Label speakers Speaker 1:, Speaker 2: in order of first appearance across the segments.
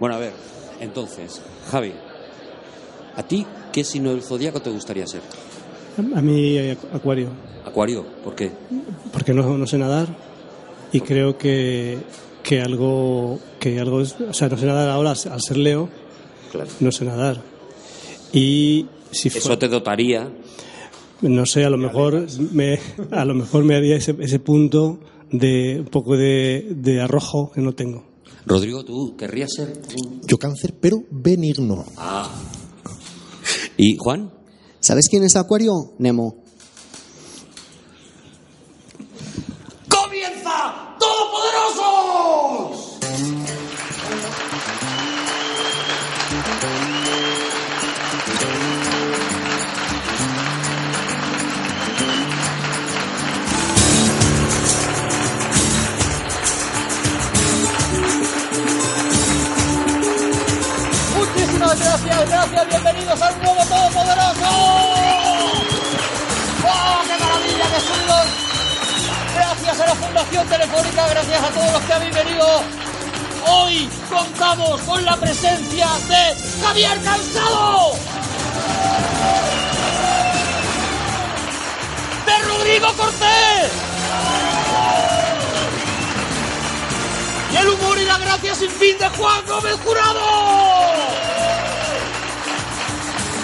Speaker 1: Bueno, a ver, entonces, Javi, ¿a ti qué signo del zodíaco te gustaría ser?
Speaker 2: A mí, eh, Acuario.
Speaker 1: Acuario, ¿por qué?
Speaker 2: Porque no, no sé nadar y creo que, que algo, que algo es, o sea, no sé nadar ahora al ser Leo,
Speaker 1: Claro.
Speaker 2: no sé nadar. Y si
Speaker 1: Eso
Speaker 2: fue,
Speaker 1: te dotaría.
Speaker 2: no sé, a lo mejor me, a lo mejor me haría ese, ese punto de un poco de, de arrojo que no tengo.
Speaker 1: Rodrigo, ¿tú querrías ser? un-
Speaker 3: Yo cáncer, pero benigno.
Speaker 1: Ah. ¿Y Juan?
Speaker 4: ¿Sabes quién es Acuario? Nemo.
Speaker 5: Gracias, bienvenidos a un nuevo Todopoderoso. ¡Oh, qué maravilla, qué sonidos! Gracias a la Fundación Telefónica, gracias a todos los que habéis venido. Hoy contamos con la presencia de Javier Cansado. De Rodrigo Cortés. Y el humor y la gracia sin fin de Juan Gómez Jurado.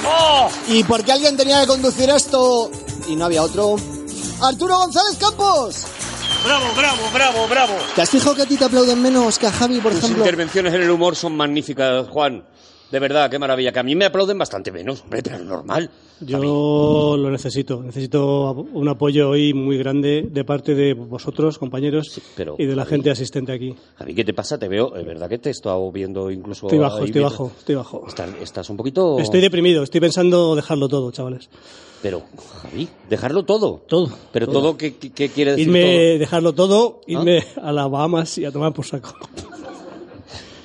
Speaker 5: ¡Oh!
Speaker 4: ¿Y por qué alguien tenía que conducir esto y no había otro? Arturo González Campos.
Speaker 1: Bravo, bravo, bravo, bravo.
Speaker 4: ¿Te has fijado que a ti te aplauden menos que a Javi, por
Speaker 1: Tus
Speaker 4: ejemplo?
Speaker 1: intervenciones en el humor son magníficas, Juan. De verdad, qué maravilla. Que a mí me aplauden bastante menos, hombre, pero es normal.
Speaker 2: Yo lo necesito. Necesito un apoyo hoy muy grande de parte de vosotros, compañeros,
Speaker 1: pero-
Speaker 2: y de la gente asistente aquí.
Speaker 1: A mí, ¿qué te pasa? Te veo, es verdad que te he estado viendo incluso...
Speaker 2: Estoy bajo,
Speaker 1: ahí
Speaker 2: estoy bajo, estoy bajo.
Speaker 1: Estás, estás un poquito...
Speaker 2: Estoy deprimido, estoy pensando dejarlo todo, chavales.
Speaker 1: Pero, Javi, dejarlo todo.
Speaker 2: Todo.
Speaker 1: Pero todo, ¿qué, qué- qué quiere decir
Speaker 2: Irme,
Speaker 1: todo?
Speaker 2: dejarlo todo, irme a las Bahamas y a tomar por saco.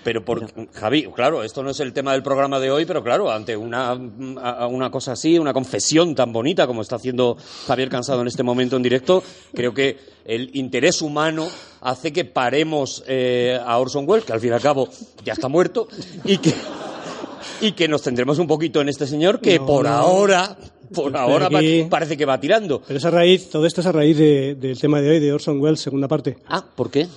Speaker 1: Pero por, Javi, claro, esto no es el tema del programa de hoy, pero claro, ante una, una cosa así, una confesión tan bonita como está haciendo Javier Cansado en este momento en directo, creo que el interés humano hace que paremos eh, a Orson Welles, que al fin y al cabo ya está muerto, y que, y que nos tendremos un poquito en este señor que
Speaker 2: No,
Speaker 1: por
Speaker 2: no.
Speaker 1: ahora, por ahora
Speaker 2: aquí-
Speaker 1: parece que va tirando.
Speaker 2: Pero es a raíz, todo esto es a raíz de- del tema de hoy, de Orson Welles, segunda parte.
Speaker 1: Ah, ¿por qué?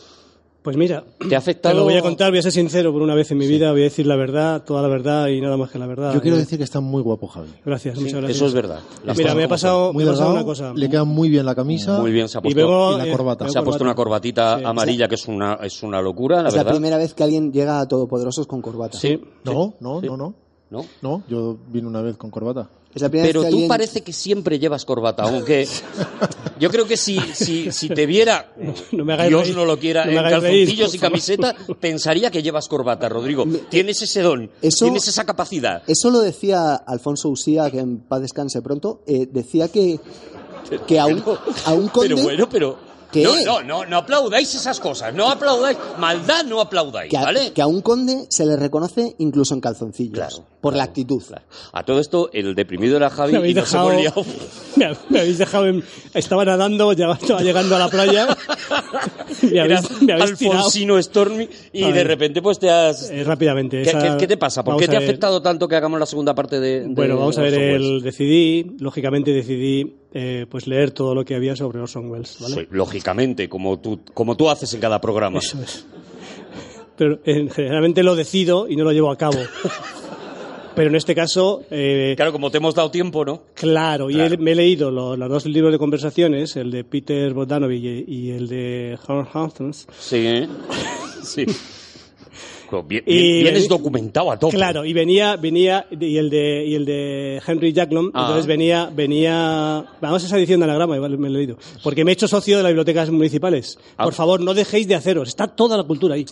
Speaker 2: Pues mira,
Speaker 1: ¿Te ha afectado?
Speaker 2: te lo voy a contar, voy a ser sincero por una vez en mi vida, voy a decir la verdad, toda la verdad y nada más que la verdad.
Speaker 3: Yo quiero decir que está muy guapo, Javi.
Speaker 2: Gracias,
Speaker 1: Sí,
Speaker 2: muchas gracias.
Speaker 1: eso es verdad. Las
Speaker 2: Mira, me ha pasado,
Speaker 3: Muy
Speaker 2: me pasado una cosa.
Speaker 3: le queda muy bien la camisa.
Speaker 1: Muy bien, se ha
Speaker 2: Y
Speaker 1: puesto,
Speaker 3: y la
Speaker 2: eh,
Speaker 3: corbata.
Speaker 1: se ha puesto una
Speaker 2: corbata.
Speaker 1: corbatita
Speaker 2: Sí.
Speaker 1: amarilla que es una, es una locura, la
Speaker 4: es la primera vez que alguien llega a Todopoderosos con corbata.
Speaker 1: Sí,
Speaker 3: No, no, no, no.
Speaker 1: ¿no?
Speaker 3: No, yo vine una vez con corbata.
Speaker 4: Es la primera
Speaker 1: Pero
Speaker 4: vez que
Speaker 1: tú
Speaker 4: alguien...
Speaker 1: parece que siempre llevas corbata, aunque yo creo que si, si, si te viera,
Speaker 2: No me hagáis
Speaker 1: Dios
Speaker 2: reír.
Speaker 1: no lo quiera,
Speaker 2: No
Speaker 1: en
Speaker 2: reír,
Speaker 1: calzoncillos y camiseta, pensaría que llevas corbata, Rodrigo. Tienes ese don,
Speaker 4: Eso-
Speaker 1: tienes esa capacidad.
Speaker 4: Eso lo decía Alfonso Usía, que en paz descanse pronto. eh, decía que, que a un, a un conde...
Speaker 1: Pero bueno, pero...
Speaker 4: ¿Qué?
Speaker 1: No, no, no, no aplaudáis esas cosas, no aplaudáis, maldad no aplaudáis,
Speaker 4: que a,
Speaker 1: ¿vale?
Speaker 4: que a un conde se le reconoce incluso en calzoncillos.
Speaker 1: Claro,
Speaker 4: por la actitud.
Speaker 1: claro. A todo esto, el deprimido era Javi
Speaker 2: Me
Speaker 1: y
Speaker 2: habéis
Speaker 1: nos
Speaker 2: dejado,
Speaker 1: hemos liado.
Speaker 2: me, ha- me habéis dejado en- estaba nadando, ya estaba llegando a la playa. me
Speaker 1: Era
Speaker 2: habéis, me habéis tirado
Speaker 1: Alfonsino Stormy y de repente pues te has...
Speaker 2: Eh, rápidamente.
Speaker 1: ¿Qué,
Speaker 2: esa-
Speaker 1: qué- qué te pasa? ¿Por qué te ha afectado tanto que hagamos la segunda parte de, de
Speaker 2: Bueno, vamos a ver, el, decidí, lógicamente decidí eh, pues leer todo lo que había sobre Orson Welles, ¿vale?
Speaker 1: Sí, lógicamente, como tú, como tú haces en cada programa.
Speaker 2: Eso es. Pero eh, generalmente lo decido y no lo llevo a cabo. Pero en este caso, eh,
Speaker 1: Claro, como te hemos dado tiempo, ¿no?
Speaker 2: claro, y
Speaker 1: Claro.
Speaker 2: he- me he leído lo- los dos libros de conversaciones, el de Peter Bogdanovich y, y el de Howard Hawkins.
Speaker 1: Sí, ¿eh? Sí. Jo, bien-
Speaker 2: Y
Speaker 1: vienes documentado a tope.
Speaker 2: Claro, y venía, venía, y el de, y el de Henry Jackman,
Speaker 1: Ah.
Speaker 2: entonces venía, venía, vamos a esa edición de anagrama, igual me lo he leído, porque me he hecho socio de las bibliotecas municipales.
Speaker 1: Ah.
Speaker 2: Por favor, no dejéis de haceros, está toda la cultura ahí.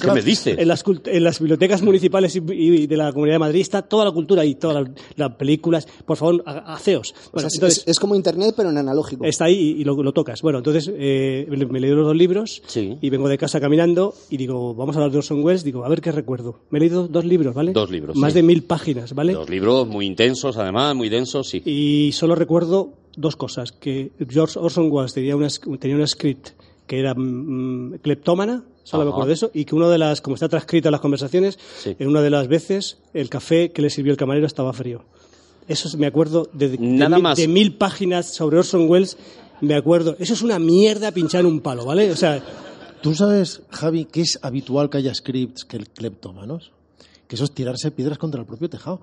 Speaker 1: ¿Qué me dices?
Speaker 2: En las, en las bibliotecas municipales y, y de la Comunidad de Madrid está toda la cultura ahí, todas las, las películas. Por favor, ha- haceos.
Speaker 4: O
Speaker 2: Bueno,
Speaker 4: sea, es-
Speaker 2: entonces,
Speaker 4: es, es como internet, pero en analógico.
Speaker 2: está ahí y, y lo, lo tocas. Bueno, entonces eh, me me he leído los dos libros
Speaker 1: Sí.
Speaker 2: y vengo de casa caminando y digo, vamos a hablar de Orson Welles. Digo, a ver qué recuerdo. Me he leído dos libros, ¿vale?
Speaker 1: Dos libros,
Speaker 2: Más
Speaker 1: sí.
Speaker 2: de mil páginas, ¿vale?
Speaker 1: Los libros muy intensos, además, muy densos, sí.
Speaker 2: Y solo recuerdo dos cosas. Que George Orson Welles tenía una, tenía una script que era mm, cleptómana, solo me acuerdo de eso, y que una de las, como está transcrito en las conversaciones,
Speaker 1: Sí.
Speaker 2: en una de las veces el café que le sirvió el camarero estaba frío. Eso es- me acuerdo de,
Speaker 1: Nada
Speaker 2: mil,
Speaker 1: más.
Speaker 2: de mil páginas sobre Orson Welles, me acuerdo. Eso es una mierda pinchar un palo, ¿vale? O sea,
Speaker 3: ¿Tú sabes, Javi, que es habitual que haya scripts que el cleptómanos? Que eso es tirarse piedras contra el propio tejado.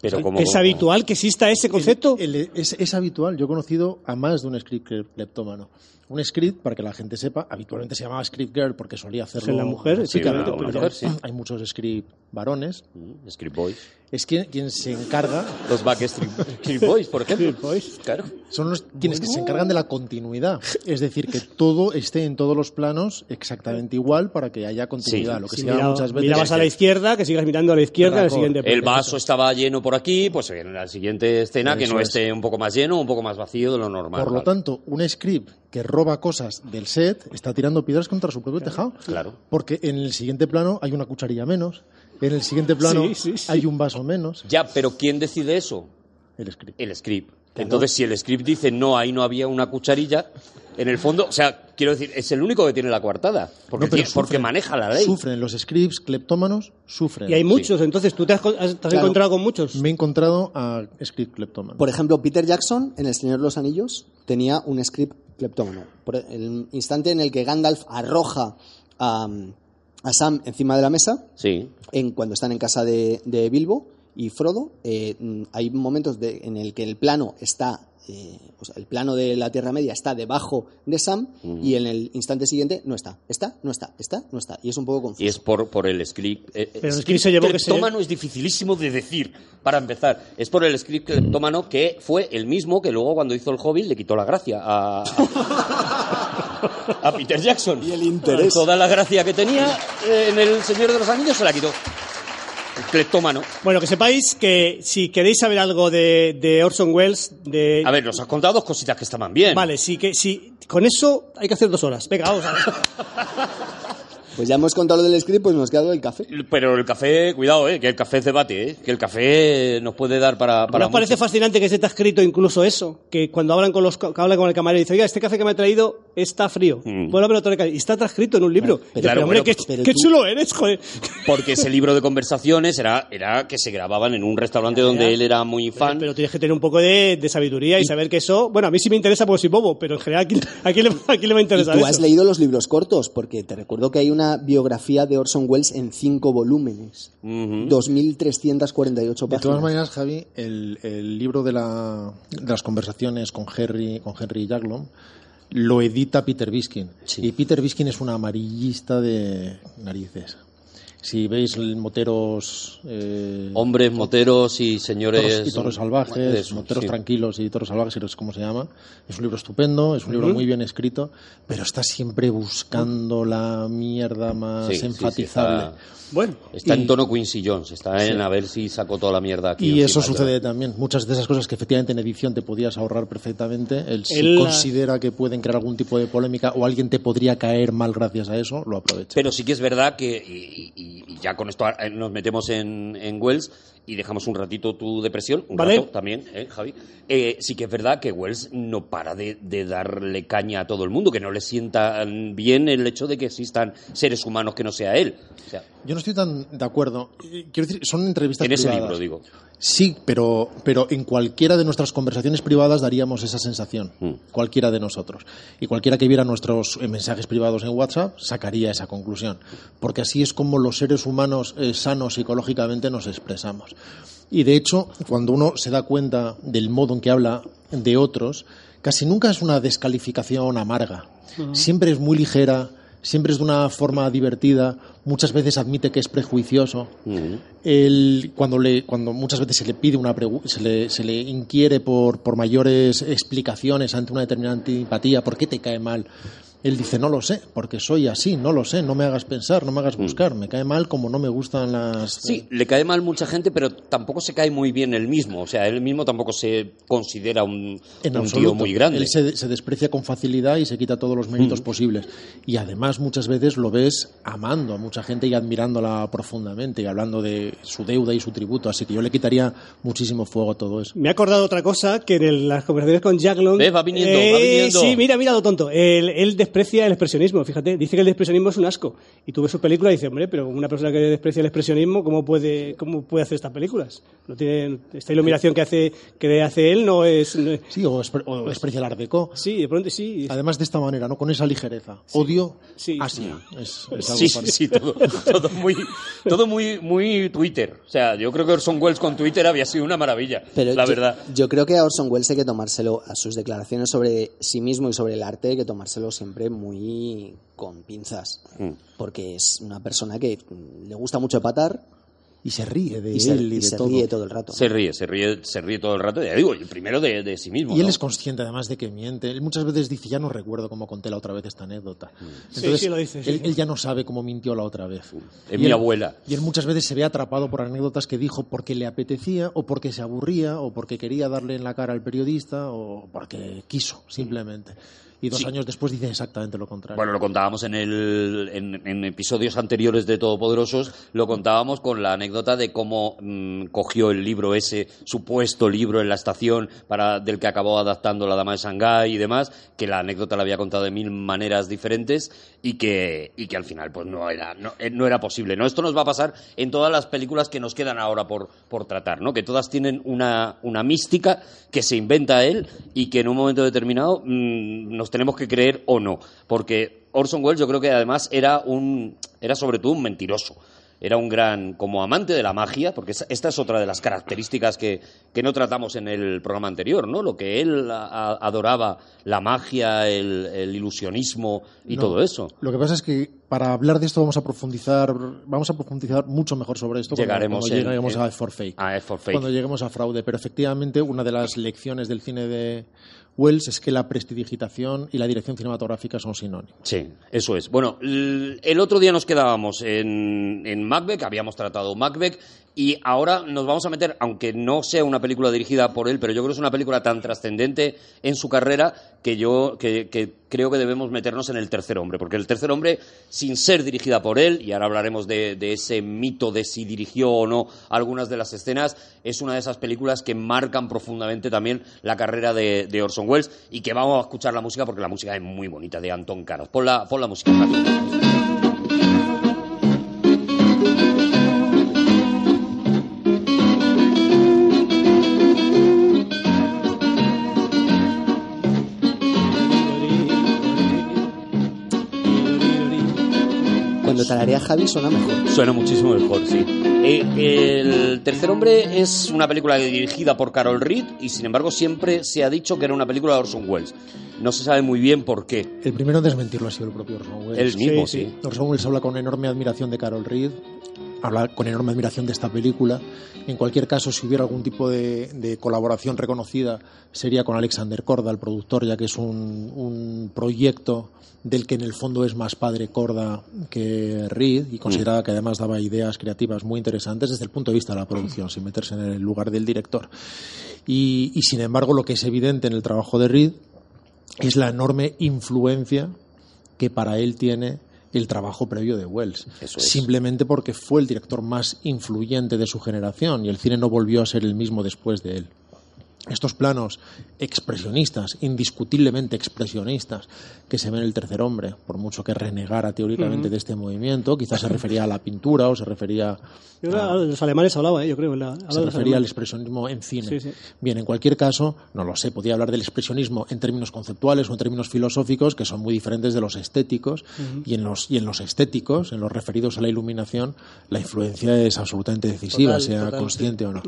Speaker 1: Pero como,
Speaker 2: es habitual que exista ese concepto.
Speaker 3: El- el- es, es habitual. Yo he conocido a más de un script clep- cleptómano. Un script, para que la gente sepa, habitualmente se llamaba script girl porque solía hacerlo
Speaker 2: En la mujer,
Speaker 1: Sí, mujer, sí.
Speaker 3: Hay muchos script varones.
Speaker 1: Mm, Script Boys.
Speaker 3: Es quien, quien se encarga,
Speaker 1: Los Backstreet Street Boys, por ejemplo. Claro.
Speaker 3: son los quienes que se encargan de la continuidad. Es decir, que todo esté en todos los planos exactamente igual para que haya continuidad.
Speaker 1: Sí.
Speaker 3: lo que se llama
Speaker 2: mira-
Speaker 3: muchas veces.
Speaker 2: mirabas a la izquierda, que sigas mirando a la izquierda en el siguiente
Speaker 1: El vaso estaba lleno por aquí, pues en la siguiente escena que no
Speaker 3: es.
Speaker 1: esté un poco más lleno, un poco más vacío de lo normal.
Speaker 3: Por lo tanto, un script que roba cosas del set está tirando piedras contra su propio tejado.
Speaker 1: Claro.
Speaker 3: Porque en el siguiente plano hay una cucharilla menos, en el siguiente plano
Speaker 2: Sí, sí, sí.
Speaker 3: hay un vaso menos.
Speaker 1: Ya, pero ¿quién decide eso?
Speaker 3: El script.
Speaker 1: El script. Entonces, si el script dice no, ahí no había una cucharilla, en el fondo, o sea, quiero decir, es el único que tiene la coartada. Porque,
Speaker 3: No,
Speaker 1: porque maneja la ley.
Speaker 3: Sufren los scripts cleptómanos, sufren.
Speaker 2: Y hay muchos, entonces tú te has, has- te has
Speaker 4: Claro.
Speaker 2: encontrado con muchos.
Speaker 3: Me he encontrado a script cleptómanos.
Speaker 4: Por ejemplo, Peter Jackson en El Señor de los Anillos tenía un script cleptómano. Por el instante en el que Gandalf arroja a, a Sam encima de la mesa,
Speaker 1: Sí.
Speaker 4: en, cuando están en casa de, de Bilbo y Frodo, eh, hay momentos de- en el que el plano está, eh, o sea, el plano de la Tierra Media está debajo de Sam y en el instante siguiente no está, está, no está, está, no está. Y es un poco confuso.
Speaker 1: Y es por, por el script. eh,
Speaker 2: Pero el
Speaker 1: script
Speaker 2: script se llevó que se-
Speaker 1: cleptómano es dificilísimo de decir, para empezar. Es por el script cleptómano que fue el mismo que luego cuando hizo el Hobbit le quitó la gracia a, a, a Peter Jackson.
Speaker 4: Y el interés.
Speaker 1: Toda la gracia que tenía eh, en El Señor de los Anillos se la quitó. Cleptómano.
Speaker 2: Bueno, que sepáis que si queréis saber algo de, de Orson Welles, de...
Speaker 1: A ver, nos has contado dos cositas que estaban bien.
Speaker 2: Vale, sí que sí, con eso hay que hacer dos horas. Venga, vamos a ver.
Speaker 4: Pues ya hemos contado lo del script, pues nos queda del café.
Speaker 1: Pero el café, cuidado, eh, que el café es debate, eh, que el café nos puede dar para,
Speaker 2: ¿No
Speaker 1: para
Speaker 2: os parece fascinante que se te ha escrito incluso eso? Que cuando hablan con los que hablan con el camarero y dice, oiga, este café que me ha traído está frío.
Speaker 1: Mm.
Speaker 2: Puedo haberlo traído y está transcrito en un libro.
Speaker 4: Pero-
Speaker 2: Dice,
Speaker 1: claro,
Speaker 2: pero, hombre,
Speaker 1: pero-
Speaker 2: qué,
Speaker 4: pero
Speaker 2: qué
Speaker 4: tú-
Speaker 2: chulo eres, joder.
Speaker 1: Porque ese libro de conversaciones era, era que se grababan en un restaurante donde él era muy fan.
Speaker 2: Pero tienes que tener un poco de, de sabiduría y saber que eso, bueno, a mí sí me interesa porque soy bobo, pero en general, ¿a quién, a quién le, a quién le va a
Speaker 4: Y
Speaker 2: interesar
Speaker 4: tú
Speaker 2: eso?
Speaker 4: has leído los libros cortos, porque te recuerdo que hay una biografía de Orson Welles en cinco volúmenes.
Speaker 1: Ujú.
Speaker 4: 2.348
Speaker 3: De todas
Speaker 4: páginas.
Speaker 3: maneras, Javi, el, el libro de, la- de las conversaciones con Henry, con Henry Jaglom lo edita Peter Biskin.
Speaker 1: Sí.
Speaker 3: Y Peter Biskin es un amarillista de narices. Si veis moteros... eh,
Speaker 1: Hombres, moteros y señores.
Speaker 3: Toros y toros salvajes,
Speaker 1: Eso,
Speaker 3: moteros
Speaker 1: sí.
Speaker 3: tranquilos y toros salvajes, no sé cómo se llama. Es un libro estupendo, es un libro muy bien escrito, pero está siempre buscando la mierda más
Speaker 1: Sí, sí, sí,
Speaker 3: enfatizable.
Speaker 1: está-
Speaker 2: Bueno,
Speaker 1: Está en
Speaker 3: Y-
Speaker 1: tono Quincy Jones, está en a ver si sacó toda la mierda aquí.
Speaker 3: Y eso sucede también. Muchas de esas cosas que efectivamente en edición te podías ahorrar perfectamente, él si considera que pueden crear algún tipo de polémica o alguien te podría caer mal gracias a eso, lo aprovecha.
Speaker 1: Pero sí que es verdad que, y, y- y ya con esto eh, nos metemos en, en Wells y dejamos un ratito tu depresión, un
Speaker 2: Vale.
Speaker 1: rato también, ¿eh, Javi. Eh, sí que es verdad que Wells no para de, de darle caña a todo el mundo, que no le sienta bien el hecho de que existan seres humanos que no sea él. O sea,
Speaker 3: Yo no estoy tan de acuerdo. Quiero decir, son entrevistas
Speaker 1: en ese
Speaker 3: privadas.
Speaker 1: libro, digo.
Speaker 3: Sí, pero, pero en cualquiera de nuestras conversaciones privadas daríamos esa sensación,
Speaker 1: Mm.
Speaker 3: cualquiera de nosotros. Y cualquiera que viera nuestros eh, mensajes privados en WhatsApp sacaría esa conclusión, porque así es como los seres humanos eh, sanos psicológicamente nos expresamos. Y de hecho, cuando uno se da cuenta del modo en que habla de otros, casi nunca es una descalificación amarga, siempre es muy ligera, siempre es de una forma divertida, muchas veces admite que es prejuicioso el, cuando, le, cuando muchas veces se le pide una se le, se le inquiere por, por mayores explicaciones ante una determinada antipatía, ¿por qué te cae mal? Él dice, no lo sé, porque soy así, no lo sé, no me hagas pensar, no me hagas buscar, me cae mal como no me gustan las...
Speaker 1: Sí, le cae mal mucha gente, pero tampoco se cae muy bien él mismo. O sea, él mismo tampoco se considera un,
Speaker 3: En
Speaker 1: un tío muy grande.
Speaker 3: Él se, se desprecia con facilidad y se quita todos los méritos
Speaker 1: Mm.
Speaker 3: posibles. Y además muchas veces lo ves amando a mucha gente y admirándola profundamente y hablando de su deuda y su tributo. Así que yo le quitaría muchísimo fuego a todo eso.
Speaker 2: me he acordado otra cosa que en el- las conversaciones con Jack Long.
Speaker 1: Ves, va viniendo, va
Speaker 2: Eh,
Speaker 1: viniendo.
Speaker 2: Sí, mira, mira lo tonto. Él, desprecia el expresionismo, fíjate, dice que el expresionismo es un asco. Y tú ves su película y dices, hombre, pero una persona que desprecia el expresionismo, ¿cómo puede, cómo puede hacer estas películas? No tiene, esta iluminación que hace, que hace él no es... no es-
Speaker 3: Sí, o, espre- o desprecia el Art Deco.
Speaker 2: sí, de pronto sí.
Speaker 3: Además de esta manera, ¿no? Con esa ligereza. Odio
Speaker 2: Sí.
Speaker 3: así. Es, es algo
Speaker 1: Sí, sí, sí, todo, todo muy, todo muy, muy Twitter. O sea, yo creo que Orson Welles con Twitter había sido una maravilla,
Speaker 4: Pero
Speaker 1: la
Speaker 4: yo,
Speaker 1: verdad.
Speaker 4: yo creo que a Orson Welles hay que tomárselo, a sus declaraciones sobre sí mismo y sobre el arte, hay que tomárselo siempre muy con pinzas.
Speaker 1: Mm.
Speaker 4: Porque es una persona que mm, le gusta mucho patar
Speaker 3: Y se ríe de
Speaker 4: y se,
Speaker 3: él y,
Speaker 4: y
Speaker 3: de
Speaker 4: se
Speaker 3: todo.
Speaker 4: ríe todo el rato.
Speaker 1: Se ríe, se ríe, se ríe todo el rato. Ya digo, el primero de, de sí mismo.
Speaker 3: Y él
Speaker 1: ¿no?
Speaker 3: es consciente además de que miente. Él muchas veces dice, ya no recuerdo cómo conté la otra vez esta anécdota.
Speaker 2: Sí, sí, lo dice, sí.
Speaker 3: él, él ya no sabe cómo mintió la otra vez.
Speaker 1: Es
Speaker 3: Y
Speaker 1: mi
Speaker 3: él-
Speaker 1: abuela.
Speaker 3: Y él muchas veces se ve atrapado por anécdotas que dijo porque le apetecía o porque se aburría o porque quería darle en la cara al periodista o porque quiso, simplemente. Y dos
Speaker 1: Sí.
Speaker 3: años después dice exactamente lo contrario.
Speaker 1: Bueno, lo contábamos en, el, en, en episodios anteriores de Todopoderosos, lo contábamos con la anécdota de cómo mm, cogió el libro ese, supuesto libro en la estación, para, del que acabó adaptando La Dama de Shanghái y demás, que la anécdota la había contado de mil maneras diferentes y que, y que al final pues no era, no, eh, no era posible. ¿no? Esto nos va a pasar en todas las películas que nos quedan ahora por, por tratar, ¿no? que todas tienen una, una mística que se inventa él y que en un momento determinado mm, nos tenemos que creer o no. Porque Orson Welles yo creo que además era un era sobre todo un mentiroso. Era un gran, como amante de la magia, porque esta es otra de las características que, que no tratamos en el programa anterior, ¿no? Lo que él a- a- adoraba, la magia, el, el ilusionismo y
Speaker 3: No.
Speaker 1: todo eso.
Speaker 3: Lo que pasa es que para hablar de esto vamos a profundizar, vamos a profundizar mucho mejor sobre esto cuando-
Speaker 1: Llegaremos
Speaker 3: cuando,
Speaker 1: en-
Speaker 3: lleguemos
Speaker 1: en-
Speaker 3: a For Fake.
Speaker 1: a Fake.
Speaker 3: Cuando lleguemos a fraude. Pero efectivamente, una de las lecciones del cine de Wells es que la prestidigitación y la dirección cinematográfica son sinónimos.
Speaker 1: Sí, eso es. Bueno, el otro día nos quedábamos en, en Macbeth, habíamos tratado Macbeth, y ahora nos vamos a meter, aunque no sea una película dirigida por él, pero yo creo que es una película tan trascendente en su carrera que yo que, creo que debemos meternos en el tercer hombre, porque el tercer hombre, sin ser dirigida por él, y ahora hablaremos de, de ese mito de si dirigió o no algunas de las escenas, es una de esas películas que marcan profundamente también la carrera de, Orson Welles y que vamos a escuchar la música porque la música es muy bonita de Anton Caras. Pon la, la música rápido.
Speaker 4: Tararea Javi suena mejor.
Speaker 1: Suena muchísimo mejor, sí. Eh, el tercer hombre es una película dirigida por Carol Reed y sin embargo siempre se ha dicho que era una película de Orson Welles. No se sabe muy bien por qué.
Speaker 3: El primero en desmentirlo ha sido el propio Orson Welles.
Speaker 1: Él mismo,
Speaker 2: sí,
Speaker 1: sí.
Speaker 3: Orson Welles habla con enorme admiración de Carol Reed, habla con enorme admiración de esta película. En cualquier caso, si hubiera algún tipo de, de colaboración reconocida, sería con Alexander Korda, el productor, ya que es un, un proyecto del que en el fondo es más padre Korda que Reed y consideraba que además daba ideas creativas muy interesantes desde el punto de vista de la producción, sin meterse en el lugar del director. Y, y sin embargo, lo que es evidente en el trabajo de Reed es la enorme influencia que para él tiene el trabajo previo de Wells.
Speaker 1: Eso es.
Speaker 3: Simplemente porque fue el director más influyente de su generación y el cine no volvió a ser el mismo después de él. Estos planos expresionistas, indiscutiblemente expresionistas, que se ven en el tercer hombre, por mucho que renegara teóricamente de este movimiento, quizás se refería a la pintura o se refería
Speaker 2: Yo creo que los alemanes hablaba, ¿eh? yo creo. la-
Speaker 3: se refería al expresionismo en cine.
Speaker 2: Sí, sí.
Speaker 3: Bien, en cualquier caso, no lo sé, podía hablar del expresionismo en términos conceptuales o en términos filosóficos, que son muy diferentes de los estéticos, y, en los, y en los estéticos, en los referidos a la iluminación, la influencia es absolutamente decisiva,
Speaker 2: Total,
Speaker 3: sea
Speaker 2: total,
Speaker 3: consciente o no.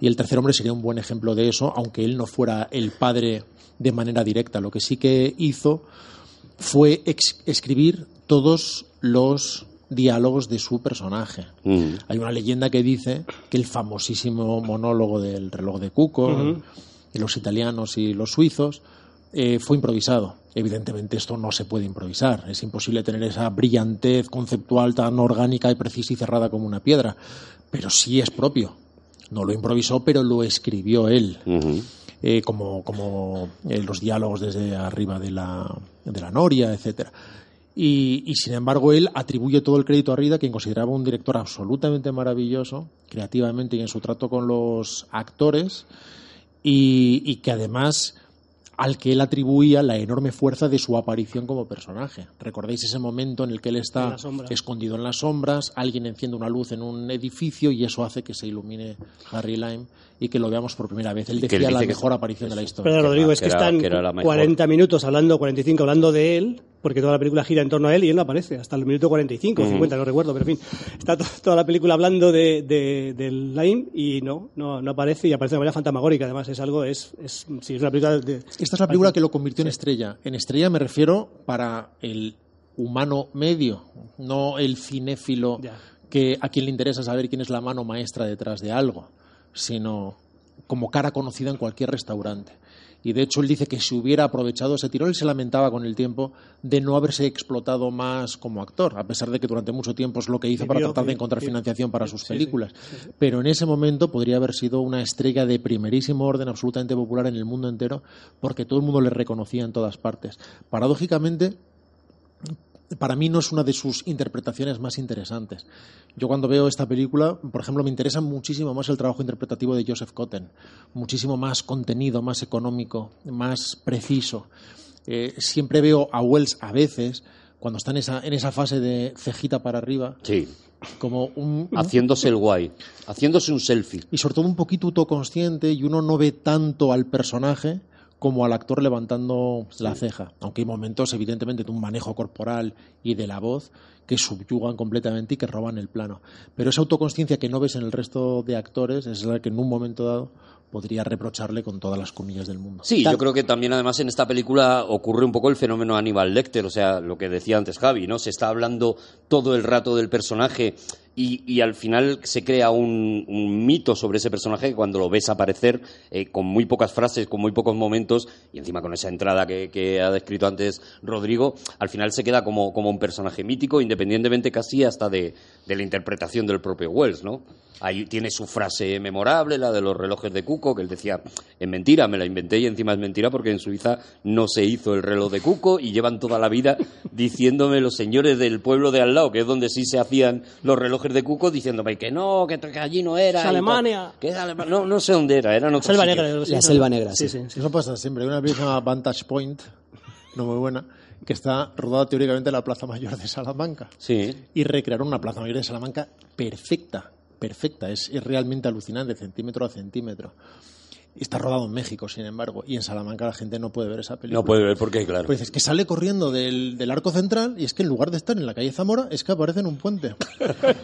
Speaker 3: Y el tercer hombre sería un buen ejemplo de eso, aunque él no fuera el padre de manera directa. Lo que sí que hizo fue escribir todos los diálogos de su personaje.
Speaker 1: Mm.
Speaker 3: Hay una leyenda que dice que el famosísimo monólogo del reloj de Cuco, de los italianos y los suizos, eh, fue improvisado. Evidentemente esto no se puede improvisar. Es imposible tener esa brillantez conceptual tan orgánica y precisa y cerrada como una piedra. Pero sí es propio. No lo improvisó, pero lo escribió él. Eh, como, como eh, los diálogos desde arriba de la, de la noria, etcétera. Y, y, sin embargo él atribuye todo el crédito a Rida, quien consideraba un director absolutamente maravilloso, creativamente y en su trato con los actores, y, y que además al que él atribuía la enorme fuerza de su aparición como personaje. ¿Recordáis ese momento en el que él está escondido en las sombras, alguien enciende una luz en un edificio y eso hace que se ilumine Harry Lime y que lo veamos por primera vez? Él decía
Speaker 1: él
Speaker 3: la
Speaker 1: que-
Speaker 3: mejor aparición de la historia.
Speaker 2: Pero Rodrigo, es
Speaker 1: que
Speaker 2: que,
Speaker 1: era-
Speaker 2: están
Speaker 1: que era la mejor.
Speaker 2: 40 minutos hablando, 45 hablando de él, porque toda la película gira en torno a él y él no aparece, hasta el minuto 45 o 50, no recuerdo, pero en fin, está to- toda la película hablando de, de, del Lime y no, no, no aparece y aparece de manera fantasmagórica, además es algo, es, es, sí, es una película de...
Speaker 3: Esta es la película que lo convirtió en estrella. En estrella me refiero para el humano medio, no el cinéfilo
Speaker 2: Ya.
Speaker 3: que a quien le interesa saber quién es la mano maestra detrás de algo, sino como cara conocida en cualquier restaurante. Y de hecho él dice que si hubiera aprovechado ese tirón, él se lamentaba con el tiempo de no haberse explotado más como actor, a pesar de que durante mucho tiempo es lo que hizo para tratar de encontrar financiación para sus películas. Pero en ese momento podría haber sido una estrella de primerísimo orden, absolutamente popular en el mundo entero, porque todo el mundo le reconocía en todas partes. Paradójicamente, para mí no es una de sus interpretaciones más interesantes. Yo cuando veo esta película, por ejemplo, me interesa muchísimo más el trabajo interpretativo de Joseph Cotten, muchísimo más contenido, más económico, más preciso. Eh, siempre veo a Wells a veces, cuando está en esa, en esa fase de cejita para arriba,
Speaker 1: Sí,
Speaker 3: como un,
Speaker 1: haciéndose el guay, haciéndose un selfie.
Speaker 3: y sobre todo un poquito autoconsciente y uno no ve tanto al personaje como al actor levantando la ceja. Aunque hay momentos, evidentemente, de un manejo corporal y de la voz que subyugan completamente y que roban el plano. Pero esa autoconsciencia que no ves en el resto de actores es la que en un momento dado podría reprocharle con todas las comillas del mundo.
Speaker 1: Sí,
Speaker 4: Tal-
Speaker 1: yo creo que también además en esta película ocurre un poco el fenómeno Aníbal Lecter, o sea, lo que decía antes Javi, ¿no? Se está hablando todo el rato del personaje y, y al final se crea un, un mito sobre ese personaje que cuando lo ves aparecer eh, con muy pocas frases, con muy pocos momentos y encima con esa entrada que, que ha descrito antes Rodrigo, al final se queda como, como un personaje mítico, independientemente casi hasta de, de la interpretación del propio Wells, ¿no? Ahí tiene su frase memorable, la de los relojes de Cuco, que él decía, es mentira, me la inventé y encima es mentira porque en Suiza no se hizo el reloj de Cuco y llevan toda la vida diciéndome los señores del pueblo de al lado, que es donde sí se hacían los relojes de Cuco, diciéndome que no, que, que allí no era.
Speaker 2: Es. Alemania.
Speaker 1: Que Alema- no, no sé dónde era, era en otro
Speaker 2: Selva
Speaker 1: sitio.
Speaker 2: Negra.
Speaker 4: La Selva Negra, sí.
Speaker 2: sí, sí.
Speaker 3: Eso pasa siempre. Hay una llama Vantage Point, no muy buena, que está rodada teóricamente en la Plaza Mayor de Salamanca.
Speaker 1: Sí.
Speaker 3: y recrearon una plaza mayor de Salamanca perfecta, perfecta, es, es realmente alucinante, centímetro a centímetro. Está rodado en México, sin embargo, y en Salamanca la gente no puede ver esa película.
Speaker 1: No puede ver por qué, claro.
Speaker 3: Pues es que sale corriendo del, del arco central y es que en lugar de estar en la calle Zamora, es que aparece en un puente.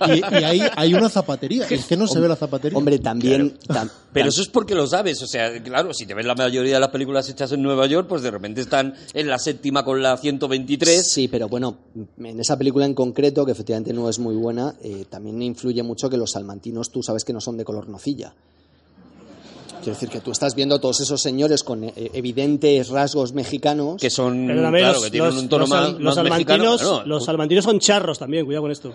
Speaker 3: Y, y ahí hay una zapatería, es que no se ve la zapatería.
Speaker 4: Hombre, también... tam-
Speaker 1: Pero eso es porque lo sabes, o sea, claro, si te ves la mayoría de las películas hechas en Nueva York, pues de repente están en la séptima con la 123.
Speaker 4: Sí, pero bueno, en esa película en concreto, que efectivamente no es muy buena, eh, también influye mucho que los salmantinos tú sabes que no son de color nocilla. Quiero decir que tú estás viendo a todos esos señores con eh, evidentes rasgos mexicanos.
Speaker 1: que son,
Speaker 2: Perdóname,
Speaker 1: claro,
Speaker 2: los,
Speaker 1: que tienen
Speaker 2: los-
Speaker 1: un tono
Speaker 2: los
Speaker 1: más,
Speaker 2: los
Speaker 1: más mexicano.
Speaker 2: salmantinos,
Speaker 1: Bueno,
Speaker 2: los salmantinos son charros también, cuidado con esto.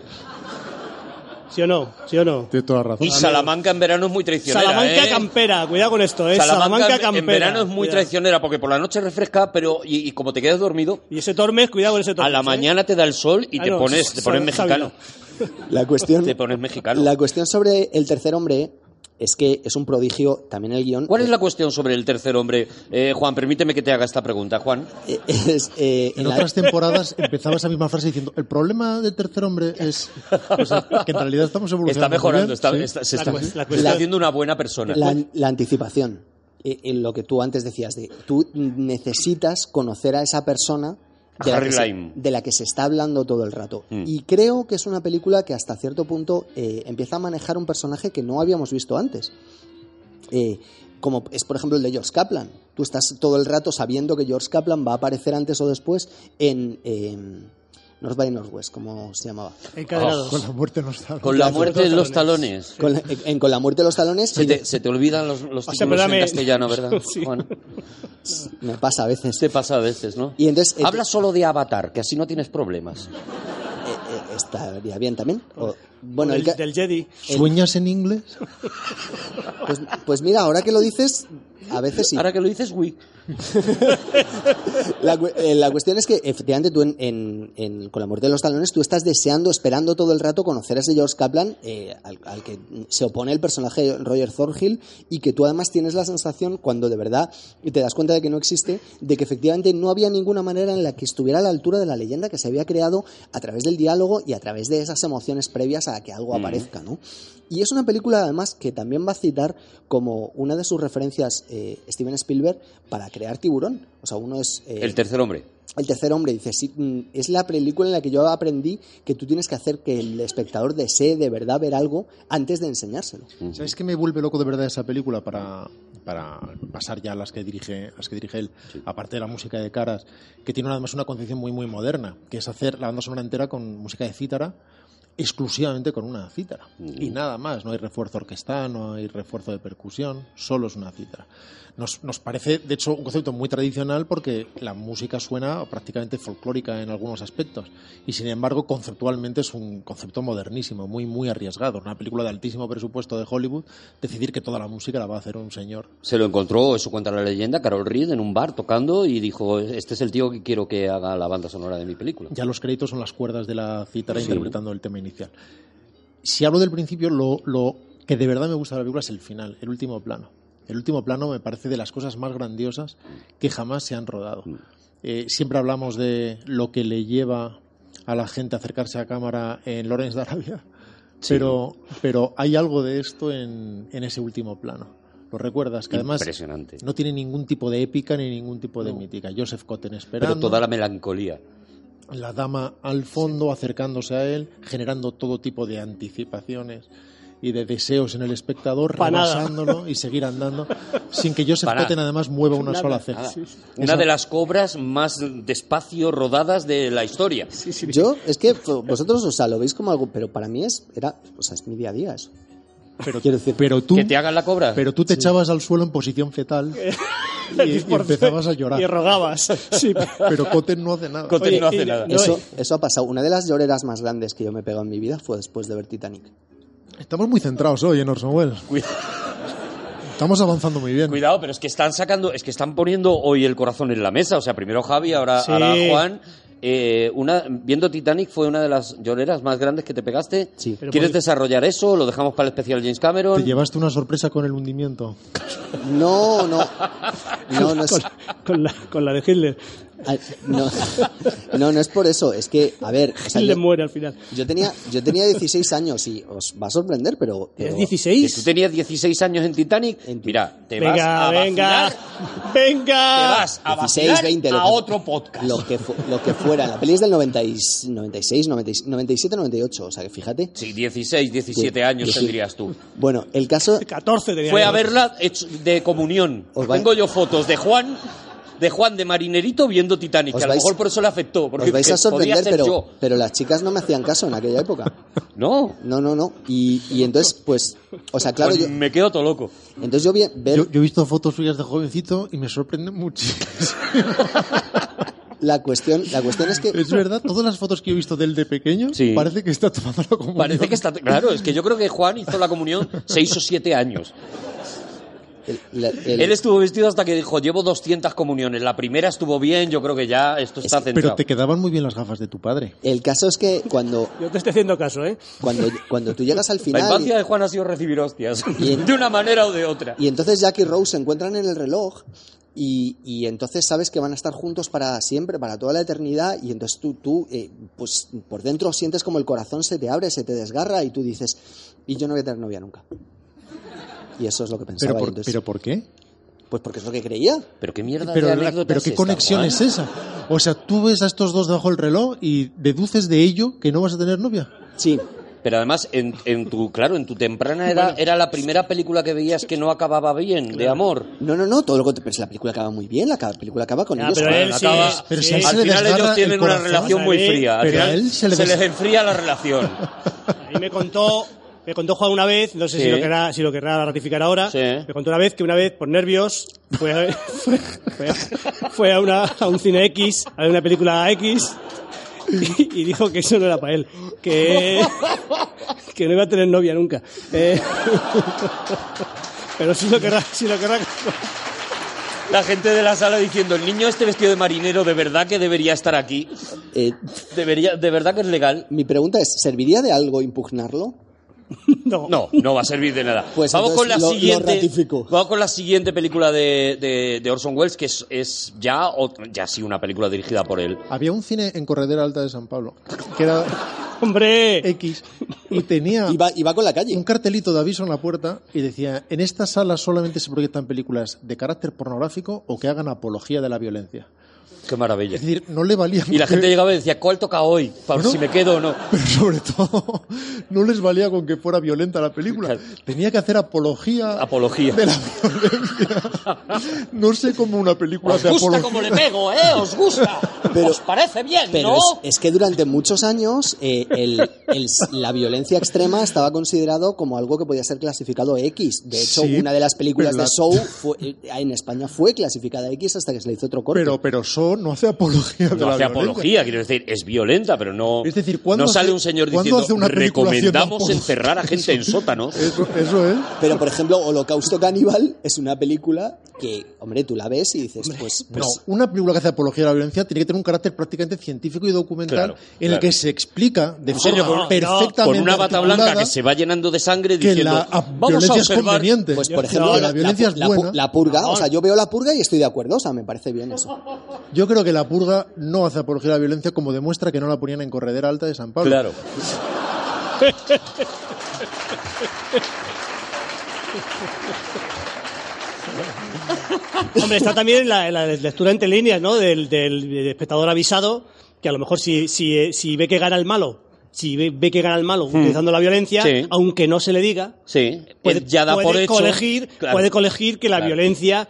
Speaker 2: ¿Sí o no? ¿Sí o no?
Speaker 3: Tiene toda la razón.
Speaker 1: y Salamanca en verano es muy traicionera.
Speaker 2: Salamanca
Speaker 1: ¿eh?
Speaker 2: campera, cuidado con esto, ¿eh?
Speaker 1: Salamanca,
Speaker 2: campera.
Speaker 1: en verano es muy
Speaker 2: cuidado.
Speaker 1: traicionera porque por la noche refresca, pero y, y como te quedas dormido,
Speaker 2: Y ese Tormes, cuidado con ese Tormes.
Speaker 1: a la
Speaker 2: ¿eh?
Speaker 1: mañana te da el sol y
Speaker 2: Ah,
Speaker 1: te
Speaker 2: no,
Speaker 1: pones te pones mexicano.
Speaker 4: La cuestión,
Speaker 1: Te pones mexicano.
Speaker 4: la cuestión sobre el tercer hombre es que es un prodigio también el guion.
Speaker 1: ¿Cuál es la cuestión sobre el tercer hombre? Eh, Juan, permíteme que te haga esta pregunta, Juan.
Speaker 4: Eh, es, eh,
Speaker 3: En
Speaker 4: en la-
Speaker 3: otras temporadas empezaba esa misma frase diciendo el problema del tercer hombre es o sea, que en realidad estamos evolucionando.
Speaker 1: Está mejorando, está, se
Speaker 2: la
Speaker 1: haciendo una buena persona.
Speaker 4: la, la anticipación. Eh, en lo que tú antes decías, de tú necesitas conocer a esa persona de la,
Speaker 1: Harry
Speaker 4: que se,
Speaker 1: Lime.
Speaker 4: de la que se está hablando todo el rato.
Speaker 1: Mm.
Speaker 4: Y creo que es una película que hasta cierto punto eh, empieza a manejar un personaje que no habíamos visto antes. Eh, como es por ejemplo el de George Kaplan. Tú estás todo el rato sabiendo que George Kaplan va a aparecer antes o después en eh, North by Northwest, como se llamaba.
Speaker 2: Encadenados.
Speaker 3: Con la muerte no está.
Speaker 1: Con la muerte en los talones.
Speaker 4: Con la, en Con la muerte de los talones
Speaker 1: Se te, se te olvidan los, los
Speaker 2: O sea,
Speaker 1: títulos en castellano, ¿verdad,
Speaker 2: Sí.
Speaker 1: Juan?
Speaker 4: me pasa a veces.
Speaker 1: Te pasa a veces, ¿no?
Speaker 4: Y entonces eh,
Speaker 1: Habla solo de Avatar, que así no tienes problemas.
Speaker 4: eh, eh, estaría bien también. O- Bueno, el
Speaker 2: del, del Jedi.
Speaker 3: ¿Sueñas en inglés?
Speaker 4: pues, pues mira, ahora que lo dices, a veces sí.
Speaker 1: Ahora que lo dices.
Speaker 4: La, cu- eh, la cuestión es que efectivamente tú en, en- en- con la muerte de los talones tú estás deseando, esperando todo el rato conocer a ese George Kaplan eh, al, al que se opone el personaje de Roger Thornhill y que tú además tienes la sensación cuando de verdad te das cuenta de que no existe, de que efectivamente no había ninguna manera en la que estuviera a la altura de la leyenda que se había creado a través del diálogo y a través de esas emociones previas a que algo aparezca, ¿no? Y es una película además que también va a citar como una de sus referencias eh, Steven Spielberg para crear Tiburón. O sea, uno es eh,
Speaker 1: El tercer hombre.
Speaker 4: el tercer hombre dice, sí, mm, es la película en la que yo aprendí que tú tienes que hacer que el espectador desee de verdad ver algo antes de enseñárselo.
Speaker 3: ¿Sabes qué me vuelve loco de verdad esa película para, para pasar ya a las que dirige, las que dirige él, aparte de la música de caras, que tiene además una concepción muy muy moderna, que es hacer la banda sonora entera con música de cítara, exclusivamente con una cítara. Y nada más, no hay refuerzo orquestal, no hay refuerzo de percusión, solo es una cítara. Nos, nos parece, de hecho, un concepto muy tradicional porque la música suena prácticamente folclórica en algunos aspectos. Y sin embargo, conceptualmente es un concepto modernísimo, muy, muy arriesgado. Una película de altísimo presupuesto de Hollywood, decidir que toda la música la va a hacer un señor.
Speaker 1: Se lo encontró, eso cuenta la leyenda, Carol Reed en un bar tocando y dijo, este es el tío que quiero que haga la banda sonora de mi película.
Speaker 3: Ya los créditos son las cuerdas de la cítara interpretando el tema inicial. Si hablo del principio, lo, lo que de verdad me gusta de la película es el final, el último plano. El último plano me parece de las cosas más grandiosas que jamás se han rodado. Eh, siempre hablamos de lo que le lleva a la gente a acercarse a cámara en Lawrence de Arabia, pero, pero hay algo de esto en, en ese último plano. ¿Lo recuerdas? Que además no tiene ningún tipo de épica ni ningún tipo de mítica. Joseph Cotten esperando
Speaker 1: Pero toda la melancolía.
Speaker 3: La dama al fondo acercándose a él, generando todo tipo de anticipaciones y de deseos en el espectador, rebasándolo y seguir andando, sin que Joseph
Speaker 1: Pa' nada.
Speaker 3: Cotten además mueva una
Speaker 2: Nada,
Speaker 3: sola ceja.
Speaker 1: Una de las cobras más despacio rodadas de la historia.
Speaker 4: Yo, es que vosotros, o sea, lo veis como algo, pero para mí es, era, o sea, es mi día a día eso.
Speaker 3: Pero,
Speaker 4: Quiero decir-
Speaker 3: pero tú,
Speaker 1: Que te hagan la cobra.
Speaker 3: pero tú te echabas al suelo en posición fetal y, y empezabas a
Speaker 2: Y
Speaker 3: llorar.
Speaker 2: rogabas. Sí.
Speaker 3: Pero Cotten no hace nada.
Speaker 1: Cotten
Speaker 2: Oye,
Speaker 1: no hace
Speaker 2: y-
Speaker 1: nada.
Speaker 4: Eso, eso ha pasado. Una de las lloreras más grandes que yo me he pegado en mi vida fue después de ver Titanic.
Speaker 3: Estamos muy centrados hoy en Orson Welles. Estamos avanzando muy bien.
Speaker 1: Cuidado, pero es que están sacando, es que están poniendo hoy el corazón en la mesa. O sea, primero Javi, ahora,
Speaker 2: Sí.
Speaker 1: ahora Juan. Eh, una, viendo Titanic fue una de las lloreras más grandes que te pegaste.
Speaker 4: Sí.
Speaker 1: ¿Quieres
Speaker 2: por-
Speaker 1: desarrollar eso? ¿Lo dejamos para el especial James
Speaker 3: Te
Speaker 1: Cameron?
Speaker 3: llevaste una sorpresa con el hundimiento.
Speaker 4: No, no. No, no es,
Speaker 2: Con, con la, con la de Hitler.
Speaker 4: No, no, no es por eso. Es que, a ver, o sea,
Speaker 2: Hitler
Speaker 4: yo,
Speaker 2: muere al final.
Speaker 4: yo tenía, yo tenía 16 años y os va a sorprender, pero. pero-
Speaker 2: ¿Es
Speaker 1: Que tú
Speaker 2: 16?
Speaker 1: tenías 16 años en Titanic.
Speaker 4: En-
Speaker 1: Mira, te vas
Speaker 2: Venga,
Speaker 1: a
Speaker 2: venga.
Speaker 1: vacilar,
Speaker 2: Venga.
Speaker 1: te vas a
Speaker 4: 16,
Speaker 1: vacilar
Speaker 4: 20, lo
Speaker 1: a
Speaker 4: que-
Speaker 1: otro podcast.
Speaker 4: Lo que, lo que fuera. La peli es del 90 y- 96, 96, 97, 98. O sea que fíjate.
Speaker 1: Sí, 16, 17
Speaker 4: Sí,
Speaker 1: años
Speaker 4: sí.
Speaker 1: tendrías tú.
Speaker 4: Bueno, el caso.
Speaker 2: 14 tenía
Speaker 1: Fue a verla hecho de comunión.
Speaker 4: Os
Speaker 1: Tengo yo fotos de Juan, de Juan de marinerito viendo Titanic, que a lo
Speaker 4: vais-
Speaker 1: mejor por eso le afectó. Porque
Speaker 4: Os vais a sorprender, pero,
Speaker 1: yo.
Speaker 4: pero las chicas no me hacían caso en aquella época.
Speaker 1: No,
Speaker 4: No, no, no. Y, y entonces, pues. O sea, claro,
Speaker 1: pues
Speaker 4: yo.
Speaker 1: me quedo todo loco.
Speaker 4: Entonces yo vi, ver
Speaker 3: Yo, yo he visto fotos suyas de jovencito y me sorprende muchísimo.
Speaker 4: la cuestión. La cuestión es que.
Speaker 3: Es verdad, todas las fotos que he visto de él de pequeño,
Speaker 1: Sí.
Speaker 3: parece que está tomando la comunión.
Speaker 1: Parece que está. Claro, es que yo creo que Juan hizo la comunión seis o siete años.
Speaker 4: El- la- el-
Speaker 1: Él estuvo vestido hasta que dijo: Llevo 200 comuniones. La primera estuvo bien, yo creo que ya esto está
Speaker 3: Pero
Speaker 1: centrado.
Speaker 3: te quedaban muy bien las gafas de tu padre.
Speaker 4: el caso es que cuando,
Speaker 2: Yo te estoy haciendo caso, ¿eh?
Speaker 4: cuando, cuando tú llegas al
Speaker 1: La
Speaker 4: final.
Speaker 1: infancia de Juan ha sido recibir hostias,
Speaker 4: Y-
Speaker 1: de una manera o de otra.
Speaker 4: Y entonces Jack y Rose se encuentran en el reloj y, y entonces sabes que van a estar juntos para siempre, para toda la eternidad y entonces tú, tú eh, pues por dentro sientes como el corazón se te abre, se te desgarra y tú dices, y yo no voy a tener novia nunca. Y eso es lo que pensaba.
Speaker 3: ¿Pero por,
Speaker 4: entonces,
Speaker 3: ¿Pero por qué?
Speaker 4: Pues porque es lo que creía.
Speaker 1: Pero qué mierda
Speaker 3: Pero,
Speaker 1: de
Speaker 3: la- pero qué conexión es esa. O sea, tú ves a estos dos debajo del reloj y deduces de ello que no vas a tener novia.
Speaker 4: Sí,
Speaker 1: Pero además, en, en tu, claro, en tu temprana edad, era la primera película que veías que no acababa bien, de amor.
Speaker 4: no, no, no, todo lo contrario, pero si la película acaba muy bien, la película acaba con
Speaker 2: Ya,
Speaker 4: ellos.
Speaker 2: pero él sí,
Speaker 1: acaba-
Speaker 3: Pero si
Speaker 2: sí.
Speaker 1: Al final ellos tienen
Speaker 3: el
Speaker 1: una relación muy fría. Al
Speaker 3: pero a
Speaker 1: final
Speaker 3: él se le
Speaker 1: se les enfría la relación.
Speaker 2: A mí me contó, me contó Juan una vez, no sé
Speaker 1: Sí.
Speaker 2: si, lo querrá, si lo querrá ratificar ahora,
Speaker 1: Sí.
Speaker 2: me contó una vez que una vez, por nervios, fue a, fue, fue a- fue a una, a un cine X, a ver una película X, y, y dijo que eso no era para él. Que, que no iba a tener novia nunca. Eh, pero sí lo querrá, sí lo querrá.
Speaker 1: La gente de la sala diciendo, el niño este vestido de marinero, de verdad que debería estar aquí.
Speaker 4: Eh,
Speaker 1: Debería, de verdad que es legal.
Speaker 4: mi pregunta es, ¿serviría de algo impugnarlo?
Speaker 2: No.
Speaker 1: No, no va a servir de nada.
Speaker 4: Pues
Speaker 1: vamos con la
Speaker 4: lo-
Speaker 1: siguiente. vamos con la siguiente película de, de- de Orson Welles, que es, es ya, ya sí una película dirigida por él.
Speaker 3: Había un cine en Corredera Alta de San Pablo que era
Speaker 2: Hombre,
Speaker 3: X y tenía
Speaker 4: Iba, iba con la calle.
Speaker 3: un cartelito de aviso en la puerta y decía, en esta sala solamente se proyectan películas de carácter pornográfico o que hagan apología de la violencia.
Speaker 1: Qué maravilla.
Speaker 3: Es decir, no le valía...
Speaker 1: Y la gente llegaba y decía, ¿cuál toca hoy? Para si me quedo o no.
Speaker 3: Pero sobre todo, no les valía con que fuera violenta la película.
Speaker 1: Claro.
Speaker 3: Tenía que hacer apología,
Speaker 1: Apología.
Speaker 3: de la violencia. No sé cómo una película
Speaker 5: Os
Speaker 3: de
Speaker 5: gusta
Speaker 3: apología...
Speaker 5: como le pego, ¿eh? Os gusta.
Speaker 4: Pero-
Speaker 5: Os parece bien,
Speaker 4: Pero
Speaker 5: ¿no?
Speaker 4: es, es que durante muchos años eh, el- el- la violencia extrema estaba considerado como algo que podía ser clasificado X. De hecho,
Speaker 3: Sí,
Speaker 4: una de las películas de
Speaker 3: la-
Speaker 4: Show fue- eh, en España fue clasificada X hasta que se le hizo otro corte.
Speaker 3: Pero, pero No hace apología de
Speaker 1: No
Speaker 3: la
Speaker 1: hace
Speaker 3: violencia.
Speaker 1: apología, quiero decir, es violenta, pero no.
Speaker 3: Es decir, ¿cuándo
Speaker 1: no sale un señor diciendo
Speaker 3: hace una
Speaker 1: recomendamos encerrar a gente en sótanos.
Speaker 3: Eso, eso es.
Speaker 4: Pero, por ejemplo, Holocausto Caníbal es una película que, hombre, tú la ves y dices, pues,
Speaker 3: No,
Speaker 4: pues
Speaker 3: una película que hace apología de la violencia tiene que tener un carácter prácticamente científico y documental
Speaker 1: Claro,
Speaker 3: en el que se explica de forma
Speaker 1: con-
Speaker 3: perfectamente
Speaker 1: Con una bata blanca que se va llenando de sangre
Speaker 3: que
Speaker 1: diciendo,
Speaker 3: la
Speaker 1: vamos a
Speaker 3: es
Speaker 1: observar.
Speaker 3: conveniente.
Speaker 4: Pues, por
Speaker 3: No,
Speaker 4: ejemplo,
Speaker 3: la, violencia es
Speaker 4: la pu-
Speaker 3: buena.
Speaker 4: la purga, o sea, yo veo la purga y estoy de acuerdo, o sea, me parece bien eso.
Speaker 3: Yo creo que la purga no hace apología de la violencia como demuestra que no la ponían en Corredera Alta de San Pablo.
Speaker 1: Claro.
Speaker 2: Hombre, está también la, la lectura entre líneas, ¿no? Del, del espectador avisado, que a lo mejor si, si, si ve que gana el malo, si ve, ve que gana el malo utilizando la violencia,
Speaker 1: Hmm. Sí.
Speaker 2: aunque no se le diga,
Speaker 1: Sí,
Speaker 2: puede,
Speaker 1: él ya da
Speaker 2: puede
Speaker 1: por hecho.
Speaker 2: colegir,
Speaker 1: Claro.
Speaker 2: puede colegir que la
Speaker 1: Claro.
Speaker 2: violencia,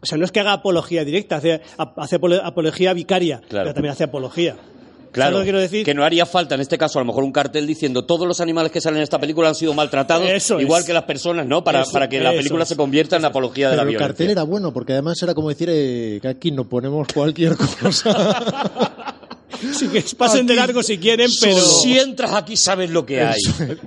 Speaker 2: o sea, no es que haga apología directa, hace, hace apolo- apología vicaria,
Speaker 1: Claro.
Speaker 2: pero también hace apología.
Speaker 1: Claro,
Speaker 2: ¿Sabes lo que quiero decir?
Speaker 1: que no haría falta en este caso a lo mejor un cartel diciendo todos los animales que salen en esta película han sido maltratados,
Speaker 2: Eso
Speaker 1: igual
Speaker 2: es.
Speaker 1: que las personas, ¿no? Para,
Speaker 2: Eso-
Speaker 1: para que la película
Speaker 2: es.
Speaker 1: se convierta en la apología de
Speaker 3: Pero
Speaker 1: la
Speaker 3: el
Speaker 1: violencia.
Speaker 3: cartel era bueno, porque además era como decir eh, que aquí no ponemos cualquier cosa.
Speaker 2: Sí, que pasen de
Speaker 3: Aquí
Speaker 2: largo si quieren, pero...
Speaker 1: Si entras aquí sabes lo que hay.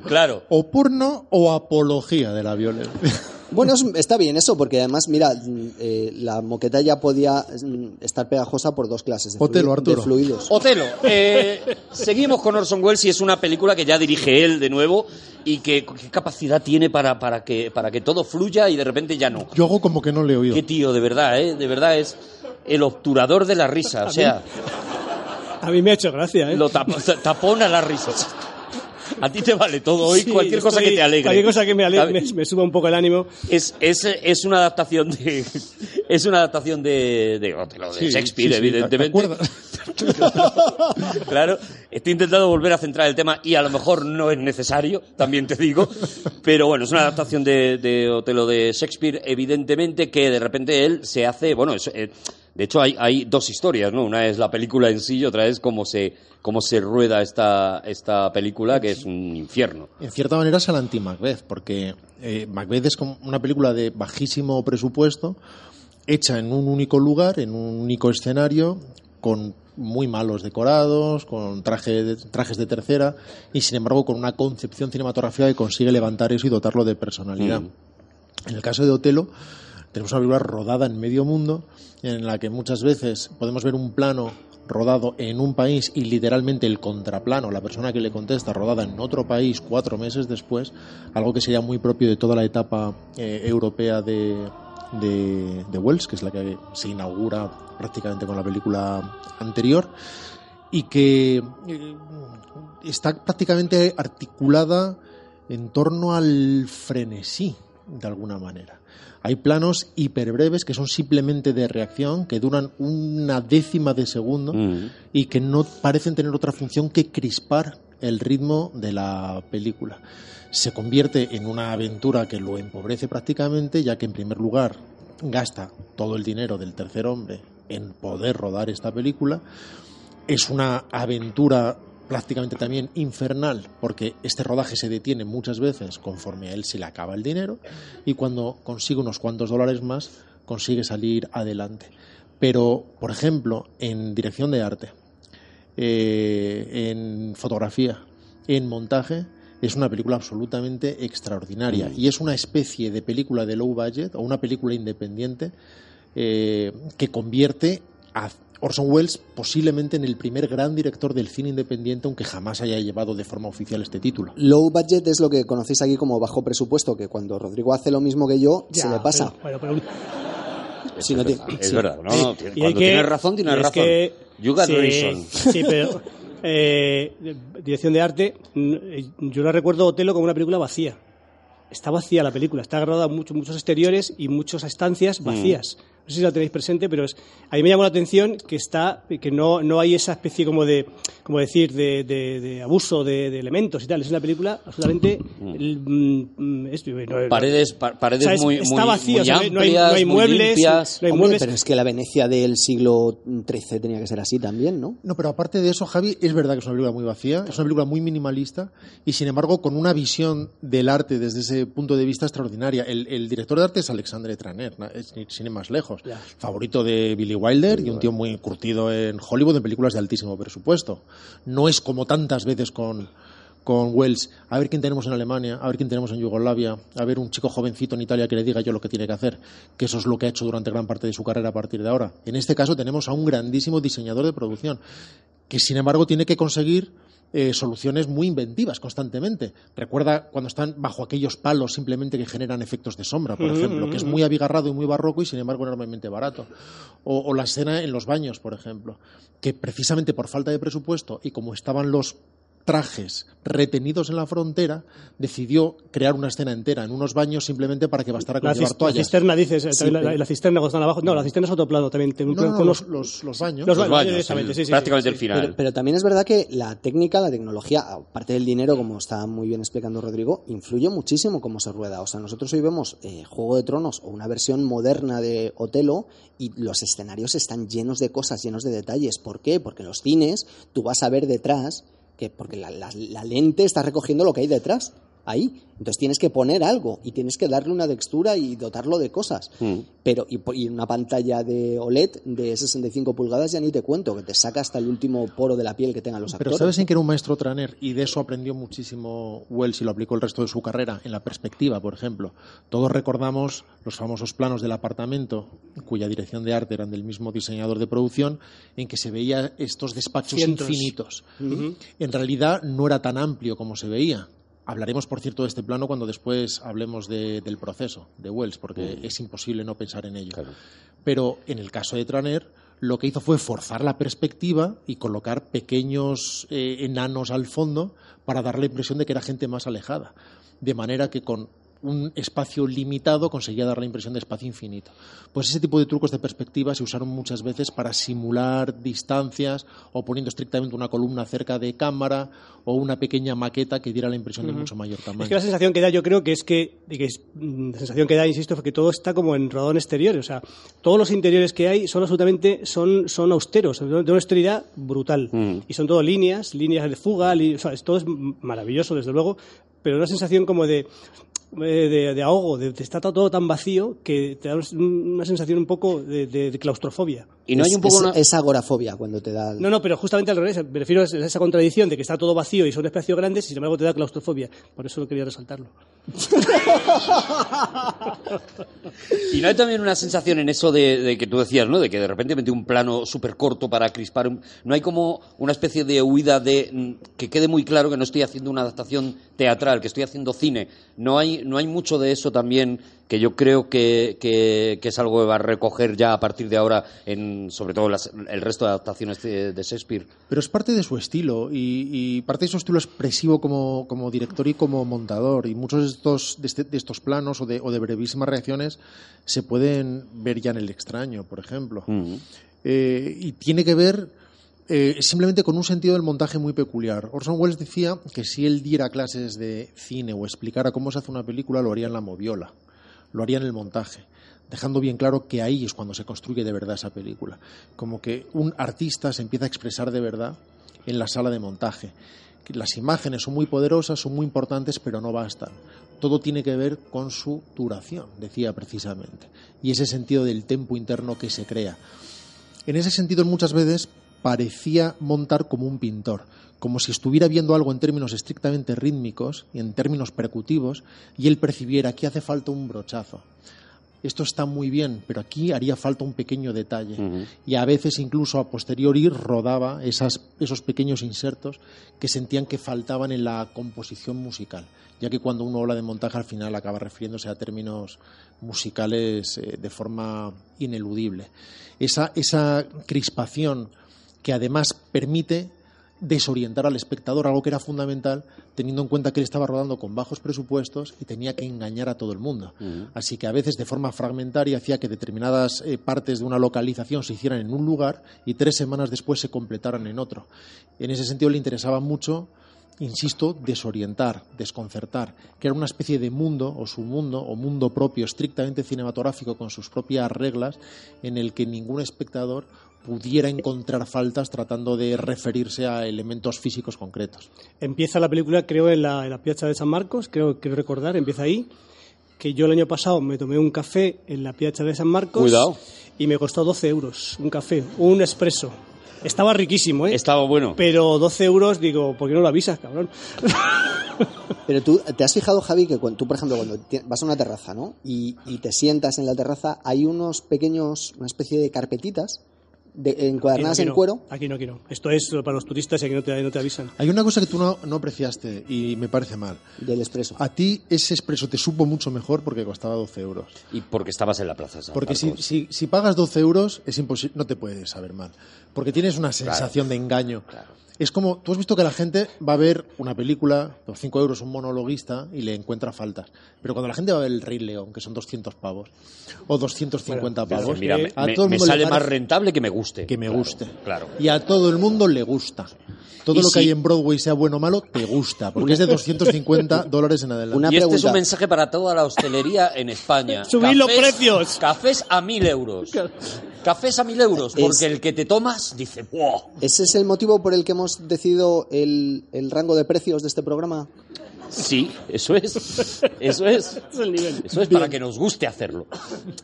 Speaker 1: Claro.
Speaker 3: o porno o apología de la violencia.
Speaker 4: Bueno, es- está bien eso, porque además, mira, mm, eh, la moqueta ya podía mm, estar pegajosa por dos clases de,
Speaker 3: Otelo,
Speaker 4: flui- de
Speaker 3: Arturo.
Speaker 4: fluidos.
Speaker 1: Otelo, eh, seguimos con Orson Welles y es una película que ya dirige él de nuevo y que qué capacidad tiene para, para, que, para que todo fluya y de repente ya no.
Speaker 3: Yo hago como que no le he oído.
Speaker 1: Qué tío, de verdad, ¿eh? De verdad es el obturador de la risa. O sea,
Speaker 2: A mí me ha hecho gracia, ¿eh?
Speaker 1: lo tap- tapona las risas. A ti te vale todo hoy,
Speaker 2: Sí,
Speaker 1: cualquier cosa que te alegre.
Speaker 2: Cualquier cosa que me, ale-
Speaker 1: ¿Sabes?
Speaker 2: me, me suba un poco el ánimo.
Speaker 1: Es, es, es una adaptación de es una adaptación de, de de
Speaker 3: Sí,
Speaker 1: Shakespeare,
Speaker 3: sí, sí, ¿te
Speaker 1: evidentemente. claro, estoy intentando volver a centrar el tema y a lo mejor no es necesario, también te digo. Pero bueno, es una adaptación de, de Otelo de Shakespeare, evidentemente, que de repente él se hace, bueno, es, eh, de hecho hay, hay dos historias, ¿no? Una es la película en sí y otra es cómo se, cómo se rueda esta, esta película, que es un infierno.
Speaker 3: En cierta manera es el anti-Macbeth, porque eh, Macbeth es como una película de bajísimo presupuesto, hecha en un único lugar, en un único escenario, con muy malos decorados, con traje de- trajes de tercera, y sin embargo con una concepción cinematográfica que consigue levantar eso y dotarlo de personalidad.
Speaker 1: Mm.
Speaker 3: En el caso de Otelo, tenemos una película rodada en medio mundo, en la que muchas veces podemos ver un plano rodado en un país y literalmente el contraplano, la persona que le contesta, rodada en otro país cuatro meses después, algo que sería muy propio de toda la etapa eh, europea de, de, de Wells, que es la que se inaugura prácticamente con la película anterior, y que eh, está prácticamente articulada en torno al frenesí, de alguna manera. Hay planos hiperbreves que son simplemente de reacción, que duran una décima de segundo
Speaker 1: Mm.
Speaker 3: y que no parecen tener otra función que crispar el ritmo de la película. Se convierte en una aventura que lo empobrece prácticamente, ya que en primer lugar gasta todo el dinero del tercer hombre en poder rodar esta película. Es una aventura prácticamente también infernal, porque este rodaje se detiene muchas veces conforme a él se le acaba el dinero y cuando consigue unos cuantos dólares más consigue salir adelante. Pero, por ejemplo, en dirección de arte, eh, en fotografía, en montaje, es una película absolutamente extraordinaria y es una especie de película de low budget o una película independiente eh, que convierte a Orson Welles posiblemente en el primer gran director del cine independiente, aunque jamás haya llevado de forma oficial este título.
Speaker 4: Low budget es lo que conocéis aquí como bajo presupuesto, que cuando Rodrigo hace lo mismo que yo, se le pasa.
Speaker 2: pero- pero- pero-
Speaker 4: Si no tiene-
Speaker 1: Es
Speaker 4: sí.
Speaker 1: verdad, ¿no?
Speaker 2: y
Speaker 1: Cuando
Speaker 2: hay
Speaker 1: tienes razón, tienes razón.
Speaker 2: que-
Speaker 1: You got
Speaker 2: sí,
Speaker 1: reason.
Speaker 2: Sí, pero eh, dirección de arte, mm, yo la recuerdo Otelo como una película vacía. Está vacía la película, está agarrada a muchos, muchos exteriores y muchas estancias vacías. No sé si la tenéis presente, pero es, a mí me llamó la atención que está, que no, no hay esa especie como de, como decir, de, de- de abuso de, de elementos y tal. Es una película absolutamente mm, es- no-
Speaker 1: Paredes, pa- paredes
Speaker 2: o sea, es-
Speaker 1: muy,
Speaker 2: está
Speaker 1: muy,
Speaker 2: vacío,
Speaker 1: muy
Speaker 2: o sea, no hay- no hay,
Speaker 1: amplias,
Speaker 2: no hay
Speaker 1: muy
Speaker 2: muebles,
Speaker 1: limpias.
Speaker 2: no hay
Speaker 4: Hombre,
Speaker 2: muebles.
Speaker 4: pero es que la Venecia del siglo XIII tenía que ser así también, ¿no?
Speaker 3: No, pero aparte de eso, Javi, es verdad que es una película muy vacía, es una película muy minimalista y, sin embargo, con una visión del arte desde ese punto de vista extraordinaria. El, el director de arte es Alexandre Traner, sin ir más lejos. Favorito de Billy Wilder y un tío muy curtido en Hollywood en películas de altísimo presupuesto. No es como tantas veces con, con Wells, a ver quién tenemos en Alemania, a ver quién tenemos en Yugoslavia, a ver un chico jovencito en Italia que le diga yo lo que tiene que hacer, que eso es lo que ha hecho durante gran parte de su carrera a partir de ahora. En este caso tenemos a un grandísimo diseñador de producción, que sin embargo tiene que conseguir eh, soluciones muy inventivas constantemente. Recuerda cuando están bajo aquellos palos simplemente que generan efectos de sombra, por ejemplo, que es muy abigarrado y muy barroco y sin embargo enormemente barato. O, o la escena en los baños, por ejemplo, que precisamente por falta de presupuesto y como estaban los trajes retenidos en la frontera, decidió crear una escena entera en unos baños simplemente para que bastara con
Speaker 2: La,
Speaker 3: llevar
Speaker 2: la
Speaker 3: toallas.
Speaker 2: cisterna, dices, eh,
Speaker 4: Sí,
Speaker 2: también la,
Speaker 4: pero-
Speaker 2: la cisterna cuando están abajo. No, la cisterna es otro plano también.
Speaker 3: No, los,
Speaker 2: los-
Speaker 3: baños.
Speaker 2: los baños,
Speaker 1: baños,
Speaker 2: directamente,
Speaker 1: sí,
Speaker 2: sí, sí,
Speaker 1: prácticamente
Speaker 2: sí,
Speaker 1: el final.
Speaker 4: Pero, pero también es verdad que la técnica, la tecnología, aparte del dinero, como está muy bien explicando Rodrigo, influye muchísimo cómo se rueda. O sea, nosotros hoy vemos eh, Juego de Tronos o una versión moderna de Otelo y los escenarios están llenos de cosas, llenos de detalles. ¿Por qué? Porque en los cines tú vas a ver detrás, que porque la, la- la lente está recogiendo lo que hay detrás. Ahí. Entonces tienes que poner algo y tienes que darle una textura y dotarlo de cosas.
Speaker 1: Mm.
Speaker 4: Pero, y, una pantalla de OLED de 65 pulgadas ya ni te cuento, que te saca hasta el último poro de la piel que tengan los
Speaker 3: Pero
Speaker 4: actores.
Speaker 3: ¿sabes en qué era un maestro Traner? Y de eso aprendió muchísimo Wells y lo aplicó el resto de su carrera, en la perspectiva, por ejemplo. Todos recordamos los famosos planos del apartamento, cuya dirección de arte eran del mismo diseñador de producción, en que se veía estos despachos
Speaker 2: Cientos.
Speaker 3: infinitos. En realidad no era tan amplio como se veía. Hablaremos, por cierto, de este plano cuando después hablemos de- del proceso de Wells, porque es imposible no pensar en ello.
Speaker 1: Claro.
Speaker 3: Pero en el caso de Traner, lo que hizo fue forzar la perspectiva y colocar pequeños eh, enanos al fondo para dar la impresión de que era gente más alejada. De manera que con un espacio limitado conseguía dar la impresión de espacio infinito. Pues ese tipo de trucos de perspectiva se usaron muchas veces para simular distancias o poniendo estrictamente una columna cerca de cámara o una pequeña maqueta que diera la impresión de mucho mayor tamaño.
Speaker 2: Es que la sensación que da, yo creo que es que, que es, mm, la sensación que da, insisto, es que todo está como en rodado en exteriores. O sea, todos los interiores que hay son absolutamente, son, son austeros, de una austeridad brutal.
Speaker 1: Mm.
Speaker 2: Y son todo líneas, líneas de fuga, li- o sea, es- todo es maravilloso, desde luego, pero una sensación como de, de, de ahogo, de, de está todo tan vacío que te da una sensación un poco de, de- de claustrofobia.
Speaker 1: Y no hay un poco
Speaker 4: es,
Speaker 1: una...
Speaker 4: es agorafobia cuando te da...
Speaker 2: No, no, pero justamente al revés. Me refiero a esa contradicción de que está todo vacío y son espacios grandes y sin embargo te da claustrofobia. Por eso lo quería resaltarlo.
Speaker 1: Y no hay también una sensación en eso de, que tú decías, ¿no? De que de repente mete un plano súper corto para crispar. No hay como una especie de huida de mm, que quede muy claro que no estoy haciendo una adaptación teatral, que estoy haciendo cine. No hay, no hay mucho de eso también que yo creo que, que- que es algo que va a recoger ya a partir de ahora en sobre todo las- el resto de adaptaciones de, de Shakespeare.
Speaker 3: Pero es parte de su estilo y, y parte de su estilo expresivo como, como director y como montador. Y muchos de estos, de, este- de estos planos o de, o de brevísimas reacciones se pueden ver ya en el extraño, por ejemplo. Eh, y tiene que ver eh, simplemente con un sentido del montaje muy peculiar. Orson Welles decía que si él diera clases de cine o explicara cómo se hace una película, lo haría en la moviola, lo haría en el montaje, dejando bien claro que ahí es cuando se construye de verdad esa película. Como que un artista se empieza a expresar de verdad en la sala de montaje. Las imágenes son muy poderosas, son muy importantes, pero no bastan. Todo tiene que ver con su duración, decía precisamente, y ese sentido del tempo interno que se crea. En ese sentido, muchas veces parecía montar como un pintor, como si estuviera viendo algo en términos estrictamente rítmicos y en términos percutivos, y él percibiera que hace falta un brochazo. Esto está muy bien, pero aquí haría falta un pequeño detalle. Y a veces incluso a posteriori rodaba esas- esos pequeños insertos que sentían que faltaban en la composición musical, ya que cuando uno habla de montaje al final acaba refiriéndose a términos musicales eh, de forma ineludible. Esa, esa crispación que además permite desorientar al espectador, algo que era fundamental, teniendo en cuenta que él estaba rodando con bajos presupuestos y tenía que engañar a todo el mundo. Así que a veces de forma fragmentaria hacía que determinadas eh, partes de una localización se hicieran en un lugar y tres semanas después se completaran en otro. En ese sentido le interesaba mucho insisto, desorientar, desconcertar, que era una especie de mundo o submundo o mundo propio estrictamente cinematográfico con sus propias reglas en el que ningún espectador pudiera encontrar faltas tratando de referirse a elementos físicos concretos.
Speaker 2: Empieza la película, creo, en la, en la Piazza de San Marcos, creo, quiero recordar, empieza ahí. Que yo el año pasado me tomé un café en la Piazza de San Marcos.
Speaker 1: Cuidado.
Speaker 2: Y me costó 12 euros, un café, un expreso. Estaba riquísimo, ¿eh?
Speaker 1: Estaba bueno.
Speaker 2: Pero 12 euros, digo, ¿por qué no lo avisas, cabrón?
Speaker 4: Pero tú, ¿te has fijado, Javi, que cuando, tú, por ejemplo, cuando vas a una terraza, ¿no? Y, y te sientas en la terraza, hay unos pequeños, una especie de carpetitas de, encuadernadas
Speaker 2: Aquí
Speaker 4: en
Speaker 2: no,
Speaker 4: cuero.
Speaker 2: Aquí no, aquí no. Esto es para los turistas y aquí no te, no te avisan.
Speaker 3: Hay una cosa que tú no, no apreciaste y me parece mal.
Speaker 4: Del expreso.
Speaker 3: A ti ese expreso te supo mucho mejor porque costaba 12 euros.
Speaker 1: Y porque estabas en la plaza. San
Speaker 3: Porque si, si, si pagas 12 euros, es imposible, no te puedes saber mal. Porque tienes una sensación de engaño. Es como, tú has visto que la gente va a ver una película, por 5 euros un monologuista y le encuentra faltas. Pero cuando la gente va a ver El Rey León, que son 200 pavos, o 250
Speaker 1: Dices,
Speaker 3: pavos,
Speaker 1: mira, me,
Speaker 3: a
Speaker 1: me-
Speaker 3: todo el
Speaker 1: me
Speaker 3: mundo le
Speaker 1: sale más rentable que me guste.
Speaker 3: que me
Speaker 1: Claro,
Speaker 3: guste.
Speaker 1: Claro.
Speaker 3: Y a todo el mundo le gusta. Todo lo que
Speaker 1: si-
Speaker 3: hay en Broadway, sea bueno o malo, te gusta. Porque es de 250 dólares en adelante.
Speaker 4: Una
Speaker 1: y este es
Speaker 4: pregunta.
Speaker 1: un mensaje para toda la hostelería en España.
Speaker 2: Subid los precios.
Speaker 1: Cafés a mil euros. Cafés a mil euros, porque
Speaker 4: Es-
Speaker 1: el que te tomas dice, ¡wow!
Speaker 4: ¿Ese es el motivo por el que hemos decidido el, el rango de precios de este programa?
Speaker 1: Sí, eso es. Eso es.
Speaker 2: es el nivel.
Speaker 1: Eso es para que nos guste hacerlo.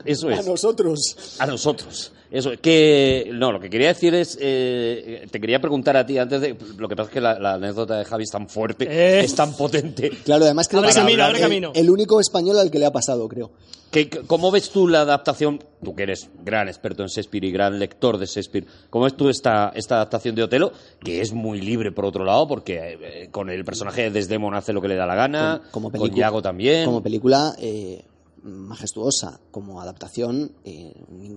Speaker 1: Eso es.
Speaker 4: nosotros.
Speaker 1: A nosotros. Eso, que no, lo que quería decir es, eh, te quería preguntar a ti antes de, lo que pasa es que la, la anécdota de Javi es tan fuerte,
Speaker 2: Eh.
Speaker 1: es tan potente.
Speaker 4: Claro, además creo
Speaker 2: Abre
Speaker 4: que es
Speaker 2: camino,
Speaker 4: el-
Speaker 2: abre camino.
Speaker 4: el único español al que le ha pasado, creo.
Speaker 1: ¿Cómo ves tú la adaptación? Tú que eres gran experto en Shakespeare y gran lector de Shakespeare, ¿cómo ves tú esta, esta adaptación de Otelo? Que es muy libre por otro lado, porque eh, con el personaje de Desdemona hace lo que le da la gana,
Speaker 4: como
Speaker 1: con
Speaker 4: película,
Speaker 1: Yago también.
Speaker 4: Como película eh, majestuosa, como adaptación, eh,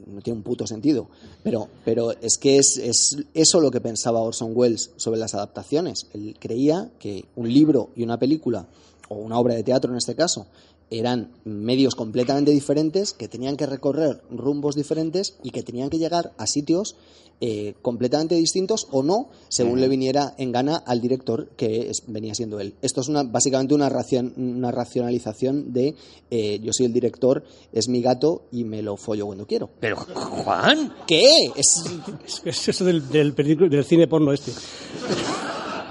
Speaker 4: no tiene un puto sentido. Pero, pero es que es, es eso lo que pensaba Orson Welles sobre las adaptaciones. Él creía que un libro y una película, o una obra de teatro en este caso, eran medios completamente diferentes que tenían que recorrer rumbos diferentes y que tenían que llegar a sitios eh, completamente distintos o no, según le viniera en gana al director que es- venía siendo él. Esto es una, básicamente una, racion- una racionalización de eh, yo soy el director, es mi gato y me lo follo cuando quiero.
Speaker 1: Pero, Juan,
Speaker 4: ¿Qué? Es,
Speaker 2: Es, es eso del, del, película- del cine porno este.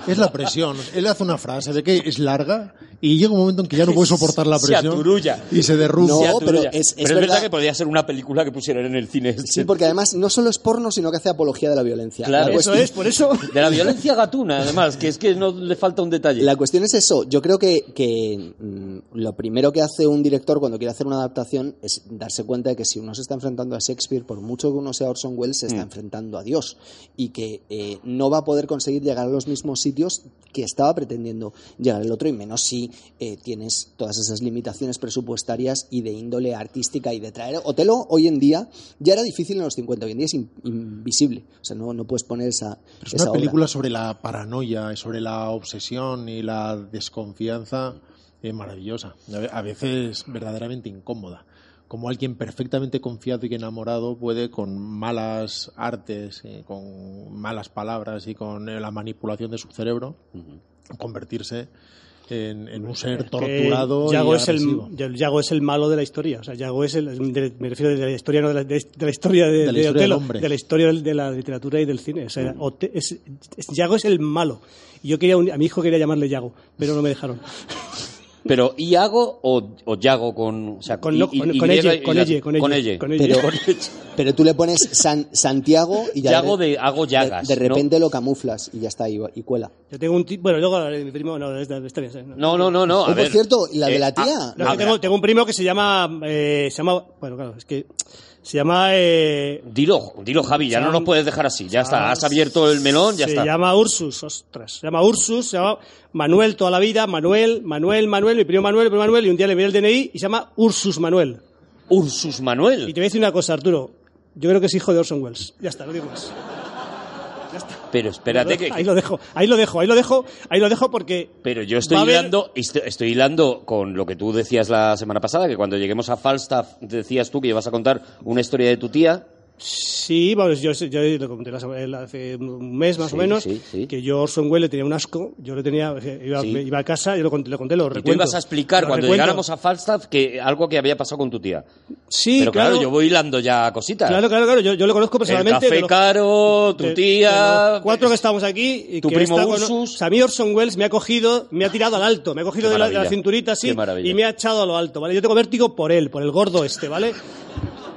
Speaker 3: Es la presión. Él hace una frase de que es larga y llega un momento en que ya no puede soportar la
Speaker 1: Se
Speaker 3: presión.
Speaker 1: aturulla.
Speaker 3: Y se derrumba.
Speaker 4: No,
Speaker 1: Se
Speaker 4: pero es- es
Speaker 1: Pero es verdad
Speaker 4: verdad
Speaker 1: que podría ser una película que pusieran en el cine.
Speaker 4: sí, porque además no solo es porno, sino que hace apología de la violencia.
Speaker 1: Claro.
Speaker 4: La
Speaker 2: Eso es, por eso.
Speaker 1: De la violencia gatuna, además, que es que no le falta un detalle.
Speaker 4: La cuestión es eso. Yo creo que, que, mm, lo primero que hace un director cuando quiere hacer una adaptación es darse cuenta de que si uno se está enfrentando a Shakespeare, por mucho que uno sea Orson Welles, se está enfrentando a Dios. Y que eh, no va a poder conseguir llegar a los mismos sitios que estaba pretendiendo llegar el otro, y menos si eh, tienes todas esas limitaciones presupuestarias y de índole artística y de traer. Otelo hoy en día ya era difícil en los 50, hoy en día es in- invisible. O sea, no, no puedes poner esa.
Speaker 3: Es
Speaker 4: esa
Speaker 3: una
Speaker 4: obra.
Speaker 3: película sobre la paranoia, y sobre la obsesión y la desconfianza eh, maravillosa. A veces verdaderamente incómoda. Como alguien perfectamente confiado y enamorado puede, con malas artes, eh, con malas palabras y con eh, la manipulación de su cerebro, convertirse en, en un ser torturado
Speaker 2: Yago
Speaker 3: y
Speaker 2: es el. Yago es el malo de la historia. O sea, Yago es el. de- me refiero de la historia, no de la, de, de la historia de,
Speaker 3: la historia
Speaker 2: Otelo,
Speaker 3: hombre.
Speaker 2: de la historia de la literatura y del cine. O sea, Ote- es- es- Yago es el malo. Y yo quería un- a mi hijo quería llamarle Yago, pero no me dejaron.
Speaker 1: Pero Iago o, o Yago con. O sea,
Speaker 2: Con, no, con,
Speaker 1: Y
Speaker 2: con
Speaker 1: y
Speaker 2: elle,
Speaker 1: la-
Speaker 2: con elle.
Speaker 4: Pero, pero tú le pones San- Santiago y ya
Speaker 1: Yago
Speaker 4: de,
Speaker 1: de Hago
Speaker 4: de-
Speaker 1: Llagas.
Speaker 4: de
Speaker 1: ¿no?
Speaker 4: repente lo camuflas y ya está, y, y cuela.
Speaker 2: Yo tengo un bueno, luego hablaré de mi primo, no, está, bien. está bien.
Speaker 1: No, no, no, no.
Speaker 4: Oh,
Speaker 1: a
Speaker 4: por
Speaker 1: ver.
Speaker 4: cierto, la de
Speaker 1: Eh,
Speaker 4: la
Speaker 1: ah,
Speaker 4: tía.
Speaker 2: No, es que tengo, tengo un primo que se llama, eh, se llama, bueno, claro, es que se llama, eh,
Speaker 1: Dilo, dilo, Javi, ya no nos puedes dejar así. Ya está, has abierto el melón, ya
Speaker 2: se
Speaker 1: está.
Speaker 2: llama Ursus, ostras, se llama Ursus, se llama Manuel toda la vida, Manuel, Manuel, Manuel, mi primo Manuel, mi primo Manuel, y un día le miré el DNI y se llama Ursus Manuel.
Speaker 1: Ursus
Speaker 2: Y
Speaker 1: Manuel.
Speaker 2: te voy a decir una cosa, Arturo, yo creo que es hijo de Orson Welles. Ya está, no digo más.
Speaker 1: Pero espérate que.
Speaker 2: Ahí lo dejo, ahí lo dejo, ahí lo dejo, ahí lo dejo porque...
Speaker 1: Pero yo estoy
Speaker 2: haber-
Speaker 1: hilando, estoy, estoy hilando con lo que tú decías la semana pasada, que cuando lleguemos a Falstaff decías tú que ibas a contar una historia de tu tía.
Speaker 2: Sí, vamos, yo, yo lo comenté hace un mes más
Speaker 1: Sí,
Speaker 2: o menos,
Speaker 1: sí, sí.
Speaker 2: que yo Orson Welles le tenía un asco, yo le tenía, iba,
Speaker 1: Sí.
Speaker 2: iba a casa, yo lo conté, lo conté, lo
Speaker 1: Y tú
Speaker 2: recuento.
Speaker 1: ibas a explicar
Speaker 2: Lo
Speaker 1: cuando
Speaker 2: recuento.
Speaker 1: llegáramos a Falstaff que algo que había pasado con tu tía.
Speaker 2: Sí,
Speaker 1: Pero claro,
Speaker 2: claro,
Speaker 1: yo voy hilando ya cositas.
Speaker 2: claro, claro, claro, yo, yo lo conozco
Speaker 1: El
Speaker 2: personalmente.
Speaker 1: café
Speaker 2: de los-
Speaker 1: caro, tu
Speaker 2: de- de
Speaker 1: tía.
Speaker 2: los cuatro que estamos aquí. Y
Speaker 1: tu
Speaker 2: que
Speaker 1: primo
Speaker 2: con-
Speaker 1: Ursus.
Speaker 2: o sea, a mí Orson Welles me ha cogido, me ha tirado al alto, me ha cogido de la, de la cinturita así y me ha echado a lo alto, ¿vale? Yo tengo vértigo por él, por el gordo este, ¿vale?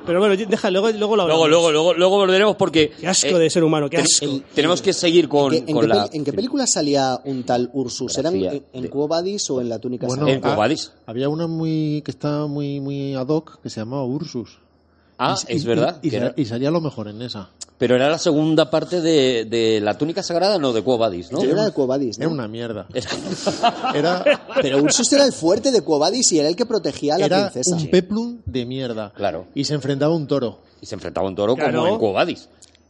Speaker 2: Pero bueno, deja, luego, luego lo hablamos.
Speaker 1: Luego, luego, volveremos porque.
Speaker 2: Qué asco
Speaker 1: eh,
Speaker 2: de ser humano, qué
Speaker 1: tenemos que seguir con,
Speaker 4: ¿En, qué
Speaker 1: la.
Speaker 4: en qué película salía un tal Ursus? ¿Era en, en
Speaker 1: de-
Speaker 4: Quo Vadis o en La túnica
Speaker 3: Bueno?
Speaker 1: En Quo Vadis.
Speaker 3: ah, había una muy que estaba muy muy ad hoc que se llamaba Ursus.
Speaker 1: Ah,
Speaker 3: Y-
Speaker 1: es
Speaker 3: y-
Speaker 1: verdad.
Speaker 3: Y, y salía lo mejor en esa.
Speaker 1: Pero era la segunda parte de, de la túnica sagrada, no, de Quo Vadis, ¿no?
Speaker 4: Era de Quo Vadis, ¿no?
Speaker 3: Era una mierda.
Speaker 1: Era-
Speaker 3: Era,
Speaker 4: Pero Ursus era el fuerte de Quo Vadis y era el que protegía a la
Speaker 3: era
Speaker 4: princesa.
Speaker 3: un peplum de mierda.
Speaker 1: Claro.
Speaker 3: Y se enfrentaba a un toro.
Speaker 1: y se enfrentaba a un toro
Speaker 2: Claro.
Speaker 1: como en.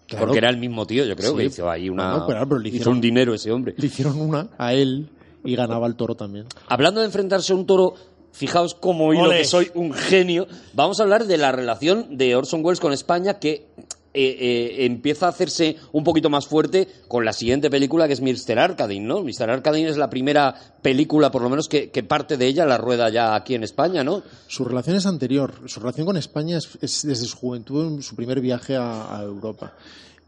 Speaker 3: Claro.
Speaker 1: Porque era el mismo tío, yo creo
Speaker 3: Sí.
Speaker 1: que hizo ahí una.
Speaker 3: Bueno, pero- pero le
Speaker 1: hizo
Speaker 3: hicieron-
Speaker 1: un dinero ese hombre.
Speaker 3: Le hicieron una a él y ganaba el toro también.
Speaker 1: Hablando de enfrentarse a un toro, fijaos cómo hilo que soy un genio. Vamos a hablar de la relación de Orson Welles con España que eh, eh, empieza a hacerse un poquito más fuerte con la siguiente película que es Mr. Arcadine, ¿no? Mr. Arcadine es la primera película, por lo menos, que, parte de ella la rueda ya aquí en España, ¿no?
Speaker 3: Su relación es anterior. Su relación con España es, es desde su juventud, en su primer viaje a, a Europa.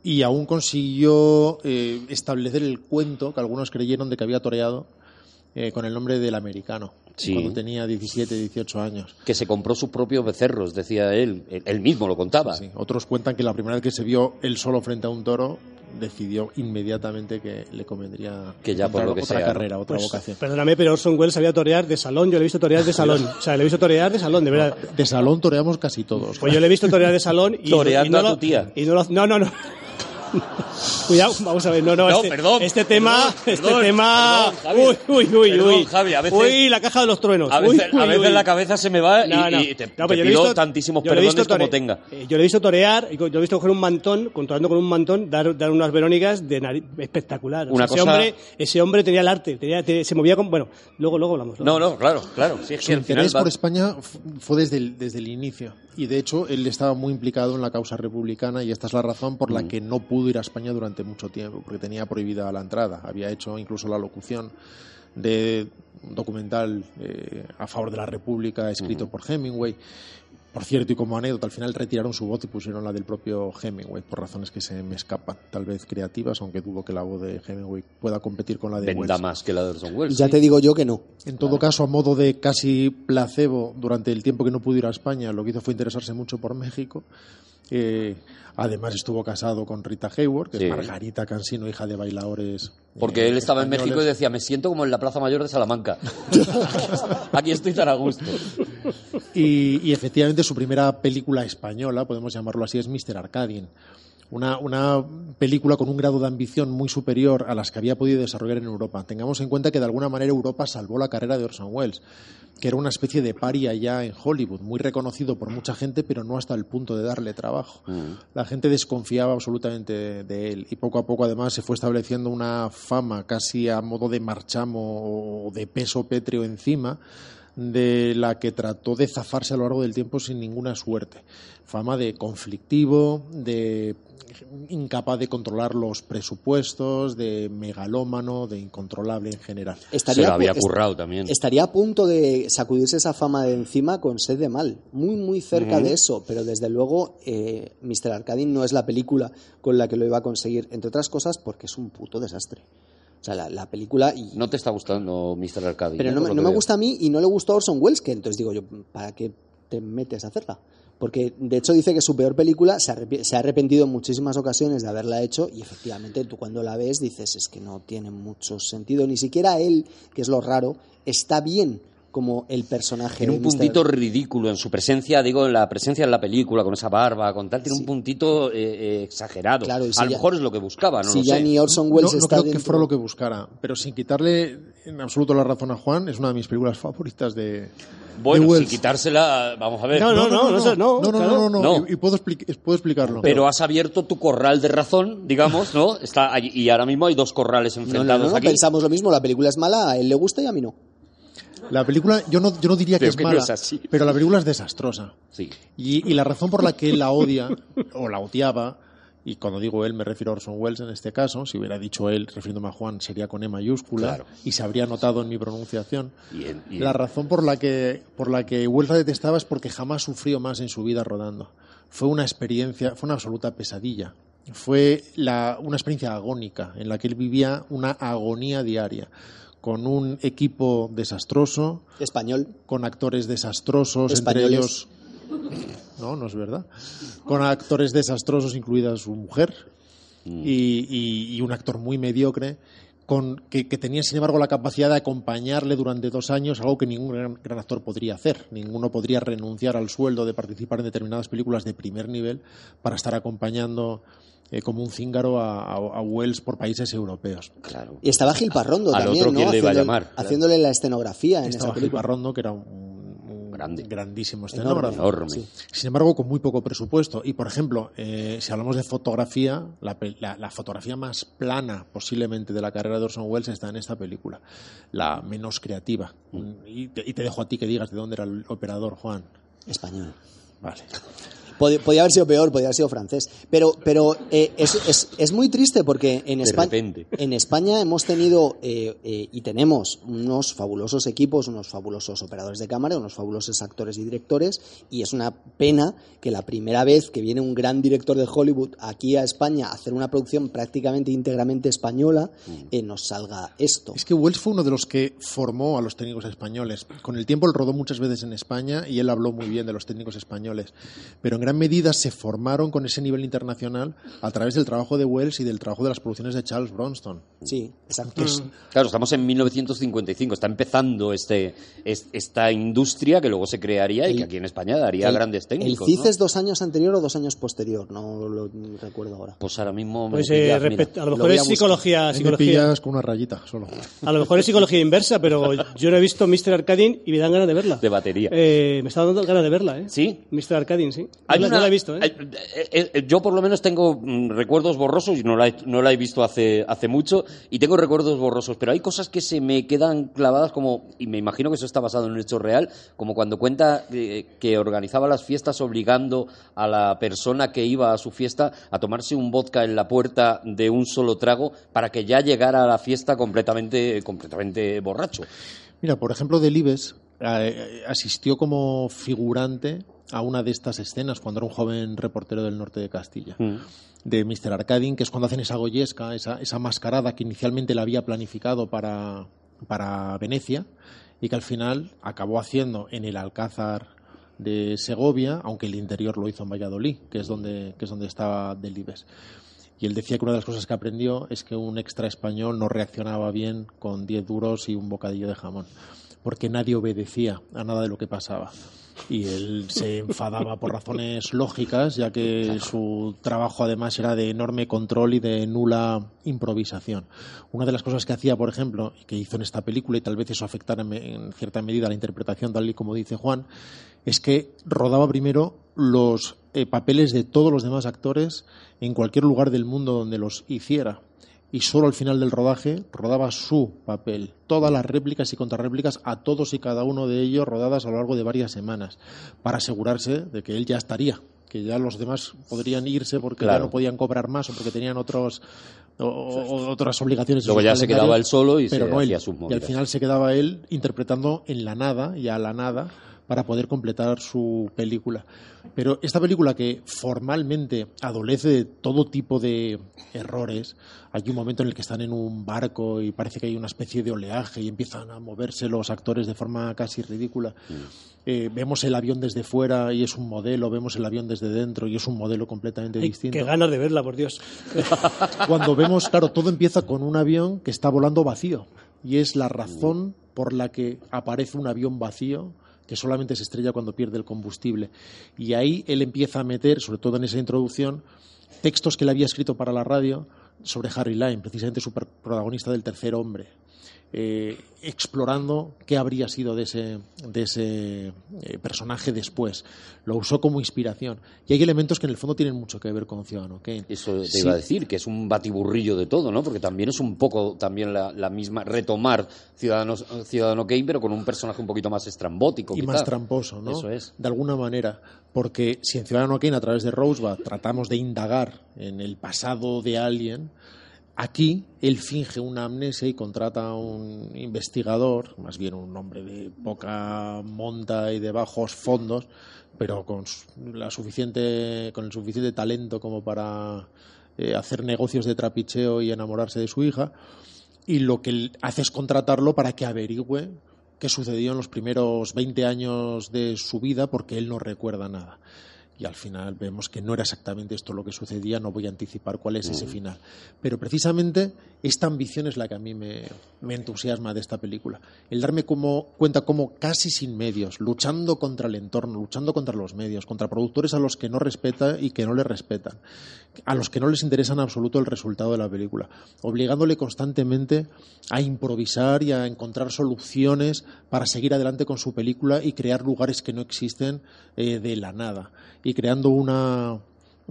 Speaker 3: Y aún consiguió eh, establecer el cuento que algunos creyeron de que había toreado eh, con el nombre del americano.
Speaker 1: Sí.
Speaker 3: Cuando tenía 17, 18 años.
Speaker 1: Que se compró sus propios becerros, decía él. Él, mismo lo contaba.
Speaker 3: Sí. Otros cuentan que la primera vez que se vio él solo frente a un toro, decidió inmediatamente que le convendría
Speaker 1: Que ya por lo que
Speaker 3: otra
Speaker 1: sea,
Speaker 3: carrera, otra
Speaker 2: Pues,
Speaker 3: vocación.
Speaker 2: perdóname, pero Orson Welles sabía torear de salón, yo le he visto torear de salón. O sea, le he visto torear de salón, de verdad.
Speaker 3: De salón toreamos casi todos.
Speaker 2: Pues yo le he visto torear de salón y,
Speaker 1: Toreando
Speaker 2: y no
Speaker 1: a
Speaker 2: lo-
Speaker 1: tu tía.
Speaker 2: Y no, lo- no, no, no. Cuidado, vamos a ver, no, no,
Speaker 1: No,
Speaker 2: este,
Speaker 1: perdón,
Speaker 2: este tema,
Speaker 1: perdón,
Speaker 2: este
Speaker 1: perdón,
Speaker 2: tema,
Speaker 1: perdón, Javi.
Speaker 2: uy, uy, uy,
Speaker 1: Perdón,
Speaker 2: uy,
Speaker 1: Javi, a veces-
Speaker 2: uy, la caja de los truenos,
Speaker 1: A
Speaker 2: uy,
Speaker 1: veces, a
Speaker 2: uy,
Speaker 1: veces
Speaker 2: uy.
Speaker 1: la cabeza se me va y,
Speaker 2: No, no.
Speaker 1: y te,
Speaker 2: No,
Speaker 1: te
Speaker 2: yo le he
Speaker 1: pido
Speaker 2: visto-
Speaker 1: tantísimos perdones como
Speaker 2: tore-
Speaker 1: tenga.
Speaker 2: eh, Yo le he visto torear, yo le he visto coger un mantón, controlando con un mantón, dar, dar unas verónicas de nariz espectacular. O
Speaker 1: Una
Speaker 2: sea, ese,
Speaker 1: cosa-
Speaker 2: hombre, ese hombre tenía el arte, tenía- te- se movía con... Bueno, luego, luego hablamos. luego
Speaker 1: No, no, claro, claro. Sí, es
Speaker 3: Su
Speaker 1: que al final
Speaker 3: interés
Speaker 1: va-
Speaker 3: por España fue desde el, desde el inicio. Y de hecho, él estaba muy implicado en la causa republicana y esta es la razón por
Speaker 1: Mm.
Speaker 3: la que no pudo ir a España durante mucho tiempo, porque tenía prohibida la entrada. Había hecho incluso la locución de un documental eh, a favor de la República escrito por Hemingway. Por cierto, y como anécdota, al final retiraron su voz y pusieron la del propio Hemingway, por razones que se me escapan, tal vez creativas, aunque dudo que la voz de Hemingway pueda competir con la de
Speaker 1: venda
Speaker 3: Wells.
Speaker 1: más que la de Orson Welles.
Speaker 4: Ya
Speaker 1: sí.
Speaker 4: te digo yo que no.
Speaker 3: En todo caso, a modo de casi placebo, durante el tiempo que no pudo ir a España, lo que hizo fue interesarse mucho por México. Eh, además, estuvo casado con Rita Hayward, que
Speaker 1: Sí.
Speaker 3: es Margarita Cansino, hija de bailadores.
Speaker 1: Porque
Speaker 3: eh,
Speaker 1: él estaba en México y decía, me siento como en la Plaza Mayor de Salamanca. Aquí estoy tan a gusto.
Speaker 3: Y, y efectivamente, su primera película española, podemos llamarlo así, es Mr. Arcadian. Una, una película con un grado de ambición muy superior a las que había podido desarrollar en Europa. Tengamos en cuenta que de alguna manera Europa salvó la carrera de Orson Welles, que era una especie de paria ya en Hollywood, muy reconocido por mucha gente, pero no hasta el punto de darle trabajo. La gente desconfiaba absolutamente de, de él y poco a poco además se fue estableciendo una fama casi a modo de marchamo o de peso pétreo encima de la que trató de zafarse a lo largo del tiempo sin ninguna suerte. Fama de conflictivo, de incapaz de controlar los presupuestos, de megalómano, de incontrolable en general.
Speaker 1: Se lo había
Speaker 4: est-
Speaker 1: currado también.
Speaker 4: Estaría a punto de sacudirse esa fama de encima con sed de mal. Muy, muy cerca de eso. Pero desde luego, eh, Mr. Arcadine no es la película con la que lo iba a conseguir. Entre otras cosas, porque es un puto desastre. O sea, la, la película... Y,
Speaker 1: No te está gustando Mr. Arcade.
Speaker 4: pero
Speaker 1: ¿eh?
Speaker 4: no, me-
Speaker 1: lo
Speaker 4: no
Speaker 1: que
Speaker 4: me
Speaker 1: veo.
Speaker 4: gusta a mí y no le gustó a Orson Welles, que entonces digo yo, ¿para qué te metes a hacerla? Porque de hecho dice que su peor película, se ha arrepentido en muchísimas ocasiones de haberla hecho y efectivamente tú cuando la ves dices es que no tiene mucho sentido, ni siquiera él, que es lo raro, está bien como el personaje.
Speaker 1: Tiene un
Speaker 4: Mr.
Speaker 1: puntito ridículo en su presencia, digo, en la presencia en la película, con esa barba, con tal, tiene un puntito eh, eh, exagerado.
Speaker 4: Claro, y si
Speaker 1: a lo
Speaker 4: ya-
Speaker 1: mejor es lo que buscaba, no
Speaker 4: si
Speaker 1: lo
Speaker 4: ya
Speaker 1: sé.
Speaker 4: ni Orson
Speaker 3: No,
Speaker 4: Welles
Speaker 3: no
Speaker 4: está
Speaker 3: creo que fuera lo que buscara, pero sin quitarle en absoluto la razón a Juan, es una de mis películas favoritas de,
Speaker 1: Bueno,
Speaker 3: de
Speaker 1: sin quitársela, vamos a ver.
Speaker 2: No, no, no, no, no,
Speaker 3: no, no,
Speaker 2: claro.
Speaker 3: no, no,
Speaker 1: No.
Speaker 3: Y, y puedo, expli- puedo explicarlo.
Speaker 1: Pero has abierto tu corral de razón, digamos, ¿no? Está allí- y ahora mismo hay dos corrales
Speaker 4: No, no,
Speaker 1: enfrentados
Speaker 4: no, no,
Speaker 1: aquí.
Speaker 4: pensamos lo mismo, la película es mala, a él le gusta y a mí no.
Speaker 3: La película, yo no, yo no diría que
Speaker 1: Creo
Speaker 3: es
Speaker 1: que no
Speaker 3: mala,
Speaker 1: es así.
Speaker 3: pero la película es desastrosa.
Speaker 1: Sí.
Speaker 3: Y, y la razón por la que él la odia, o la odiaba, y cuando digo él me refiero a Orson Welles en este caso, si hubiera dicho él refiriéndome a Juan sería con E mayúscula
Speaker 1: Claro.
Speaker 3: y se habría notado en mi pronunciación.
Speaker 1: Y
Speaker 3: La razón por la que por la que Welles la detestaba es porque jamás sufrió más en su vida rodando. Fue una experiencia, fue una absoluta pesadilla. Fue la- una experiencia agónica en la que él vivía una agonía diaria con un equipo desastroso,
Speaker 4: Español.
Speaker 3: con actores desastrosos, entre
Speaker 4: Españoles.
Speaker 3: ellos. No, no es verdad. Con actores desastrosos, incluida su mujer, y, y- y un actor muy mediocre, con, que, que tenía, sin embargo, la capacidad de acompañarle durante dos años, algo que ningún gran, gran actor podría hacer. Ninguno podría renunciar al sueldo de participar en determinadas películas de primer nivel para estar acompañando eh, como un cíngaro a, a- a Wells por países europeos.
Speaker 1: Claro.
Speaker 4: Y estaba Gil Parrondo también,
Speaker 1: otro,
Speaker 4: ¿no?
Speaker 1: ¿quién le iba a
Speaker 4: Haciendo-
Speaker 1: llamar? Claro.
Speaker 4: Haciéndole la escenografía en
Speaker 3: Estaba
Speaker 4: esa
Speaker 3: Gil
Speaker 4: película.
Speaker 3: Parrondo, que era un
Speaker 1: Grande.
Speaker 3: grandísimo
Speaker 4: Enorme.
Speaker 3: escenógrafo.
Speaker 1: Enorme.
Speaker 4: Sí.
Speaker 3: Sin embargo, con muy poco presupuesto. Y, por ejemplo, eh, si hablamos de fotografía, la, la- la fotografía más plana posiblemente de la carrera de Orson Welles está en esta película, la menos creativa. Y, te, y te dejo a ti que digas de dónde era el operador, Juan.
Speaker 4: Español.
Speaker 3: Vale.
Speaker 4: Pod- Podía haber sido peor, podía haber sido francés. Pero, pero eh, es, es- es muy triste porque en,
Speaker 1: De
Speaker 4: España,
Speaker 1: repente.
Speaker 4: en España hemos tenido eh, eh, y tenemos unos fabulosos equipos, unos fabulosos operadores de cámara, unos fabulosos actores y directores. Y es una pena que la primera vez que viene un gran director de Hollywood aquí a España a hacer una producción prácticamente íntegramente española, eh, nos salga esto.
Speaker 3: Es que Wells fue uno de los que formó a los técnicos españoles. Con el tiempo él rodó muchas veces en España y él habló muy bien de los técnicos españoles. Pero en gran medida se formaron con ese nivel internacional a través del trabajo de Wells y del trabajo de las producciones de Charles Bronston.
Speaker 4: Sí, exacto.
Speaker 1: Claro, estamos en 1955, está empezando este, es- esta industria que luego se crearía y que aquí en España daría
Speaker 4: El-
Speaker 1: grandes técnicos.
Speaker 4: ¿El CIC
Speaker 1: ¿no?
Speaker 4: es dos años anterior o dos años posterior? No lo recuerdo ahora.
Speaker 1: Pues ahora mismo me
Speaker 2: Pues eh,
Speaker 1: pillas, mira.
Speaker 2: respecto- a lo mejor es psicología,
Speaker 3: me
Speaker 2: psicología.
Speaker 3: pillas con una rayita solo.
Speaker 2: A lo mejor es psicología inversa, pero yo no he visto Mr. Arcadine y me dan ganas de verla.
Speaker 1: De batería.
Speaker 2: Eh, me está dando ganas de verla, ¿eh?
Speaker 1: ¿Sí?
Speaker 2: Mr. Arcadine, sí.
Speaker 1: Hay
Speaker 2: no, la-
Speaker 1: una-
Speaker 2: no la he visto, ¿eh?
Speaker 1: eh, eh, yo por lo menos tengo mm, recuerdos borrosos y no la, he, no la he visto hace, hace mucho y tengo recuerdos borrosos, pero hay cosas que se me quedan clavadas como, y me imagino que eso está basado en un hecho real, como cuando cuenta que organizaba las fiestas obligando a la persona que iba a su fiesta a tomarse un vodka en la puerta de un solo trago para que ya llegara a la fiesta completamente, completamente borracho.
Speaker 3: Mira, por ejemplo, Delibes asistió como figurante a una de estas escenas cuando era un joven reportero del norte de Castilla. de Mr. Arcadine, que es cuando hacen esa goyesca, esa, esa mascarada que inicialmente la había planificado para, para Venecia y que al final acabó haciendo en el Alcázar de Segovia, aunque el interior lo hizo en Valladolid, que es donde, que es donde estaba Delibes. Y él decía que una de las cosas que aprendió es que un extra español no reaccionaba bien con 10 duros y un bocadillo de jamón, porque nadie obedecía a nada de lo que pasaba. Y él se enfadaba por razones lógicas, ya que su trabajo además era de enorme control y de nula improvisación. Una de las cosas que hacía, por ejemplo, y que hizo en esta película, y tal vez eso afectara en, cierta medida la interpretación, tal y como dice Juan, es que rodaba primero los eh, papeles de todos los demás actores en cualquier lugar del mundo donde los hiciera. Y solo al final del rodaje rodaba su papel. Todas las réplicas y contrarréplicas a todos y cada uno de ellos rodadas a lo largo de varias semanas para asegurarse de que él ya estaría, que ya los demás podrían irse porque
Speaker 1: Claro.
Speaker 3: ya no podían cobrar más o porque tenían otros o- o- otras obligaciones.
Speaker 1: Luego ya se quedaba él solo y
Speaker 3: pero
Speaker 1: se
Speaker 3: no él.
Speaker 1: sus
Speaker 3: Y al final se quedaba él interpretando en la nada y a la nada para poder completar su película. Pero esta película que formalmente adolece de todo tipo de errores, hay un momento en el que están en un barco y parece que hay una especie de oleaje y empiezan a moverse los actores de forma casi ridícula. Eh, vemos el avión desde fuera y es un modelo, vemos el avión desde dentro y es un modelo completamente
Speaker 2: Ay,
Speaker 3: distinto.
Speaker 2: qué ganas de verla, por Dios.
Speaker 3: Cuando vemos, claro, todo empieza con un avión que está volando vacío y es la razón por la que aparece un avión vacío que solamente se estrella cuando pierde el combustible. Y ahí él empieza a meter, sobre todo en esa introducción, textos que él había escrito para la radio sobre Harry Lyme, precisamente su protagonista del tercer hombre, eh, explorando qué habría sido de ese, de ese eh, personaje después. Lo usó como inspiración. Y hay elementos que en el fondo tienen mucho que ver con Ciudadano Kane.
Speaker 1: Eso te
Speaker 3: Sí.
Speaker 1: iba a decir, que es un batiburrillo de todo, ¿no? Porque también es un poco también la, la misma, retomar Ciudadanos, Ciudadano Kane, pero con un personaje un poquito más estrambótico.
Speaker 3: y
Speaker 1: quizá.
Speaker 3: más tramposo, ¿no?
Speaker 1: Eso es.
Speaker 3: De alguna manera, porque si en Ciudadano Kane a través de Rosebud tratamos de indagar en el pasado de alguien, aquí él finge una amnesia y contrata a un investigador, más bien un hombre de poca monta y de bajos fondos, pero con la suficiente con el suficiente talento como para eh, hacer negocios de trapicheo y enamorarse de su hija y lo que hace es contratarlo para que averigüe qué sucedió en los primeros 20 años de su vida porque él no recuerda nada. Y al final vemos que no era exactamente esto lo que sucedía, no voy a anticipar cuál es ese final. Pero precisamente esta ambición es la que a mí me, me entusiasma de esta película. El darme como, cuenta como casi sin medios, luchando contra el entorno, luchando contra los medios, contra productores a los que no respeta y que no le respetan, a los que no les interesa en absoluto el resultado de la película, obligándole constantemente a improvisar y a encontrar soluciones para seguir adelante con su película y crear lugares que no existen eh, de la nada y creando una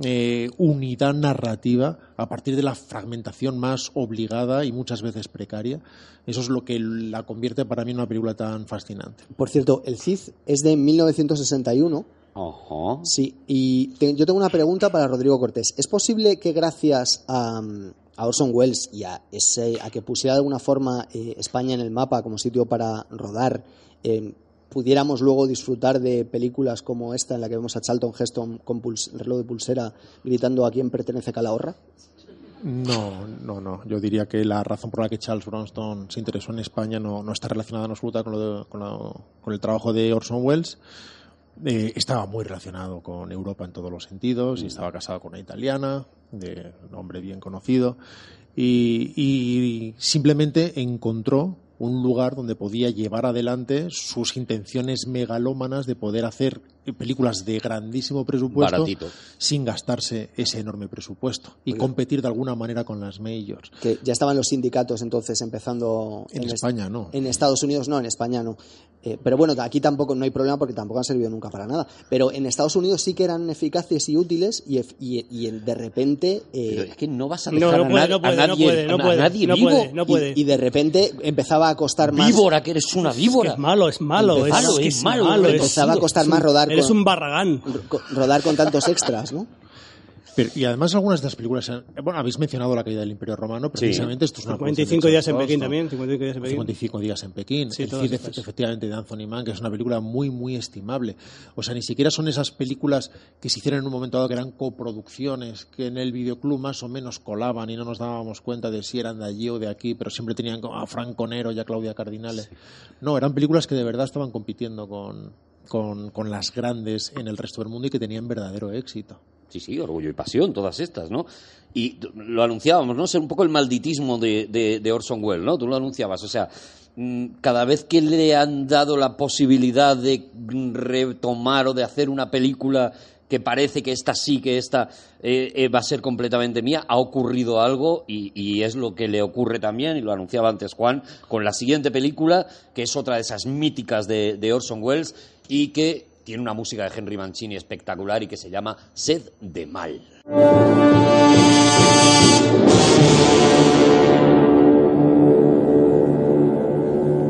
Speaker 3: eh, unidad narrativa a partir de la fragmentación más obligada y muchas veces precaria. Eso es lo que la convierte para mí en una película tan fascinante.
Speaker 4: Por cierto, el Cid es de 1961.
Speaker 1: Ajá.
Speaker 4: Sí, y te- yo tengo una pregunta para Rodrigo Cortés. ¿Es posible que gracias a, a Orson Welles y a, ese, a que pusiera de alguna forma eh, España en el mapa como sitio para rodar, eh, pudiéramos luego disfrutar de películas como esta en la que vemos a Charlton Heston con reloj de pulsera gritando a quién pertenece Calahorra?
Speaker 3: No, no, no. Yo diría que la razón por la que Charles Bronson se interesó en España no, no está relacionada en absoluta con, el trabajo de Orson Welles. Eh, estaba muy relacionado con Europa en todos los sentidos y estaba casado con una italiana, de nombre bien conocido, y simplemente encontró un lugar donde podía llevar adelante sus intenciones megalómanas de poder hacer películas de grandísimo presupuesto
Speaker 1: Baratito.
Speaker 3: sin gastarse ese enorme presupuesto y competir de alguna manera con las majors.
Speaker 4: Que ya estaban los sindicatos entonces empezando
Speaker 3: En España no.
Speaker 4: En Estados Unidos no, en España no. Eh, pero bueno, aquí tampoco no hay problema porque tampoco han servido nunca para nada. Pero en Estados Unidos sí que eran eficaces y útiles y, y- y de repente... eh,
Speaker 1: Pero es que no vas a dejar
Speaker 2: no
Speaker 1: a, nadie,
Speaker 2: puede, no
Speaker 1: a
Speaker 2: puede,
Speaker 1: vivo.
Speaker 4: y-
Speaker 2: puede.
Speaker 4: Y, de repente empezaba a costar más...
Speaker 1: Víbora, que eres una víbora.
Speaker 2: Es malo, es malo, es,
Speaker 1: Malo, es
Speaker 2: es
Speaker 1: malo,
Speaker 4: empezaba a costar
Speaker 2: es un-
Speaker 4: más rodar
Speaker 2: Eres
Speaker 4: con-
Speaker 2: un barragán.
Speaker 4: ro- rodar con tantos extras, ¿no?
Speaker 3: Pero- y además algunas de las películas, han- bueno, habéis mencionado la caída del Imperio Romano, precisamente esto es una
Speaker 2: 55
Speaker 3: producción de
Speaker 2: días en Pekín también, 55 días en Pekín.
Speaker 3: 55 días en Pekín.
Speaker 2: Sí,
Speaker 3: el Cid, efectivamente, de Anthony Mann, que es una película muy, muy estimable. O sea, ni siquiera son esas películas que se hicieron en un momento dado que eran coproducciones, que en el videoclub más o menos colaban y no nos dábamos cuenta de si eran de allí o de aquí, pero siempre tenían a Frank Conero y a Claudia Cardinale. No, eran películas que de verdad estaban compitiendo con, con, con las grandes en el resto del mundo y que tenían verdadero éxito.
Speaker 1: Sí, sí, orgullo y pasión, todas estas, ¿no? Y lo anunciábamos, ¿no? Ser un poco el malditismo de, de- Orson Welles, ¿no? Tú lo anunciabas, o sea, mm, cada vez que le han dado la posibilidad de retomar o de hacer una película que parece que esta sí, que esta eh, eh, va a ser completamente mía, ha ocurrido algo y, y es lo que le ocurre también, y lo anunciaba antes Juan, con la siguiente película, que es otra de esas míticas de, de Orson Welles y que tiene una música de Henry Mancini espectacular y que se llama Sed de Mal.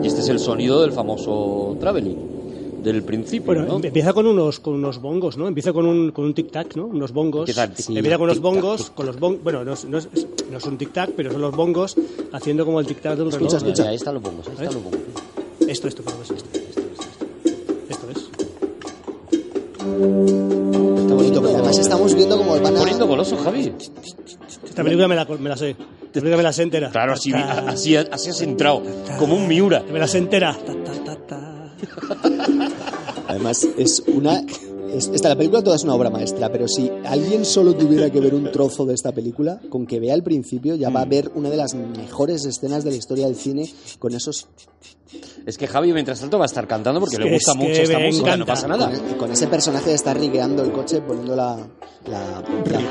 Speaker 1: Y este es el sonido del famoso Traveling, del principio,
Speaker 2: Bueno,
Speaker 1: ¿no?
Speaker 2: empieza con unos, con unos bongos, ¿no? Empieza con un, con un tic-tac, ¿no? Unos bongos.
Speaker 1: Empieza tic-
Speaker 2: empieza con unos bongos, con los bongos. Bueno, no, es- no, es, no es un tic-tac, pero son los bongos haciendo como el tic-tac de un reloj.
Speaker 4: Escucha, escucha.
Speaker 1: Ahí están los bongos, ahí están los bongos.
Speaker 2: Esto, esto, esto.
Speaker 4: Está bonito, porque además estamos viendo cómo van a...
Speaker 1: Poniendo goloso, Javi.
Speaker 2: Esta película me la, me la sé. Esta película me la sé entera.
Speaker 1: Claro, así, así, así has entrado, como un Miura.
Speaker 2: Me la sé entera.
Speaker 4: Además, es una. Es- esta, la película toda es una obra maestra, pero si alguien solo tuviera que ver un trozo de esta película, con que vea el principio, ya va a ver una de las mejores escenas de la historia del cine con esos.
Speaker 1: Es que Javi, mientras tanto, va a estar cantando porque
Speaker 2: Es
Speaker 1: le gusta mucho esta música, no pasa nada.
Speaker 4: Con, con ese personaje de estar rigueando el coche, poniendo la. la, la-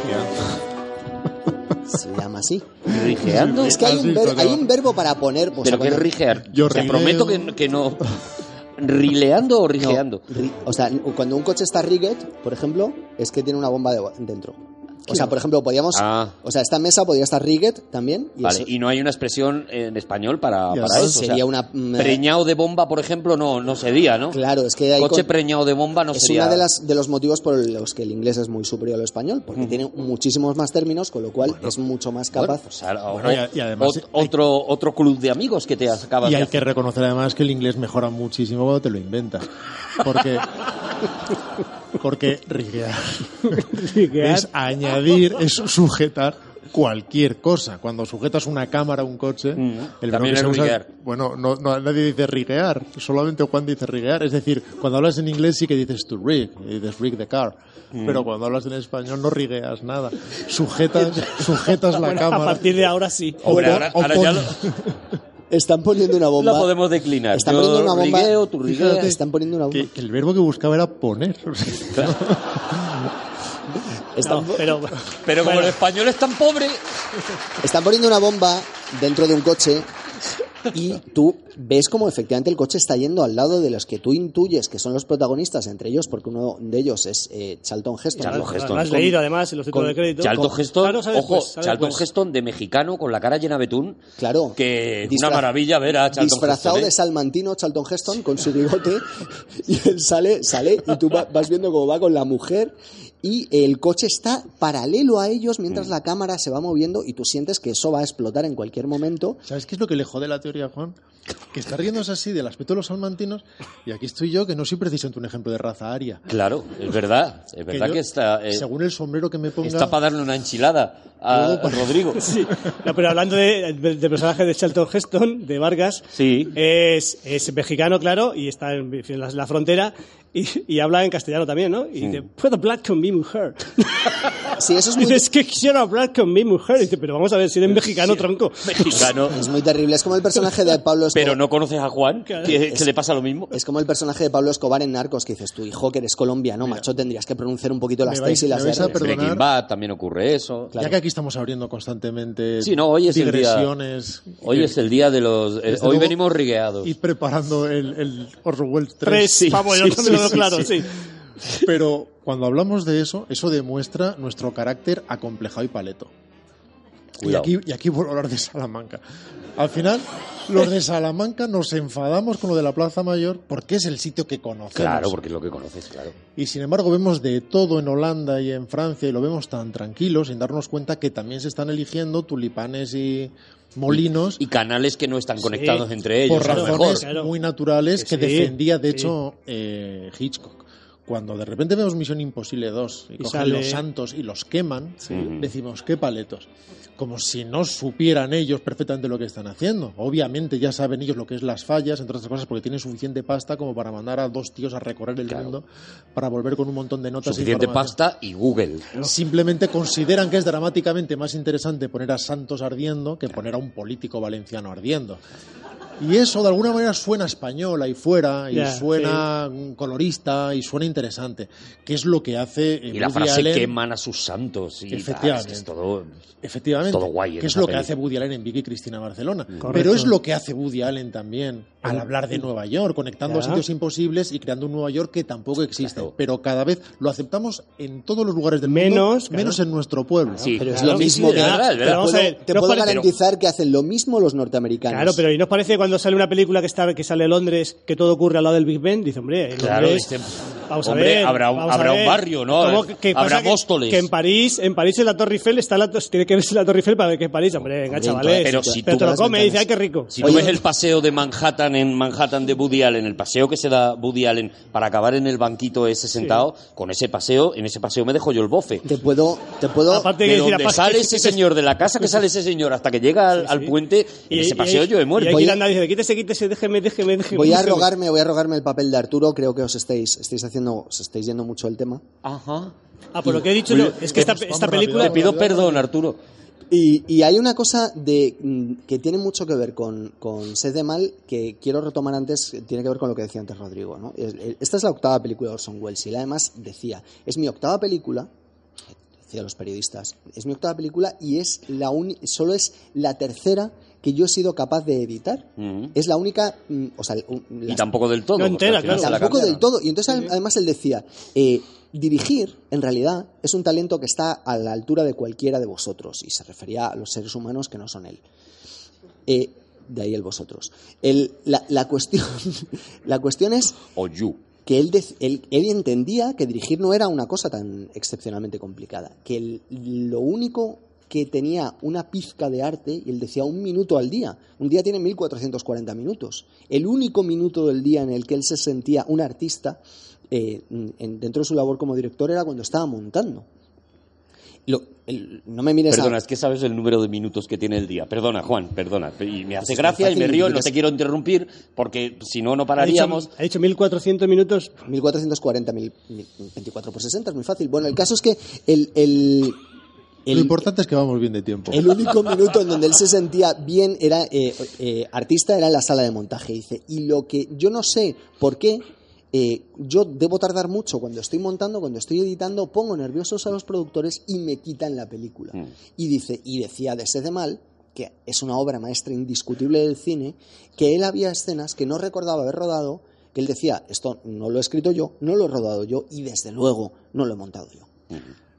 Speaker 4: se llama así.
Speaker 1: ¿Rigeando?
Speaker 4: Es que hay un, ver- hay un verbo para poner. pues,
Speaker 1: ¿Pero qué es rigear?
Speaker 3: Yo
Speaker 1: Te prometo que, que no... ¿Rileando o
Speaker 4: No,
Speaker 1: rigeando?
Speaker 4: ri- o sea, cuando un coche está rigged, por ejemplo, es que tiene una bomba de- dentro. O sea, por ejemplo, podíamos.
Speaker 1: Ah.
Speaker 4: O sea, esta mesa podría estar rigged también. Y
Speaker 1: Vale,
Speaker 4: eso-
Speaker 1: y no hay una expresión en español para, para eso. o
Speaker 4: sería
Speaker 1: sea,
Speaker 4: una, mm,
Speaker 1: Preñado de bomba, por ejemplo, no, no sería, ¿no?
Speaker 4: Claro, es que hay
Speaker 1: Coche
Speaker 4: con-
Speaker 1: preñado de bomba no
Speaker 4: es
Speaker 1: sería...
Speaker 4: uno de, las, de los motivos por los que el inglés es muy superior al español, porque tiene muchísimos más términos, con lo cual es mucho más
Speaker 1: Bueno,
Speaker 4: capaz.
Speaker 1: pues ahora-
Speaker 3: Bueno,
Speaker 1: o-
Speaker 3: y además
Speaker 1: ot-
Speaker 3: hay-
Speaker 1: otro, otro club de amigos que te acabas
Speaker 3: Y hay que reconocer además que el inglés mejora muchísimo cuando te lo inventas. Porque, porque riguear
Speaker 2: Riguear.
Speaker 3: es añadir, es sujetar cualquier cosa. Cuando sujetas una cámara a un coche,
Speaker 1: Mm,
Speaker 3: el
Speaker 1: también
Speaker 3: que
Speaker 1: es
Speaker 3: usa-
Speaker 1: riguear.
Speaker 3: bueno, no, no- nadie dice riguear, solamente Juan dice riguear. Es decir, cuando hablas en inglés sí que dices to rig, dices rig the car.
Speaker 1: Mm.
Speaker 3: Pero cuando hablas en español no rigueas nada. Sujetas, sujetas la
Speaker 2: Bueno, a
Speaker 3: cámara.
Speaker 2: partir de ahora sí.
Speaker 3: O
Speaker 1: ahora,
Speaker 3: pon-
Speaker 1: ahora
Speaker 3: o
Speaker 1: ya lo,
Speaker 4: Están poniendo una bomba.
Speaker 1: la podemos declinar.
Speaker 4: Están
Speaker 1: Yo
Speaker 4: poniendo una bomba.
Speaker 1: rigueo, tú rigueas.
Speaker 3: Fíjate
Speaker 4: Están poniendo una bomba.
Speaker 3: que, que el verbo que buscaba era poner.
Speaker 4: Están,
Speaker 2: No, pero,
Speaker 1: Pero como
Speaker 2: bueno,
Speaker 1: el español es tan pobre...
Speaker 4: están poniendo una bomba dentro de un coche y tú ves como efectivamente el coche está yendo al lado de los que tú intuyes que son los protagonistas, entre ellos, porque uno de ellos es eh, Charlton Heston.
Speaker 1: Charlton Heston.
Speaker 2: Lo has
Speaker 1: Con-
Speaker 2: leído además en los títulos de crédito.
Speaker 1: Charlton
Speaker 2: Con-
Speaker 1: Heston,
Speaker 2: Claro,
Speaker 1: ojo, Charlton. Heston de mexicano con la cara llena de betún.
Speaker 4: Claro.
Speaker 1: Que es una maravilla ver a Charlton
Speaker 4: Disfrazado
Speaker 1: Heston. ¿eh?
Speaker 4: de salmantino Charlton Heston con su bigote y él sale, sale y tú va- vas viendo cómo va con la mujer y el coche está paralelo a ellos mientras
Speaker 1: Mm.
Speaker 4: la cámara se va moviendo y tú sientes que eso va a explotar en cualquier momento.
Speaker 3: ¿Sabes qué es lo que le jode la teoría, Juan? Que está riéndose así del aspecto de los salmantinos y aquí estoy yo que no soy precisamente un ejemplo de raza aria.
Speaker 1: Claro, es verdad. Es verdad
Speaker 3: yo,
Speaker 1: que, está, eh,
Speaker 3: según el sombrero que me ponga...
Speaker 1: está para darle una enchilada a Rodrigo.
Speaker 2: Sí. No, pero hablando de, de, de personaje de Charlton Heston, de Vargas,
Speaker 1: Sí.
Speaker 2: es, es mexicano, claro, y está en, en la, la frontera, y, y habla en castellano también, ¿no? Y dice, puedo hablar con mi mujer.
Speaker 4: Sí, eso es muy,
Speaker 2: Dice, es que quiero hablar con mi mujer. Y dice, pero vamos a ver, si eres mexicano, tronco.
Speaker 1: Mexicano.
Speaker 4: es muy terrible. Es como el personaje de Pablo Escobar.
Speaker 1: Pero no conoces a Juan, que, que le pasa lo mismo.
Speaker 4: Es como el personaje de Pablo Escobar en Narcos, que dices, tu hijo que eres colombiano, macho, tendrías que pronunciar un poquito las
Speaker 3: Me vais-
Speaker 4: T's y las R's.
Speaker 1: Bad también ocurre eso.
Speaker 4: Claro.
Speaker 3: Ya que aquí estamos abriendo constantemente
Speaker 1: Sí, no, hoy es el día-
Speaker 3: digresiones...
Speaker 1: Hoy es el día de los... eh, hoy
Speaker 3: luego,
Speaker 1: venimos rigueados.
Speaker 3: Ir preparando el, el Orwell 3.
Speaker 2: Tres,
Speaker 1: sí,
Speaker 2: vamos,
Speaker 1: sí,
Speaker 2: yo también claro,
Speaker 1: sí.
Speaker 3: Pero cuando hablamos de eso, eso demuestra nuestro carácter acomplejado y paleto. Y aquí, y aquí vuelvo a hablar de Salamanca. Al final, los de Salamanca nos enfadamos con lo de la Plaza Mayor porque es el sitio que conocemos.
Speaker 1: Claro, porque es lo que conoces, claro.
Speaker 3: Y sin embargo vemos de todo en Holanda y en Francia y lo vemos tan tranquilos sin darnos cuenta que también se están eligiendo tulipanes y molinos
Speaker 1: Y canales que no están conectados entre ellos.
Speaker 3: por razones
Speaker 1: mejor.
Speaker 3: Muy naturales
Speaker 2: Que
Speaker 3: que,
Speaker 2: sí,
Speaker 3: defendía de
Speaker 2: sí.
Speaker 3: hecho eh, Hitchcock. Cuando de repente vemos Misión Imposible 2 y,
Speaker 2: Y
Speaker 3: cogen
Speaker 2: sale-
Speaker 3: los santos y los queman, decimos, qué paletos. Como si no supieran ellos perfectamente lo que están haciendo. Obviamente ya saben ellos lo que es las fallas, entre otras cosas, porque tienen suficiente pasta como para mandar a dos tíos a recorrer el
Speaker 1: Claro.
Speaker 3: mundo para volver con un montón de notas
Speaker 1: Suficiente pasta y Google.
Speaker 3: Simplemente consideran que es dramáticamente más interesante poner a Santos ardiendo que poner a un político valenciano ardiendo. Y eso de alguna manera suena español ahí fuera, y
Speaker 2: Ya,
Speaker 3: suena mm, colorista, y suena interesante. Que es lo que hace eh,
Speaker 1: Y la
Speaker 3: Woody
Speaker 1: frase
Speaker 3: Allen-
Speaker 1: queman a sus santos. Y tal,
Speaker 3: Efectivamente.
Speaker 1: es que es todo...
Speaker 3: Efectivamente.
Speaker 1: Todo guay en
Speaker 3: que es lo que hace Woody Allen en Vicky Cristina Barcelona.
Speaker 2: Correcto.
Speaker 3: Pero es lo que hace Woody Allen también al hablar de Nueva York, conectando
Speaker 2: Ya.
Speaker 3: sitios imposibles y creando un Nueva York que tampoco existe.
Speaker 1: Claro.
Speaker 3: Pero cada vez lo aceptamos en todos los lugares del
Speaker 2: Menos,
Speaker 3: mundo,
Speaker 2: claro.
Speaker 3: menos en nuestro pueblo.
Speaker 1: Sí,
Speaker 4: Pero es lo mismo que...
Speaker 1: verdad,
Speaker 4: te
Speaker 1: verdad.
Speaker 2: A
Speaker 4: puedo,
Speaker 2: ver,
Speaker 4: te
Speaker 2: no
Speaker 4: puedo
Speaker 2: parece-
Speaker 4: garantizar que hacen lo mismo los norteamericanos.
Speaker 2: Claro, pero ¿y nos parece cuando sale una película que está que sale en Londres que todo ocurre al lado del Big Ben? Dice, hombre, Londres, Vamos a
Speaker 1: Hombre,
Speaker 2: ver,
Speaker 1: habrá un-
Speaker 2: a
Speaker 1: habrá un barrio, ¿no?
Speaker 2: ¿Cómo que-
Speaker 1: Habrá
Speaker 2: pasa que- en París, en París en la Torre Eiffel está la, tiene que verse la Torre Eiffel para ver que es París. Hombre, venga, chavales.
Speaker 1: pero si
Speaker 2: pero
Speaker 1: tú
Speaker 2: te lo
Speaker 4: las
Speaker 2: come y dice,
Speaker 4: ventanas.
Speaker 2: ay, qué rico.
Speaker 1: Si
Speaker 4: Oye,
Speaker 1: tú ves el paseo de Manhattan en Manhattan de Woody Allen, el paseo que se da Woody Allen para acabar en el banquito ese sentado, con ese paseo, en ese paseo me dejo yo el bofe.
Speaker 4: Te puedo, te puedo,
Speaker 2: Aparte
Speaker 1: De
Speaker 2: que decir,
Speaker 1: donde sale ese señor, de la casa que sale ese señor hasta que llega al,
Speaker 2: Sí,
Speaker 1: al
Speaker 2: sí.
Speaker 1: puente, en ese paseo yo he muerto.
Speaker 2: Y
Speaker 4: a-
Speaker 2: y dice, quítese, quítese, déjeme, déjeme, déjeme.
Speaker 4: voy a rogarme, voy a rogarme el papel de Arturo. Creo que os estáis, estáis haciendo, os estáis yendo mucho el tema.
Speaker 1: Ajá.
Speaker 2: Ah, por lo que he dicho yo, es que esta,
Speaker 3: rápido,
Speaker 2: película...
Speaker 1: Te pido perdón, Arturo.
Speaker 4: Y, y hay una cosa de, mm, que tiene mucho que ver con, con Sed de Mal que quiero retomar antes, que tiene que ver con lo que decía antes Rodrigo. ¿no? Es- es- Esta es la octava película de Orson Welles y él además decía, es mi octava película, decía los periodistas, es mi octava película y es la uni- solo es la tercera que yo he sido capaz de editar. Es la única, mm, o sea, un-
Speaker 1: Y tampoco del todo.
Speaker 2: No entera, claro.
Speaker 4: Tampoco del todo. Y entonces además él decía, eh, dirigir en realidad es un talento que está a la altura de cualquiera de vosotros. Y se refería a los seres humanos que no son él. Eh, de ahí el vosotros. El- la, la cuestión, la cuestión es
Speaker 1: O you.
Speaker 4: que él, él, él entendía que dirigir no era una cosa tan excepcionalmente complicada, que el- lo único que tenía una pizca de arte, y él decía un minuto al día, un día tiene 1440 minutos, el único minuto del día en el que él se sentía un artista eh, en- dentro de su labor como director era cuando estaba montando. Lo- el- no me mires a-
Speaker 1: Perdona, es que sabes el número de minutos que tiene el día. Perdona, Juan, perdona. Y me hace
Speaker 4: es
Speaker 1: gracia y me río, no te quiero interrumpir, porque si no, no
Speaker 2: Ha dicho,
Speaker 1: pararíamos.
Speaker 2: ha dicho 1400 minutos.
Speaker 4: 1440, mil- mil- 24 por 60, es muy fácil. Bueno, el caso es que el, el, el-
Speaker 3: Lo importante es que vamos bien de tiempo.
Speaker 4: El único minuto en donde él se sentía bien era eh, eh, artista era en la sala de montaje. Dice, y lo que yo no sé por qué eh, yo debo tardar mucho cuando estoy montando, cuando estoy editando, pongo nerviosos a los productores y me quitan la película.
Speaker 1: Mm.
Speaker 4: Y dice, y decía de Sed de Mal, que es una obra maestra indiscutible del cine, que él había escenas que no recordaba haber rodado, que él decía, esto no lo he escrito yo, no lo he rodado yo y desde luego no lo he montado yo.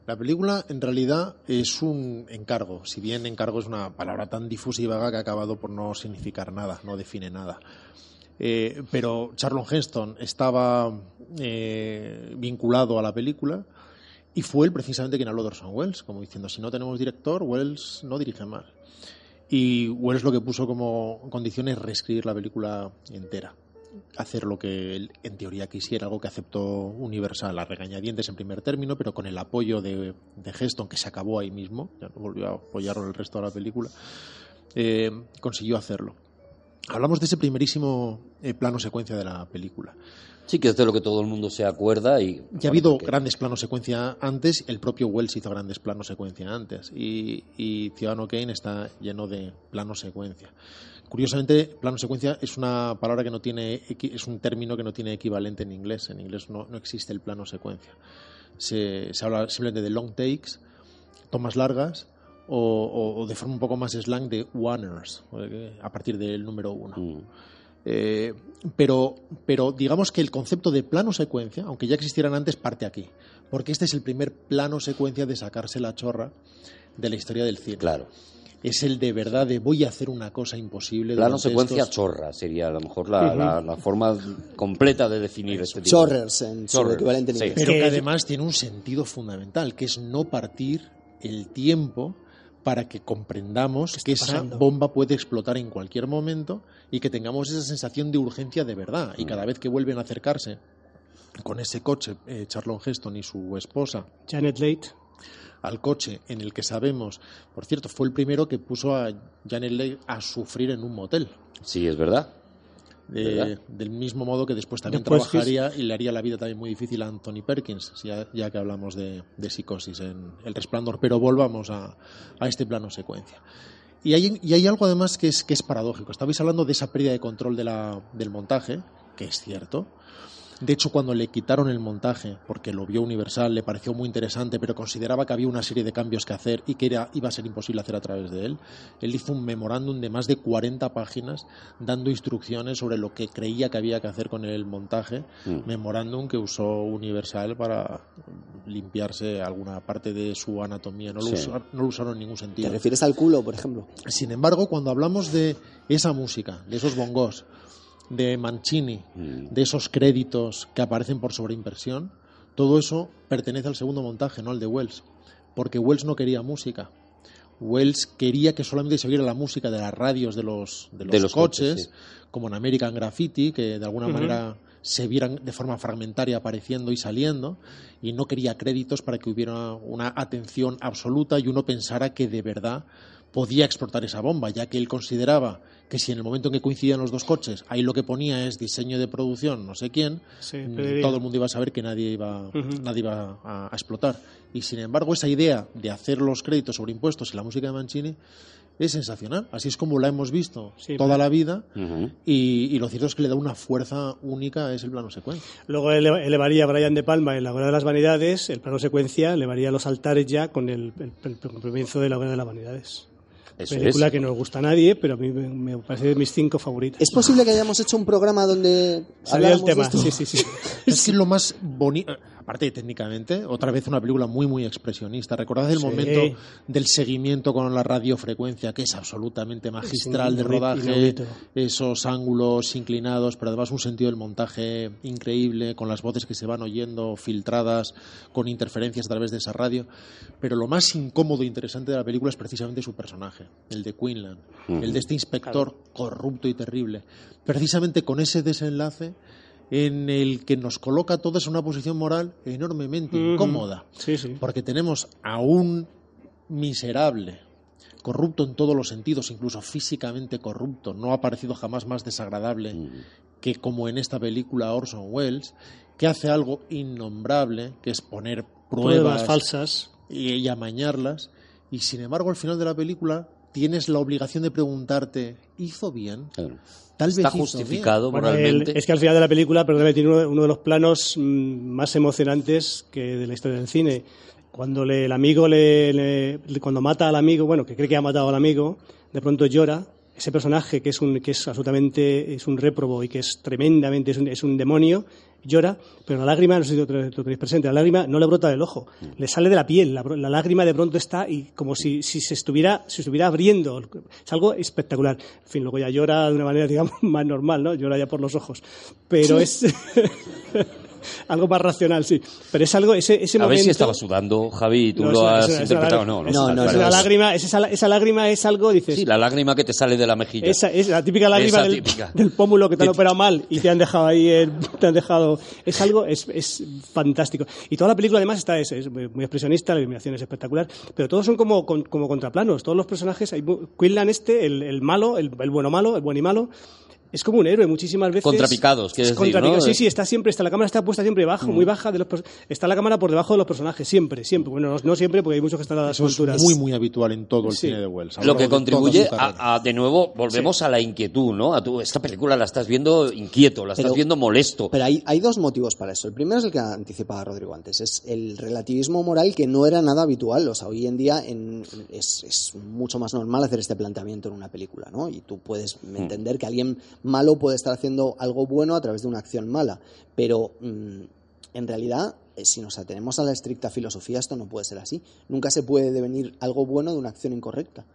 Speaker 3: La película en realidad es un encargo, si bien encargo es una palabra tan difusa y vaga que ha acabado por no significar nada, no define nada. Eh, pero Charlon Heston estaba eh, vinculado a la película y fue él precisamente quien habló de Orson Welles, como diciendo, si no tenemos director, Welles no dirige mal. Y Welles lo que puso como condición es reescribir la película entera hacer lo que él en teoría quisiera, algo que aceptó Universal a regañadientes en primer término, pero con el apoyo de, de Heston, que se acabó ahí mismo, ya no volvió a apoyarlo el resto de la película, eh, consiguió hacerlo. Hablamos de ese primerísimo eh, plano secuencia de la película.
Speaker 1: Sí, que es de lo que todo el mundo se acuerda y...
Speaker 3: Ya ha habido grandes planos secuencia antes, el propio Wells hizo grandes planos secuencia antes, y, y Ciudadano Kane está lleno de planos secuencia. Curiosamente, plano secuencia es una palabra que no tiene, es un término que no tiene equivalente en inglés. En inglés no, no existe el plano secuencia. Se, se habla simplemente de long takes, tomas largas, o, o- o de forma un poco más slang de oneers, a partir del número uno.
Speaker 1: Mm.
Speaker 3: Eh, pero, pero digamos que el concepto de plano secuencia, aunque ya existieran antes, parte aquí. Porque este es el primer plano secuencia de sacarse la chorra de la historia del cine.
Speaker 1: Claro.
Speaker 3: Es el de verdad de voy a hacer una cosa imposible.
Speaker 1: Plano secuencia
Speaker 3: estos-
Speaker 1: chorra sería a lo mejor la, la- la forma completa de definir este tipo.
Speaker 4: Chorrers en su
Speaker 1: Chorrers,
Speaker 4: equivalente en
Speaker 1: sí.
Speaker 3: Pero
Speaker 2: que-
Speaker 3: además tiene un sentido fundamental, que es no partir el tiempo para que comprendamos que esa
Speaker 2: pasando?
Speaker 3: bomba puede explotar en cualquier momento y que tengamos esa sensación de urgencia de verdad.
Speaker 1: Mm.
Speaker 3: Y cada vez que vuelven a acercarse con ese coche, eh, Charlon Heston y su esposa,
Speaker 2: Janet Leigh.
Speaker 3: Al coche en el que sabemos, por cierto, fue el primero que puso a Janet Leigh a sufrir en un motel.
Speaker 1: Sí, es verdad.
Speaker 3: De-
Speaker 1: ¿Verdad?
Speaker 3: del mismo modo que después también
Speaker 2: Después
Speaker 3: trabajaría y le haría la vida también muy difícil a Anthony Perkins, ya, ya que hablamos de, de psicosis en El Resplandor. Pero volvamos a, a este plano secuencia. Y hay, y hay algo además que es, que es paradójico. Estabais hablando de esa pérdida de control de la- del montaje, que es cierto. De hecho, cuando le quitaron el montaje, porque lo vio Universal, le pareció muy interesante, pero consideraba que había una serie de cambios que hacer y que era, iba a ser imposible hacer a través de él, él hizo un memorándum de más de 40 páginas dando instrucciones sobre lo que creía que había que hacer con el montaje,
Speaker 1: Mm.
Speaker 3: memorándum que usó Universal para limpiarse alguna parte de su anatomía. No lo,
Speaker 1: Sí.
Speaker 3: usa- no lo usaron en ningún
Speaker 4: ¿Te
Speaker 3: sentido.
Speaker 4: refieres al culo, por ejemplo?
Speaker 3: Sin embargo, cuando hablamos de esa música, de esos bongos, de Mancini,
Speaker 1: Mm.
Speaker 3: de esos créditos que aparecen por sobreimpresión, todo eso pertenece al segundo montaje, no al de Wells. Porque Wells no quería música. Wells quería que solamente se oyera la música de las radios de los, de los,
Speaker 1: De los
Speaker 3: coches,
Speaker 1: coches,
Speaker 3: como en American Graffiti, que de alguna manera se vieran de forma fragmentaria apareciendo y saliendo, y no quería créditos para que hubiera una atención absoluta y uno pensara que de verdad podía explotar esa bomba, ya que él consideraba que si en el momento en que coincidían los dos coches, ahí lo que ponía es diseño de producción, no sé quién,
Speaker 2: Sí,
Speaker 3: mm, todo el mundo iba a saber que nadie iba, nadie iba a, a explotar. Y sin embargo, esa idea de hacer los créditos sobre impuestos y la música de Mancini es sensacional. Así es como la hemos visto
Speaker 2: Sí,
Speaker 3: toda la vida. Y, y lo cierto es que le da una fuerza única a ese plano secuencia.
Speaker 2: Luego ele- elevaría a Brian De Palma en La Hora de las Vanidades, el plano secuencia, elevaría los altares ya con el, el, el comienzo de La Hora de las Vanidades.
Speaker 1: Eso
Speaker 2: Película
Speaker 1: es.
Speaker 2: que no le gusta a nadie, pero a mí me, me parece de mis cinco favoritas.
Speaker 4: ¿Es posible que hayamos hecho un programa donde
Speaker 2: Sabía el
Speaker 4: habláramos de
Speaker 2: tema,
Speaker 4: esto?
Speaker 2: sí, sí, sí.
Speaker 3: Es que lo más bonito, aparte de técnicamente, otra vez una película muy, muy expresionista. Recordad el
Speaker 2: Sí.
Speaker 3: momento del seguimiento con la radiofrecuencia, que es absolutamente magistral de rodaje, esos ángulos inclinados, pero además un sentido del montaje increíble, con las voces que se van oyendo filtradas, con interferencias a través de esa radio. Pero lo más incómodo e interesante de la película es precisamente su personaje, el de Quinlan, el de este inspector corrupto y terrible. Precisamente con ese desenlace en el que nos coloca a todos en una posición moral enormemente incómoda.
Speaker 2: Sí, sí.
Speaker 3: Porque tenemos a un miserable, corrupto en todos los sentidos, incluso físicamente corrupto, no ha parecido jamás más desagradable que como en esta película Orson Welles, que hace algo innombrable, que es poner
Speaker 2: Pruebas
Speaker 3: pruebas,
Speaker 2: falsas.
Speaker 3: y, y amañarlas, y sin embargo al final de la película tienes la obligación de preguntarte, ¿hizo bien?
Speaker 1: Claro.
Speaker 3: Tal vez
Speaker 1: Está
Speaker 3: hizo
Speaker 1: justificado
Speaker 2: Bueno,
Speaker 1: moralmente.
Speaker 2: el- es que al final de la película, perdóname, tiene uno, uno de los planos mm, más emocionantes que de la historia del cine. Cuando le- el amigo le, le- le- cuando mata al amigo, bueno, que cree que ha matado al amigo, de pronto llora. Ese personaje que es un que es absolutamente es un réprobo y que es tremendamente es un, es un demonio llora, pero la lágrima, no sé si lo tenéis presente, la lágrima no le brota del ojo, le sale de la piel, la, lágrima de pronto está y como si, si se estuviera se estuviera abriendo, es algo espectacular. En fin, luego ya llora de una manera, digamos, más normal, ¿no? Llora ya por los ojos, pero es algo más racional, sí. Pero es algo, ese, ese
Speaker 1: a
Speaker 2: momento...
Speaker 1: ver si estaba sudando, Javi, tú
Speaker 2: No,
Speaker 1: lo has
Speaker 2: es
Speaker 1: interpretado.
Speaker 2: lágrima.
Speaker 1: No, no,
Speaker 4: No, no,
Speaker 2: es una lágrima, es esa, esa lágrima es algo, dices,
Speaker 1: Sí, la lágrima que te sale de la mejilla.
Speaker 2: esa es la típica lágrima del,
Speaker 1: típica.
Speaker 2: del pómulo que te han operado mal y te han dejado ahí, el- te han dejado. Es algo, es, es fantástico. Y toda la película además está es, es muy muy expresionista, la iluminación es espectacular, pero todos son como, como contraplanos. Todos los personajes, hay Quinlan este, el, el malo, el, el bueno malo, el buen y malo. Es como un héroe muchísimas veces.
Speaker 1: Contrapicados, quieres
Speaker 2: Es
Speaker 1: decir. ¿no?
Speaker 2: Sí, sí, está siempre, está, la cámara está puesta siempre bajo, muy baja. De los, está la cámara por debajo de los personajes, siempre, siempre. Bueno, no, no siempre, porque hay muchos que están a las
Speaker 3: Eso es
Speaker 2: alturas.
Speaker 3: muy, muy habitual en todo el
Speaker 2: Sí.
Speaker 3: cine de Wells.
Speaker 1: Lo que contribuye a, a, de nuevo, volvemos a la inquietud, ¿no? A tu, esta película la estás viendo inquieto, la estás viendo molesto.
Speaker 4: Pero hay, hay dos motivos para eso. El primero es el que anticipaba Rodrigo antes, es el relativismo moral que no era nada habitual. O sea, hoy en día en- es, es mucho más normal hacer este planteamiento en una película, ¿no? Y tú puedes entender que alguien malo puede estar haciendo algo bueno a través de una acción mala. Pero mm, en realidad, eh, si nos atenemos a la estricta filosofía, esto no puede ser así. Nunca se puede devenir algo bueno de una acción incorrecta.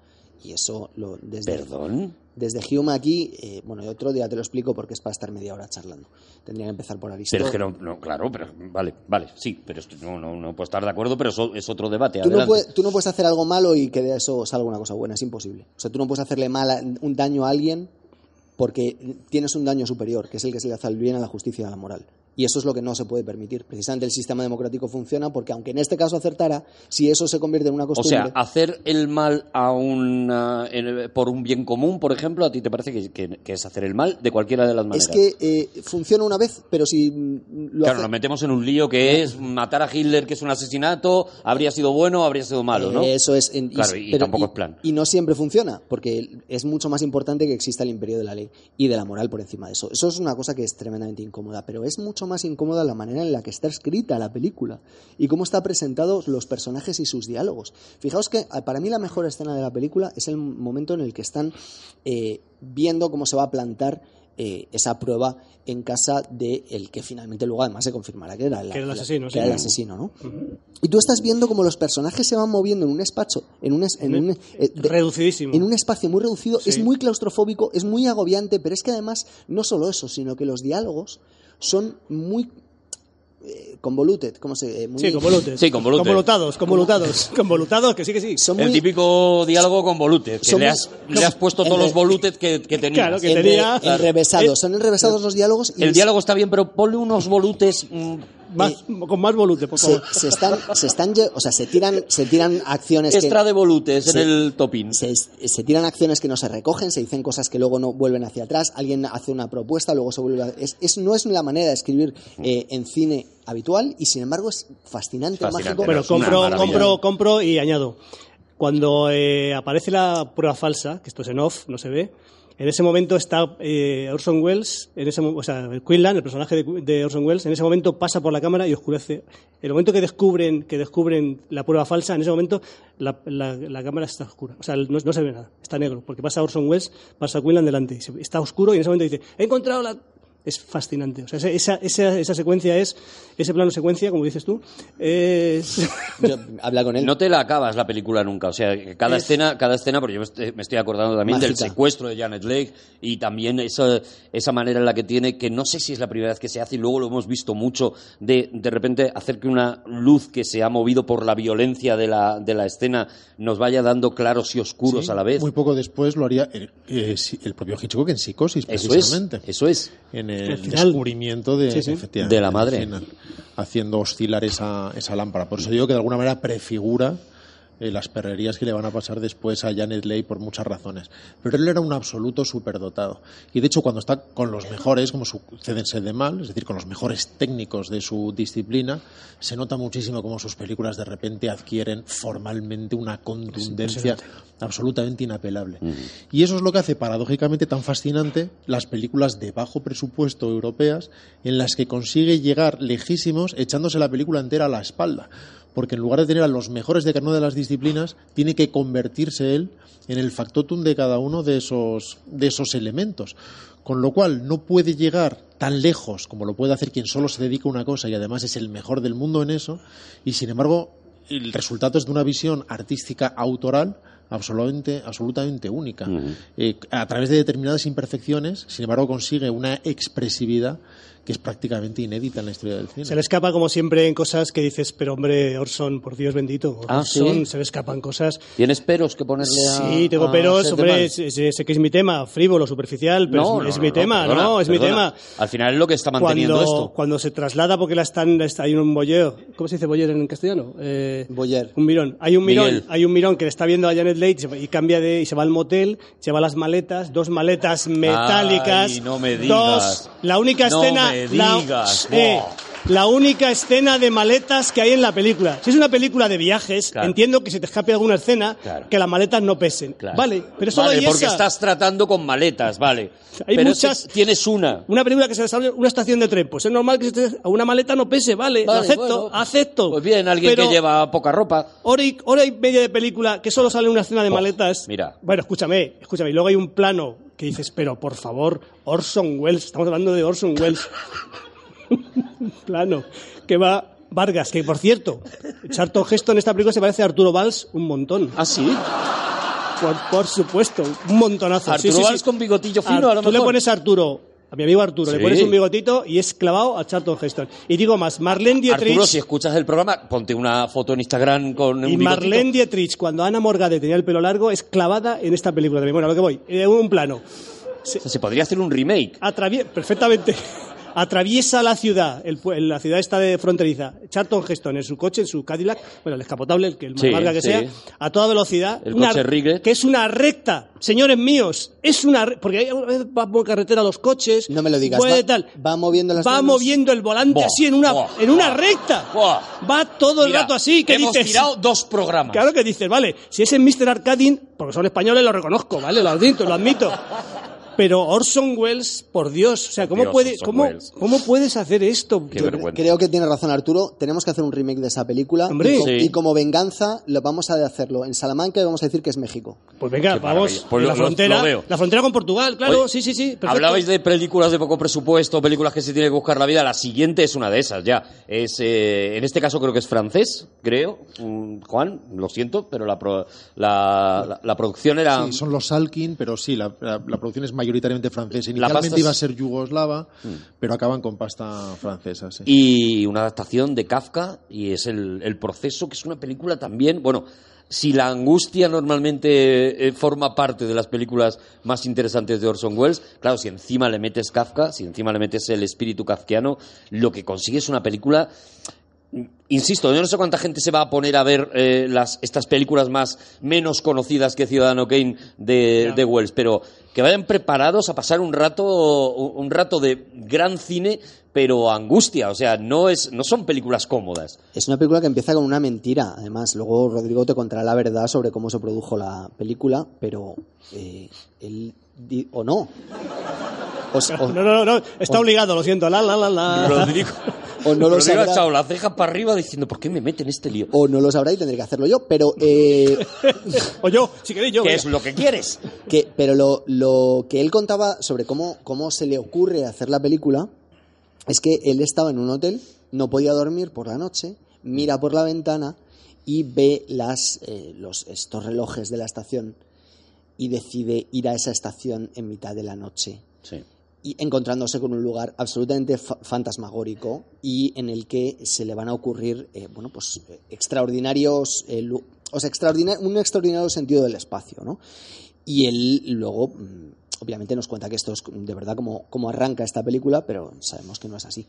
Speaker 4: Y eso lo, desde,
Speaker 1: ¿Perdón?
Speaker 4: desde Hume aquí, eh, bueno, y otro día te lo explico porque es para estar media hora charlando. Tendría que empezar por Aristóteles.
Speaker 1: Pero es que no, no, claro, pero vale, vale, sí, pero esto no, no, no puedo estar de acuerdo, pero eso es otro debate.
Speaker 4: Tú no, puedes, tú no puedes hacer algo malo y que de eso salga una cosa buena, es imposible. O sea, tú no puedes hacerle mal a- un daño a alguien porque tienes un daño superior, que es el que se le hace al bien, a la justicia y a la moral. Y eso es lo que no se puede permitir. Precisamente el sistema democrático funciona porque, aunque en este caso acertara, si eso se convierte en una
Speaker 1: O
Speaker 4: costumbre.
Speaker 1: sea, hacer el mal a una, en- por un bien común, por ejemplo, ¿a ti te parece que, que- que es hacer el mal de cualquiera de las maneras?
Speaker 4: es que eh, funciona una vez, pero si mm, lo
Speaker 1: Claro,
Speaker 4: hace-
Speaker 1: nos metemos en un lío que es matar a Hitler, que es un asesinato, habría sido bueno o habría sido malo, ¿no?
Speaker 4: Eso es. en-
Speaker 1: Claro, y tampoco es plan.
Speaker 4: Y no siempre funciona, porque es mucho más importante que exista el imperio de la ley y de la moral por encima de eso. Eso es una cosa que es tremendamente incómoda, pero es mucho más incómoda la manera en la que está escrita la película y cómo está presentados los personajes y sus diálogos. Fijaos que ah, para mí la mejor escena de la película es el momento en el que están eh, viendo cómo se va a plantar eh, esa prueba en casa de el que finalmente luego además se confirmará que era, la-
Speaker 2: Que era el
Speaker 4: la-
Speaker 2: asesino,
Speaker 4: que
Speaker 2: sí.
Speaker 4: era el asesino, ¿no? Y tú estás viendo como los personajes se van moviendo en un espacio, en un, es- en un, eh, de-
Speaker 2: Reducidísimo.
Speaker 4: en un espacio muy reducido,
Speaker 2: Sí.
Speaker 4: es muy claustrofóbico, es muy agobiante, pero es que además no solo eso, sino que los diálogos son muy eh, convoluted, ¿cómo se? eh, muy-
Speaker 2: Sí, convolutes.
Speaker 1: Sí.
Speaker 2: Convolutados, convolutados. Convolutados, que sí, que sí.
Speaker 4: Son
Speaker 1: El típico diálogo con volutes, que le
Speaker 4: muy-
Speaker 1: has, le has puesto todos los volutes que, que tenías.
Speaker 2: Claro, que
Speaker 4: enre-
Speaker 2: tenía-
Speaker 4: enrevesados, son enrevesados los diálogos y
Speaker 1: El diálogo está bien, pero ponle unos volutes... mm,
Speaker 2: Más- con más volute, por
Speaker 4: se,
Speaker 2: favor.
Speaker 4: se están, se están, lle- o sea, se tiran, se tiran acciones que,
Speaker 1: extra de volutes en el topín.
Speaker 4: se, se tiran acciones que no se recogen, se dicen cosas que luego no vuelven hacia atrás, alguien hace una propuesta, luego se vuelve a... Es, es- no es la manera de escribir eh, en cine habitual y sin embargo es fascinante,
Speaker 1: Fascinante,
Speaker 4: mágico.
Speaker 1: Una
Speaker 2: compro, compro, compro y añado. Cuando eh, aparece la prueba falsa, que esto es en off, no se ve, en ese momento está eh, Orson Welles, en ese, o sea, Quinlan, el personaje de, de Orson Welles, en ese momento pasa por la cámara y oscurece. El momento que descubren, que descubren la prueba falsa, en ese momento la, la- cámara está oscura. O sea, no, no se ve nada, está negro, porque pasa Orson Welles, pasa Quinlan delante, está oscuro y en ese momento dice, he encontrado la... Es fascinante. O sea, esa, esa, esa, secuencia es, ese plano secuencia, como dices tú, es...
Speaker 4: Yo- habla con él.
Speaker 1: No te la acabas la película nunca, o sea, que cada escena, cada escena, porque yo me estoy, acordando también del secuestro de Janet Leigh y también esa, esa manera en la que tiene, que no sé si es la primera vez que se hace y luego lo hemos visto mucho, de de repente hacer que una luz que se ha movido por la violencia de la, de la escena nos vaya dando claros y oscuros
Speaker 3: Sí,
Speaker 1: a la vez.
Speaker 3: Muy poco después lo haría el, eh, el propio Hitchcock en Psicosis,
Speaker 1: Eso es,
Speaker 3: precisamente.
Speaker 1: eso es.
Speaker 3: En
Speaker 2: El
Speaker 3: descubrimiento de,
Speaker 2: Sí, sí.
Speaker 3: efectivamente,
Speaker 1: De la madre.
Speaker 3: haciendo oscilar esa, esa lámpara. Por eso digo que de alguna manera prefigura eh, las perrerías que le van a pasar después a Janet Leigh por muchas razones. Pero él era un absoluto superdotado. Y de hecho, cuando está con los mejores, como sucede en Sed de Mal, es decir, con los mejores técnicos de su disciplina, se nota muchísimo cómo sus películas de repente adquieren formalmente una contundencia absolutamente inapelable. Y eso es lo que hace paradójicamente tan fascinante las películas de bajo presupuesto europeas en las que consigue llegar lejísimos echándose la película entera a la espalda. Porque en lugar de tener a los mejores de cada una de las disciplinas, tiene que convertirse él en el factotum de cada uno de esos, de esos elementos. Con lo cual no puede llegar tan lejos como lo puede hacer quien solo se dedica a una cosa y además es el mejor del mundo en eso. Y sin embargo, el resultado es de una visión artística autoral absolutamente, absolutamente única. Eh, a través de determinadas imperfecciones, sin embargo, consigue una expresividad que es prácticamente inédita en la historia del cine.
Speaker 2: Se le escapa, como siempre, en cosas que dices, pero hombre, Orson, por Dios bendito.
Speaker 1: Ah,
Speaker 2: Orson,
Speaker 1: ¿sí?
Speaker 2: se le escapan cosas.
Speaker 1: ¿Tienes peros que ponerle a
Speaker 2: Sí, tengo
Speaker 1: a
Speaker 2: peros, hombre, sé, sé- que es mi tema, frívolo, superficial, pero
Speaker 1: No,
Speaker 2: es,
Speaker 1: no,
Speaker 2: es
Speaker 1: no,
Speaker 2: mi tema,
Speaker 1: perdona,
Speaker 2: no, es mi
Speaker 1: perdona.
Speaker 2: tema.
Speaker 1: Al final es lo que está manteniendo
Speaker 2: Cuando,
Speaker 1: esto.
Speaker 2: cuando se traslada, porque la están, está, hay un bolleo, ¿cómo se dice bollero en castellano? Eh,
Speaker 4: Boyer.
Speaker 2: Un mirón. Hay un mirón,
Speaker 1: Miguel.
Speaker 2: hay un mirón que le está viendo a Janet Leigh y cambia de y se va al motel, lleva las maletas, dos maletas metálicas.
Speaker 1: Ay, no me digas.
Speaker 2: Dos, la única escena,
Speaker 1: me
Speaker 2: la-
Speaker 1: digas,
Speaker 2: eh, la única escena de maletas que hay en la película. Si es una película de viajes,
Speaker 1: Claro.
Speaker 2: entiendo que se te escape alguna escena
Speaker 1: Claro.
Speaker 2: que las maletas no pesen.
Speaker 1: Claro.
Speaker 2: Vale, pero solo
Speaker 1: Vale,
Speaker 2: hay
Speaker 1: porque
Speaker 2: esa.
Speaker 1: estás tratando con maletas, vale.
Speaker 2: Hay
Speaker 1: Pero
Speaker 2: muchas-
Speaker 1: es que tienes una.
Speaker 2: Una película que se desarrolla en una estación de tren, pues es normal que a una maleta no pese, vale, lo acepto,
Speaker 1: bueno.
Speaker 2: acepto.
Speaker 1: Pues bien, alguien
Speaker 2: Pero
Speaker 1: que lleva poca ropa.
Speaker 2: Hora y, hora y media de película que solo sale una escena de
Speaker 1: Oh,
Speaker 2: maletas.
Speaker 1: mira.
Speaker 2: Bueno, escúchame, escúchame. Y luego hay un plano que dices, pero por favor, Orson Welles, estamos hablando de Orson Welles. plano que va Vargas, que por cierto, Charlton Heston en esta película se parece a Arturo Valls un montón.
Speaker 1: Ah, sí.
Speaker 2: Por, por supuesto, un montonazo.
Speaker 1: Arturo
Speaker 2: sí, sí.
Speaker 1: Valls con bigotillo fino,
Speaker 2: Ar-
Speaker 1: a lo
Speaker 2: Tú le pones a Arturo, a mi amigo Arturo,
Speaker 1: Sí.
Speaker 2: le pones un bigotito y es clavado a Charlton Heston. Y digo más, Marlene Dietrich...
Speaker 1: Arturo, si escuchas el programa, ponte una foto en Instagram con un
Speaker 2: Y
Speaker 1: bigotito.
Speaker 2: Marlene Dietrich, cuando Ana Morgade tenía el pelo largo, es clavada en esta película también. Bueno, a lo que voy, eh, un plano.
Speaker 1: O sea, se podría hacer un remake.
Speaker 2: Perfectamente. Atraviesa la ciudad, el la ciudad está de fronteriza. Charlton Heston en su coche, en su Cadillac, bueno, el escapotable, el que el más
Speaker 1: Sí,
Speaker 2: larga que
Speaker 1: sí.
Speaker 2: sea, a toda velocidad.
Speaker 1: El coche Riglet.
Speaker 2: Que es una recta, señores míos, es una porque a veces va por carretera los coches.
Speaker 4: No me lo digas.
Speaker 2: puede
Speaker 4: Va,
Speaker 2: tal.
Speaker 4: va moviendo las
Speaker 2: va
Speaker 4: manos.
Speaker 2: moviendo el volante
Speaker 1: Buah,
Speaker 2: así en una,
Speaker 1: buah,
Speaker 2: en una recta.
Speaker 1: buah.
Speaker 2: Va todo el
Speaker 1: Mira,
Speaker 2: rato así. que
Speaker 1: hemos
Speaker 2: dices?
Speaker 1: tirado dos programas.
Speaker 2: Claro que dices, vale, si es en Mr. Arcading, porque son españoles, lo reconozco, ¿vale? Lo admito, lo admito. Pero Orson Welles, por Dios, o sea, ¿cómo,
Speaker 1: Dios,
Speaker 2: puede, cómo. ¿cómo puedes hacer esto?
Speaker 1: Qué
Speaker 2: Yo-
Speaker 1: vergüenza.
Speaker 4: Creo que tiene razón Arturo. Tenemos que hacer un remake de esa película.
Speaker 2: Hombre.
Speaker 4: y, co-
Speaker 1: Sí.
Speaker 4: y como venganza, lo vamos a hacerlo en Salamanca y vamos a decir que es México.
Speaker 2: Pues venga,
Speaker 1: Qué
Speaker 2: vamos.
Speaker 1: Pues
Speaker 2: la
Speaker 1: lo-
Speaker 2: frontera,
Speaker 1: lo veo.
Speaker 2: la frontera con Portugal, claro,
Speaker 1: Oye,
Speaker 2: sí, sí, sí. perfecto.
Speaker 1: Hablabais de películas de poco presupuesto, películas que se tiene que buscar la vida. La siguiente es una de esas, ya. Es, eh, en este caso creo que es francés, creo. Mm, Juan, lo siento, pero la, pro- la, la- la producción era...
Speaker 3: Sí, son los Salkin, pero sí, la, la- la producción es mayoritariamente francesa.
Speaker 1: La
Speaker 3: Inicialmente iba a ser yugoslava, pero acaban con pasta francesa. Sí.
Speaker 1: y una adaptación de Kafka y es el, el proceso que es una película también bueno si la angustia normalmente eh, forma parte de las películas más interesantes de Orson Welles claro si encima le metes Kafka si encima le metes el espíritu kafkiano lo que consigue es una película Insisto, yo no sé cuánta gente se va a poner a ver eh, las, estas películas más menos conocidas que Ciudadano Kane de, de Wells, pero que vayan preparados a pasar un rato, un rato de gran cine, pero angustia. O sea, no, es, no son películas cómodas.
Speaker 4: Es una película que empieza con una mentira. Además, luego Rodrigo te contará la verdad sobre cómo se produjo la película, pero eh, él o no. O, s- o-
Speaker 2: No, no, no, está obligado, lo siento. La, la, la, la.
Speaker 1: Rodrigo,
Speaker 4: O no lo sabrá.
Speaker 1: ha echado las cejas para arriba diciendo, ¿por qué me meten en este lío?
Speaker 4: o no lo sabrá y tendré que hacerlo yo, pero eh,
Speaker 2: O yo, si queréis yo.
Speaker 1: ¿Qué
Speaker 2: venga.
Speaker 1: es lo que quieres?
Speaker 4: que, pero lo, lo que él contaba sobre cómo, cómo se le ocurre hacer la película es que él estaba en un hotel, no podía dormir por la noche, mira por la ventana y ve las, eh, los, estos relojes de la estación y decide ir a esa estación en mitad de la noche
Speaker 1: Sí.
Speaker 4: Y encontrándose con un lugar absolutamente fa- fantasmagórico y en el que se le van a ocurrir eh, bueno pues eh, extraordinarios eh, lu- o sea extraordina- un extraordinario sentido del espacio ¿no? y él luego mm, obviamente nos cuenta que esto es de verdad como, como arranca esta película pero sabemos que no es así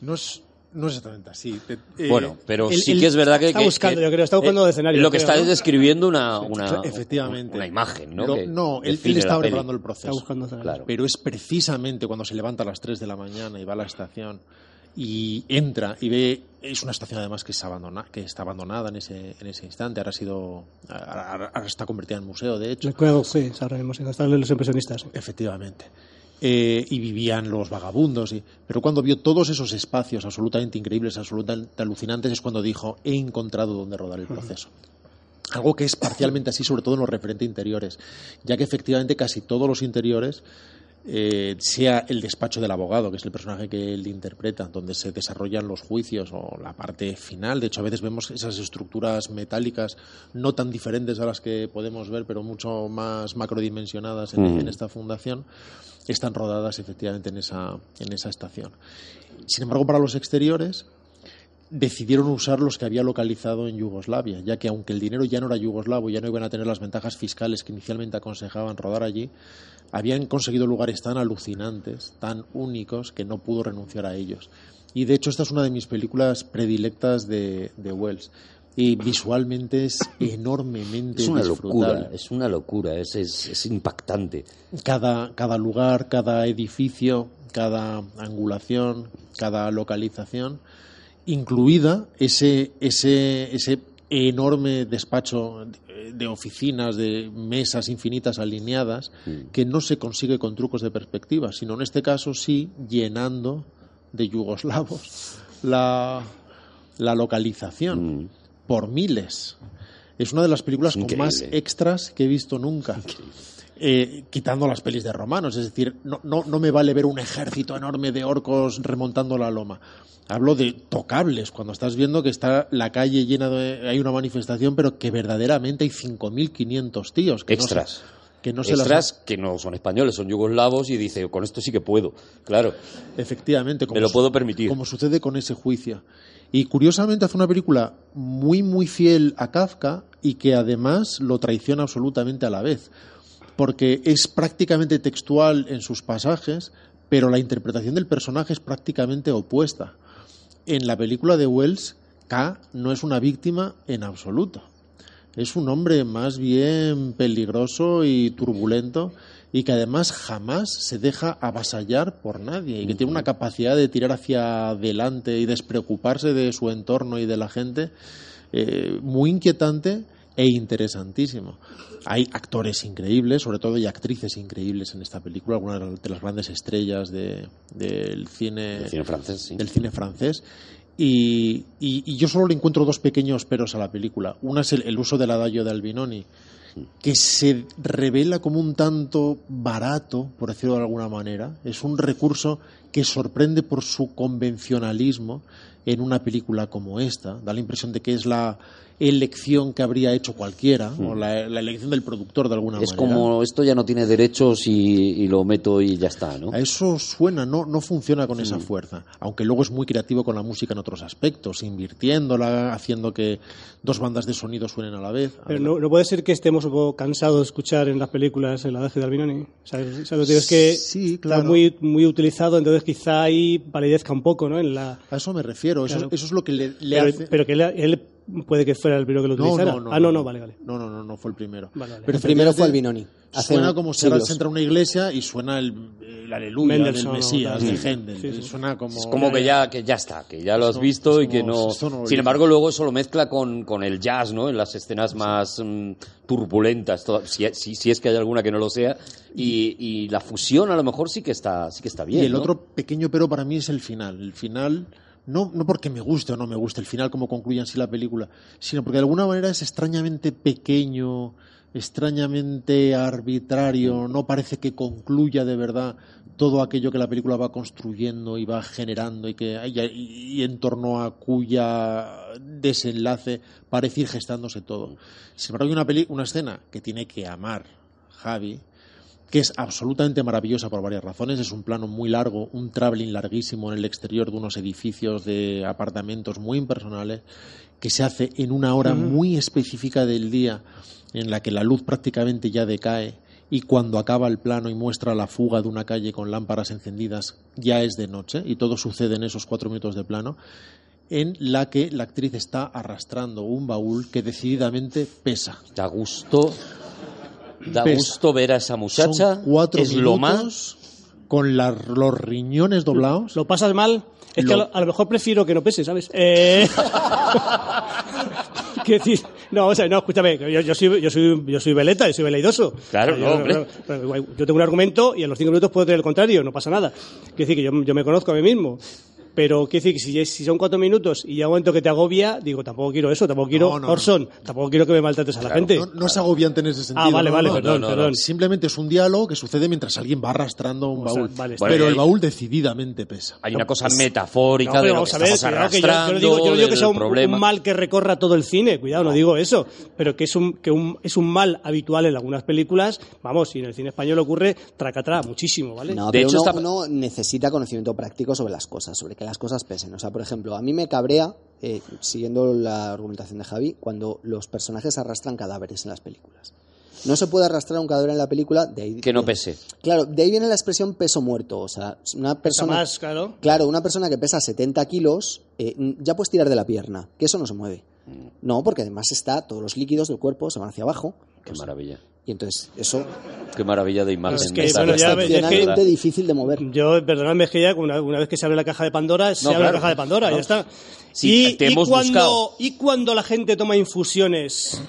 Speaker 3: No es, no es exactamente así. Te- eh,
Speaker 1: Bueno, pero sí que es verdad que...
Speaker 2: está buscando,
Speaker 1: que-
Speaker 2: yo creo, está buscando
Speaker 1: eh,
Speaker 2: escenario,
Speaker 1: Lo que
Speaker 2: creo,
Speaker 1: está
Speaker 2: ¿no?
Speaker 1: es describiendo una, una,
Speaker 3: efectivamente.
Speaker 1: una imagen, ¿no? Que
Speaker 3: no, él,
Speaker 1: peli.
Speaker 3: preparando el proceso.
Speaker 2: Está buscando escenario.
Speaker 1: Claro.
Speaker 3: Pero es precisamente cuando se levanta a las 3 de la mañana y va a la estación y entra y ve es una estación además que, es abandona, que está abandonada en ese, en ese instante ahora ha sido ahora, ahora está convertida en museo de hecho
Speaker 2: Recuerdo, sí, ahora mismo, están los impresionistas.
Speaker 3: efectivamente Eh, y vivían los vagabundos y- pero cuando vio todos esos espacios absolutamente increíbles absolutamente alucinantes es cuando dijo he encontrado dónde rodar el proceso algo que es parcialmente así, sobre todo en los referentes interiores, ya que efectivamente casi todos los interiores, eh, sea el despacho del abogado, que es el personaje que él interpreta, donde se desarrollan los juicios o la parte final, de hecho a veces vemos esas estructuras metálicas no tan diferentes a las que podemos ver, pero mucho más macrodimensionadas en,
Speaker 1: Mm.
Speaker 3: en esta fundación, están rodadas efectivamente en esa, en esa estación. Sin embargo, para los exteriores, decidieron usar los que había localizado en Yugoslavia, ya que aunque el dinero ya no era yugoslavo, ya no iban a tener las ventajas fiscales que inicialmente aconsejaban rodar allí, habían conseguido lugares tan alucinantes, tan únicos, que no pudo renunciar a ellos. Y de hecho esta es una de mis películas predilectas de, de Wells. Y visualmente es enormemente
Speaker 1: Es una
Speaker 3: disfrutable.
Speaker 1: locura, es una locura, es, es, es impactante.
Speaker 3: cada, cada lugar, cada edificio, cada angulación, cada localización, incluida ese, ese, ese enorme despacho de- oficinas, de mesas infinitas alineadas, que no se consigue con trucos de perspectiva, sino en este caso sí llenando de yugoslavos la, la localización
Speaker 1: Mm.
Speaker 3: Por miles. Es una de las películas con más extras que he visto nunca. Eh, quitando las pelis de romanos, es decir, no, no, no me vale ver un ejército enorme de orcos remontando la loma. Hablo de tocables, cuando estás viendo que está la calle llena de... hay una manifestación, pero que verdaderamente hay 5.500 tíos. Que no se-
Speaker 1: Extras.
Speaker 3: que no se las-
Speaker 1: Extras que no son españoles, son yugoslavos y dice, con esto sí que puedo. Claro.
Speaker 3: Efectivamente.
Speaker 1: Me lo puedo permitir.
Speaker 3: Como sucede con ese juicio. Y curiosamente hace una película muy, muy fiel a Kafka y que además lo traiciona absolutamente a la vez. Porque es prácticamente textual en sus pasajes, pero la interpretación del personaje es prácticamente opuesta. En la película de Wells, K no es una víctima en absoluto. Es un hombre más bien peligroso y turbulento y que además jamás se deja avasallar por nadie y que tiene una capacidad de tirar hacia adelante y despreocuparse de su entorno y de la gente eh, muy inquietante e interesantísimo. Hay actores increíbles, sobre todo, y actrices increíbles en esta película, algunas de las grandes estrellas de- del cine,
Speaker 1: El cine francés, sí.
Speaker 3: del cine francés. Y, y- y yo solo le encuentro dos pequeños peros a la película. Una es el, el uso del adagio de Albinoni, que se revela como un tanto barato, por decirlo de alguna manera. Es un recurso que sorprende por su convencionalismo en una película como esta. Da la impresión de que es la elección que habría hecho cualquiera, o la, la elección del productor de alguna
Speaker 1: Es
Speaker 3: manera.
Speaker 1: como esto ya no tiene derechos y, y lo meto y ya está, ¿no?
Speaker 3: A eso suena, no, no funciona con esa fuerza. Aunque luego es muy creativo con la música en otros aspectos, invirtiéndola, haciendo que dos bandas de sonido suenen a la vez.
Speaker 2: Pero no, no puede ser que estemos un poco cansados de escuchar en las películas el adagio de Albinoni. ¿Sabes? Digo, Es que
Speaker 3: Sí, claro.
Speaker 2: está muy, muy utilizado, entonces quizá ahí palidezca un poco, ¿no? En la,
Speaker 3: A eso me refiero. Eso,
Speaker 2: Claro.
Speaker 3: eso es lo que le, le
Speaker 2: pero,
Speaker 3: hace.
Speaker 2: pero que él, él puede que fuera el primero que lo
Speaker 3: no,
Speaker 2: utilizara.
Speaker 3: no, no,
Speaker 2: ah, no, no, vale, vale.
Speaker 3: No, no, no, no fue el primero.
Speaker 2: Vale, vale.
Speaker 3: Pero
Speaker 4: El primero fue Albinoni. Hace
Speaker 3: Suena como si ahora se entra a una iglesia y suena el, el aleluya
Speaker 2: Mendelssohn
Speaker 3: del Mesías,
Speaker 2: tal.
Speaker 3: de Händel.
Speaker 2: Sí, sí.
Speaker 3: Suena como...
Speaker 1: Es como que ya, que ya está, que ya lo has visto y
Speaker 3: esto
Speaker 1: que
Speaker 3: no-
Speaker 1: no...
Speaker 3: no
Speaker 1: Sin embargo, luego eso lo mezcla con, con el jazz, ¿no? En las escenas más mm, turbulentas, toda- si, si, si es que hay alguna que no lo sea. Y, y la fusión a lo mejor sí que está, sí que está bien,
Speaker 3: Y el
Speaker 1: ¿no?
Speaker 3: otro pequeño pero para mí es el final. El final, no, no porque me guste o no me guste el final como concluye en sí la película, sino porque de alguna manera es extrañamente pequeño, extrañamente arbitrario, no parece que concluya de verdad todo aquello que la película va construyendo y va generando y que y, y en torno a cuya desenlace parece ir gestándose todo. Sin embargo, hay una, peli- una escena que tiene que amar Javi, que es absolutamente maravillosa por varias razones. Es un plano muy largo, un traveling larguísimo en el exterior de unos edificios de apartamentos muy impersonales, que se hace en una hora muy específica del día en la que la luz prácticamente ya decae y cuando acaba el plano y muestra la fuga de una calle con lámparas encendidas ya es de noche y todo sucede en esos cuatro minutos de plano en la que la actriz está arrastrando un baúl que decididamente pesa.
Speaker 1: Da gusto, da
Speaker 3: Pesa.
Speaker 1: gusto ver a esa muchacha.
Speaker 3: Son cuatro
Speaker 1: es lo más.
Speaker 3: con la- los riñones doblados.
Speaker 2: ¿Lo pasas mal? Es que a
Speaker 3: Lo-
Speaker 2: lo, a lo mejor prefiero que no pese, ¿sabes? Eh... Quiero decir, no, o sea, no, escúchame, yo, yo soy, yo soy, yo soy veleta, yo soy veleidoso.
Speaker 1: Claro,
Speaker 2: O sea,
Speaker 1: no,
Speaker 2: yo,
Speaker 1: hombre.
Speaker 2: yo tengo un argumento y en los cinco minutos puedo tener el contrario, no pasa nada. Quiero decir que yo, yo me conozco a mí mismo. Pero quiero decir que si, si son cuatro minutos y ya un momento que te agobia, digo, tampoco quiero eso, tampoco quiero
Speaker 3: No, no, no.
Speaker 2: Orson, tampoco quiero que me maltrates a la gente.
Speaker 3: No, no es agobiante en ese sentido.
Speaker 2: ah, vale,
Speaker 3: no,
Speaker 2: vale,
Speaker 3: no,
Speaker 2: perdón,
Speaker 1: no, no,
Speaker 2: perdón.
Speaker 3: Simplemente es un diálogo que sucede mientras alguien va arrastrando un
Speaker 2: O sea,
Speaker 3: baúl.
Speaker 2: vale,
Speaker 1: Bueno,
Speaker 3: pero el baúl decididamente pesa.
Speaker 1: Hay una cosa metafórica de lo
Speaker 2: vamos
Speaker 1: que
Speaker 2: a ver,
Speaker 1: estamos
Speaker 2: que yo, yo
Speaker 1: arrastrando,
Speaker 2: no digo, yo no digo que sea un,
Speaker 1: problema.
Speaker 2: un mal que recorra todo el cine, cuidado, no digo eso, pero que es un que un, es un mal habitual en algunas películas, vamos, y en el cine español ocurre tracatrá, muchísimo, ¿vale?
Speaker 4: No,
Speaker 1: De
Speaker 4: pero
Speaker 1: hecho,
Speaker 4: uno,
Speaker 1: está-
Speaker 4: uno necesita conocimiento práctico sobre las cosas, sobre que las cosas pesen. O sea, por ejemplo, a mí me cabrea, eh, siguiendo la argumentación de Javi, cuando los personajes arrastran cadáveres en las películas. No se puede arrastrar un cadáver en la película de ahí.
Speaker 1: Que no pese.
Speaker 4: Claro, de ahí viene la expresión peso muerto. O sea, una persona.
Speaker 2: más, claro.
Speaker 4: Claro, una persona que pesa 70 kilos, eh, ya puedes tirar de la pierna, que eso no se mueve. No, porque además está, todos los líquidos del cuerpo se van hacia abajo.
Speaker 1: Qué maravilla.
Speaker 4: Y entonces, eso
Speaker 1: Qué maravilla de imagen.
Speaker 2: Es que,
Speaker 1: esa,
Speaker 2: bueno, ya es que-
Speaker 4: difícil de mover.
Speaker 2: Yo, perdonadme, es que ya una, una vez que se abre la caja de Pandora, se
Speaker 1: No,
Speaker 2: abre
Speaker 1: claro.
Speaker 2: la caja de Pandora,
Speaker 1: No.
Speaker 2: ya está.
Speaker 1: Sí,
Speaker 2: y,
Speaker 1: te
Speaker 2: y
Speaker 1: hemos
Speaker 2: cuando,
Speaker 1: buscado.
Speaker 2: y cuando la gente toma infusiones,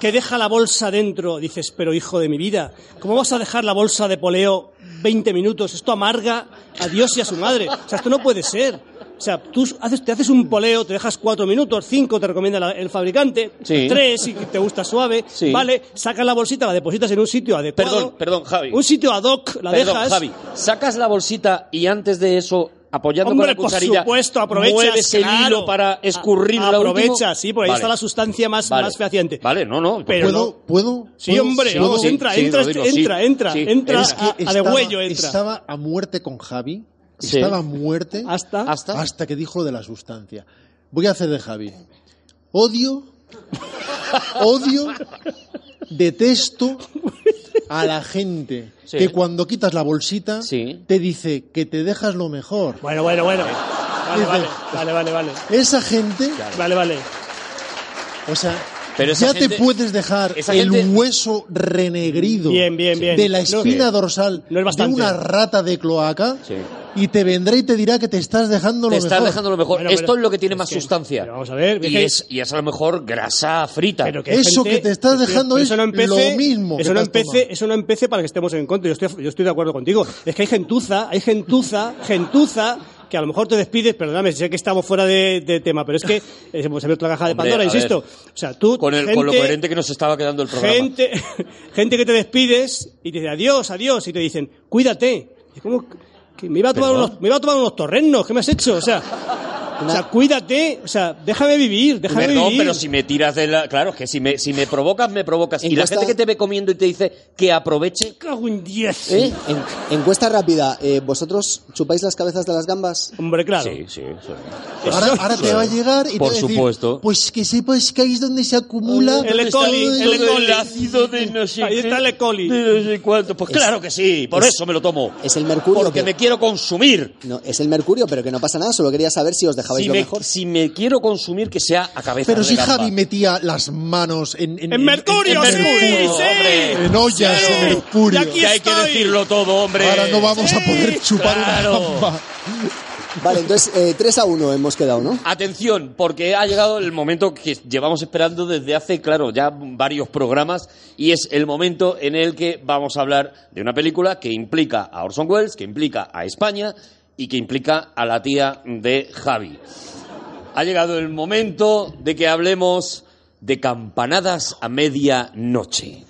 Speaker 2: que deja la bolsa dentro, dices, pero hijo de mi vida, ¿cómo vas a dejar la bolsa de poleo 20 minutos? Esto amarga a Dios y a su madre. O sea, esto no puede ser. O sea, tú haces, te haces un poleo, te dejas cuatro minutos, cinco te recomienda la- el fabricante,
Speaker 1: Sí.
Speaker 2: tres si te gusta suave,
Speaker 1: Sí.
Speaker 2: vale, sacas la bolsita, la depositas en un sitio adecuado.
Speaker 1: Perdón, perdón, Javi.
Speaker 2: Un sitio ad hoc, la
Speaker 1: Perdón,
Speaker 2: dejas.
Speaker 1: Javi, sacas la bolsita y antes de eso, apoyando
Speaker 2: Hombre,
Speaker 1: con la
Speaker 2: por
Speaker 1: cucharilla,
Speaker 2: supuesto, aprovechas,
Speaker 1: mueves el
Speaker 2: claro.
Speaker 1: hilo para escurrir
Speaker 2: A- Aprovecha, sí, porque ahí
Speaker 1: Vale.
Speaker 2: está la sustancia más,
Speaker 1: Vale.
Speaker 2: más fehaciente.
Speaker 1: Vale, no, no.
Speaker 2: Pero
Speaker 3: ¿Puedo?
Speaker 2: no-
Speaker 3: ¿Puedo?
Speaker 2: Sí, hombre,
Speaker 1: sí,
Speaker 2: vamos,
Speaker 1: sí,
Speaker 2: entra,
Speaker 1: sí,
Speaker 2: entra,
Speaker 1: sí.
Speaker 2: entra, entra,
Speaker 1: Sí.
Speaker 2: entra
Speaker 3: Es que
Speaker 2: a, a de
Speaker 3: estaba-
Speaker 2: huello, entra.
Speaker 3: Estaba a muerte con Javi.
Speaker 1: Sí.
Speaker 3: Estaba a muerte
Speaker 2: Hasta,
Speaker 1: Hasta-
Speaker 3: hasta que dijo lo de la sustancia. Voy a hacer de Javi. Odio, odio, detesto a la gente
Speaker 1: Sí.
Speaker 3: que cuando quitas la bolsita
Speaker 1: Sí.
Speaker 3: te dice que te dejas lo mejor.
Speaker 2: Bueno, bueno, bueno. Vale, vale, vale, vale, vale.
Speaker 3: Esa gente,
Speaker 2: Vale, vale.
Speaker 3: o sea,
Speaker 1: Pero
Speaker 3: ya
Speaker 1: gente-
Speaker 3: te puedes dejar el
Speaker 1: gente-
Speaker 3: hueso renegrido
Speaker 2: Bien, bien, bien.
Speaker 3: de la
Speaker 2: No-
Speaker 3: espina dorsal
Speaker 2: no es bastante.
Speaker 3: de una rata de cloaca
Speaker 1: Sí.
Speaker 3: y te vendrá y te dirá que te estás dejando
Speaker 1: Te
Speaker 3: lo
Speaker 1: estás
Speaker 3: mejor.
Speaker 1: dejando lo mejor.
Speaker 2: Bueno,
Speaker 1: Esto es lo que tiene más
Speaker 2: que-
Speaker 1: sustancia.
Speaker 2: vamos a ver,
Speaker 1: y es, y es a lo mejor grasa frita.
Speaker 2: Pero que
Speaker 3: Eso
Speaker 2: gente-
Speaker 3: que te estás dejando
Speaker 2: pero
Speaker 3: es
Speaker 2: eso no empece,
Speaker 3: lo mismo
Speaker 2: Eso
Speaker 3: te
Speaker 2: no, empece, eso no empece para que estemos en contra. Yo estoy, yo estoy de acuerdo contigo. Es que hay gentuza, hay gentuza, gentuza que a lo mejor te despides, perdóname, sé que estamos fuera de, de tema, pero es que eh, hemos abierto la caja de
Speaker 1: Hombre,
Speaker 2: Pandora, insisto.
Speaker 1: ver.
Speaker 2: O sea, tú,
Speaker 1: con, el,
Speaker 2: gente,
Speaker 1: con lo coherente que nos estaba quedando el programa.
Speaker 2: gente, gente que te despides y te dice adiós, adiós, y te dicen, cuídate. Y ¿Cómo? Que me iba a tomar unos, me iba a tomar unos torrenos, ¿qué me has hecho? O sea, o sea, cuídate, o sea, déjame vivir, déjame
Speaker 1: Perdón,
Speaker 2: vivir.
Speaker 1: pero si me tiras de la... Claro, es que si me, si me provocas, me provocas. Y la
Speaker 4: Encuesta-
Speaker 1: gente que te ve comiendo y te dice que aproveche...
Speaker 2: Cago en diez.
Speaker 1: ¿Eh?
Speaker 4: En- encuesta rápida. eh, ¿Vosotros chupáis las cabezas de las gambas?
Speaker 2: Hombre, claro.
Speaker 1: Sí, sí, sí.
Speaker 3: Ahora, ahora te va a llegar y
Speaker 1: Por
Speaker 3: te va a decir,
Speaker 1: supuesto.
Speaker 3: pues que sepas que ahí es donde se acumula
Speaker 2: El E. coli,
Speaker 3: todo
Speaker 2: el E. coli.
Speaker 1: El ácido de no sé
Speaker 2: Ahí
Speaker 1: qué,
Speaker 2: está el E. coli.
Speaker 1: de no sé cuánto. Pues claro que sí, por
Speaker 4: es-
Speaker 1: eso me lo tomo.
Speaker 4: Es el mercurio.
Speaker 1: Porque
Speaker 4: que-
Speaker 1: me quiero consumir.
Speaker 4: no, es el mercurio, pero que no pasa nada. Solo quería saber si os
Speaker 1: Si
Speaker 4: lo
Speaker 1: me,
Speaker 4: mejor.
Speaker 1: si me quiero consumir, que sea a cabeza
Speaker 3: Pero
Speaker 1: de
Speaker 3: si
Speaker 1: gamba.
Speaker 3: Javi metía las manos en, en,
Speaker 2: En mercurio,
Speaker 3: en
Speaker 2: sí,
Speaker 3: mercurio,
Speaker 2: sí.
Speaker 3: en ollas
Speaker 2: Sí.
Speaker 3: de mercurio.
Speaker 2: Y aquí
Speaker 1: Que hay que decirlo todo, hombre.
Speaker 3: Ahora no vamos a poder chupar
Speaker 1: claro.
Speaker 3: una gamba.
Speaker 4: Vale, entonces eh, 3 a 1 hemos quedado, ¿no?
Speaker 1: Atención, porque ha llegado el momento que llevamos esperando desde hace, claro, ya varios programas, y es el momento en el que vamos a hablar de una película que implica a Orson Welles, que implica a España y que implica a la tía de Javi. Ha llegado el momento de que hablemos de campanadas a media noche.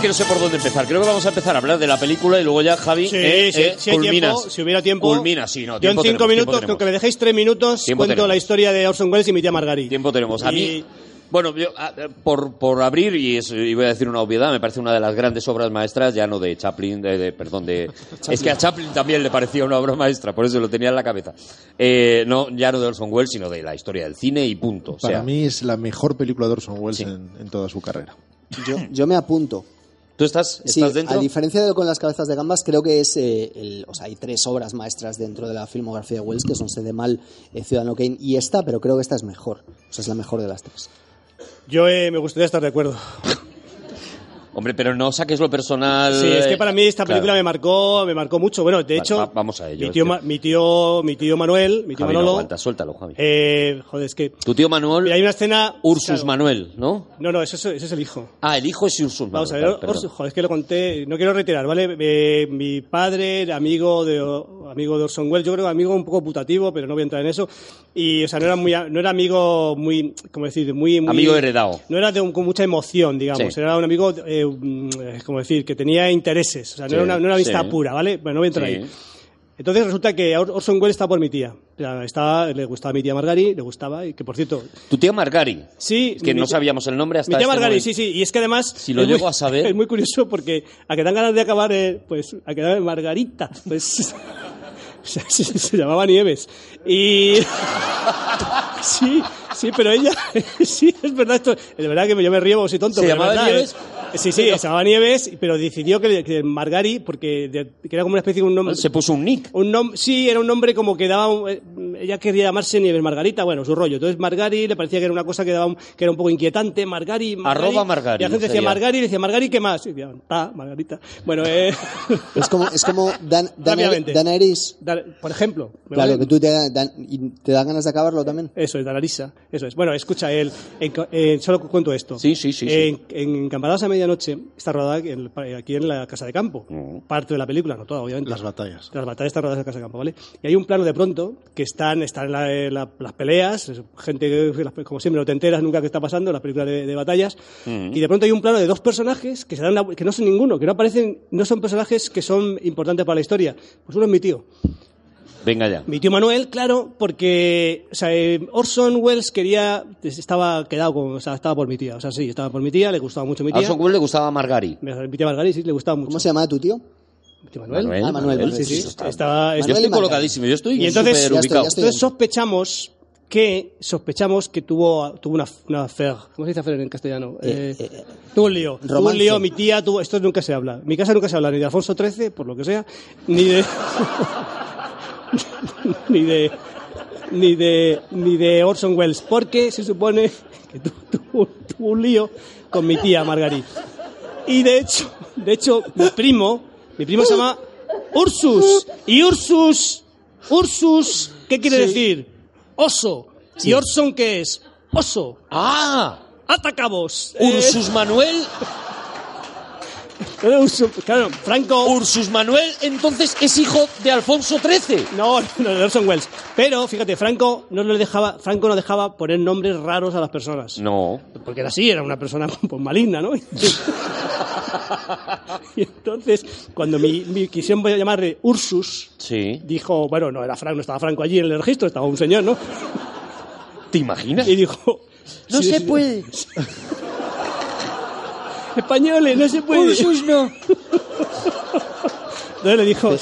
Speaker 1: que no sé por dónde empezar. Creo que vamos a empezar a hablar de la película y luego ya Javi
Speaker 2: Sí,
Speaker 1: eh,
Speaker 2: sí,
Speaker 1: eh,
Speaker 2: si hay
Speaker 1: culminas.
Speaker 2: tiempo, si hubiera tiempo.
Speaker 1: Culmina, sí, no.
Speaker 2: Yo en cinco
Speaker 1: tenemos,
Speaker 2: minutos, con que me dejéis tres minutos,
Speaker 1: Tiempo
Speaker 2: cuento
Speaker 1: tenemos.
Speaker 2: la historia de Orson Welles y mi tía Margarit.
Speaker 1: Tiempo tenemos. A
Speaker 2: Y-
Speaker 1: mí, bueno, yo, a- por, por abrir, y, es- y voy a decir una obviedad, me parece una de las grandes obras maestras, ya no de Chaplin, de, de- perdón, de... es que a Chaplin también le parecía una obra maestra, por eso lo tenía en la cabeza. Eh, no, ya no de Orson Welles, sino de la historia del cine y punto. O
Speaker 3: Para
Speaker 1: sea,
Speaker 3: mí es la mejor película de Orson Welles
Speaker 1: Sí.
Speaker 3: en, en toda su carrera.
Speaker 4: Yo, yo me apunto.
Speaker 1: ¿Tú estás, estás
Speaker 4: Sí,
Speaker 1: dentro?
Speaker 4: a diferencia de lo con las cabezas de gambas, creo que es. eh, el, o sea, hay tres obras maestras dentro de la filmografía de Wells que son Sede Mal, eh, Ciudadano Kane y esta, pero creo que esta es mejor. O sea, es la mejor de las tres.
Speaker 2: Yo eh, me gustaría estar de acuerdo.
Speaker 1: Hombre, pero no saques lo personal.
Speaker 2: Sí, es que para mí esta
Speaker 1: claro.
Speaker 2: película me marcó, me marcó mucho. Bueno, de
Speaker 1: Vale,
Speaker 2: hecho,
Speaker 1: va- vamos a ello,
Speaker 2: mi tío, Ma- mi tío, mi tío Manuel, mi tío
Speaker 1: Javi, no
Speaker 2: Manolo,
Speaker 1: aguanta, suéltalo, Javi.
Speaker 2: eh, joder, es que
Speaker 1: Tu tío Manuel,
Speaker 2: mira, hay una escena.
Speaker 1: Ursus
Speaker 2: claro.
Speaker 1: Manuel, ¿no?
Speaker 2: No, no, ese, es- ese es el hijo.
Speaker 1: Ah, el hijo es Ursus Manuel.
Speaker 2: Vamos a ver,
Speaker 1: vale.
Speaker 2: Orson- joder, es que lo conté, no quiero retirar, ¿vale? Eh, mi padre amigo de, amigo de Orson Welles, yo creo que amigo un poco putativo, pero no voy a entrar en eso. Y, o sea, no era, muy, no era amigo muy, ¿cómo decir? Muy, muy
Speaker 1: Amigo heredado.
Speaker 2: No era de un- con mucha emoción, digamos.
Speaker 1: Sí.
Speaker 2: Era un amigo, eh, mm, eh, como decir, que tenía intereses. O sea, no
Speaker 1: Sí,
Speaker 2: era una, no era amistad
Speaker 1: sí.
Speaker 2: pura, ¿vale? Bueno, no voy a entrar ahí. Entonces resulta que Or- Orson Welles está por mi tía. Estaba, le gustaba a mi tía Margari, le gustaba, y que por cierto,
Speaker 1: Tu tío Margari.
Speaker 2: sí.
Speaker 1: Que no
Speaker 2: tía-
Speaker 1: sabíamos el nombre hasta
Speaker 2: mi tía
Speaker 1: este
Speaker 2: Margari,
Speaker 1: momento.
Speaker 2: sí, sí. Y es que además.
Speaker 1: Si lo llego
Speaker 2: muy-
Speaker 1: a saber.
Speaker 2: Es muy curioso porque a que dan ganas de acabar, eh, pues, a que dan Margarita. Pues. sea, se, se llamaba Nieves. Y. sí, sí, pero ella. sí, es verdad, esto. Es verdad que yo me río, soy tonto.
Speaker 1: ¿Se llamaba
Speaker 2: verdad,
Speaker 1: Nieves?
Speaker 2: Sí, sí, se llamaba Nieves, pero decidió que, que Margari, porque de- que era como una especie de un nombre.
Speaker 1: Se puso un nick.
Speaker 2: Un nom sí, era un nombre como que daba. un- eh, ella quería llamarse Nieves Margarita, bueno, su rollo. Entonces Margari le parecía que era una cosa que, daba un- que era un poco inquietante. Margari. Margari.
Speaker 1: Arroba Margari,
Speaker 2: Y la gente decía. Margari, y decía Margari, ¿qué más? Y decía, ta, Margarita. Bueno, eh.
Speaker 4: Es como, es como Dan, Dan,
Speaker 2: dar- por ejemplo. ¿me
Speaker 4: Claro, que tú te, dan- y te da ganas de acabarlo también.
Speaker 2: Eso es, Danarisa. Eso es. Bueno, escucha, en- en- solo cuento esto.
Speaker 1: Sí, sí, sí, sí.
Speaker 2: En, en Campanadas a Medianoche está rodada aquí en la Casa de Campo. Parte de la película, no toda, obviamente.
Speaker 3: Las batallas.
Speaker 2: Las batallas están rodadas en Casa de Campo, ¿vale? Y hay un plano de pronto que están, están en la- en la- las peleas, gente que, como siempre, no te enteras nunca qué está pasando en las películas de, de batallas.
Speaker 1: Mm.
Speaker 2: Y de pronto hay un plano de dos personajes que se dan la- que no son ninguno, que no aparecen, no son personajes que son importantes para la historia. Pues uno es mi tío.
Speaker 1: Venga ya.
Speaker 2: Mi tío Manuel, claro, porque o sea, eh, Orson Welles quería, estaba quedado con, o sea, estaba por mi tía, o sea, sí, estaba por mi tía, le gustaba mucho mi
Speaker 1: A
Speaker 2: tía.
Speaker 1: Orson Welles le gustaba Margari.
Speaker 2: Mi tía Margarita sí, le gustaba mucho.
Speaker 4: ¿Cómo se llamaba tu tío?
Speaker 2: Mi tío Manuel.
Speaker 1: Manuel,
Speaker 4: Ah, Manuel,
Speaker 1: Manuel,
Speaker 2: Sí, sí,
Speaker 1: está-
Speaker 2: estaba,
Speaker 1: Yo estoy
Speaker 4: y Margari.
Speaker 1: colocadísimo, yo estoy
Speaker 2: Y entonces-
Speaker 1: súper
Speaker 4: Ya estoy,
Speaker 1: ubicado.
Speaker 4: ya estoy.
Speaker 2: Entonces sospechamos que sospechamos que tuvo tuvo una una affair. ¿Cómo se dice affair en castellano?
Speaker 4: Eh,
Speaker 2: Eh,
Speaker 4: eh,
Speaker 2: tuvo un lío. Tuvo un lío, mi tía tuvo esto nunca se habla. En mi casa nunca se habla ni de Alfonso XIII, por lo que sea, ni de ni de ni de, ni de Orson Welles, porque se supone que tu- tuvo, tuvo un lío con mi tía Margarit. Y de hecho, de hecho, mi primo, mi primo se llama Ursus. Y Ursus, Ursus, ¿qué quiere decir? Oso. ¿Y Orson qué es? Oso.
Speaker 1: ¡Ah!
Speaker 2: Atacabos.
Speaker 1: Ursus Manuel.
Speaker 2: Eh, Ursus- claro, Franco.
Speaker 1: Ursus Manuel, entonces, es hijo de Alfonso XIII.
Speaker 2: No, no, de Orson Welles. Pero, fíjate, Franco no le dejaba, Franco no dejaba poner nombres raros a las personas.
Speaker 1: No.
Speaker 2: Porque era así, era una persona pues, maligna, ¿no? y entonces, cuando mi, mi quisieron llamarle Ursus,
Speaker 1: Sí.
Speaker 2: dijo, bueno, no era Franco, no estaba Franco allí en el registro, estaba un señor, ¿no?
Speaker 1: ¿Te imaginas?
Speaker 2: Y dijo,
Speaker 1: No
Speaker 2: sí,
Speaker 1: se
Speaker 2: sí,
Speaker 1: puede.
Speaker 2: Españoles, no se puede.
Speaker 1: Ursus no.
Speaker 2: Entonces le dijo,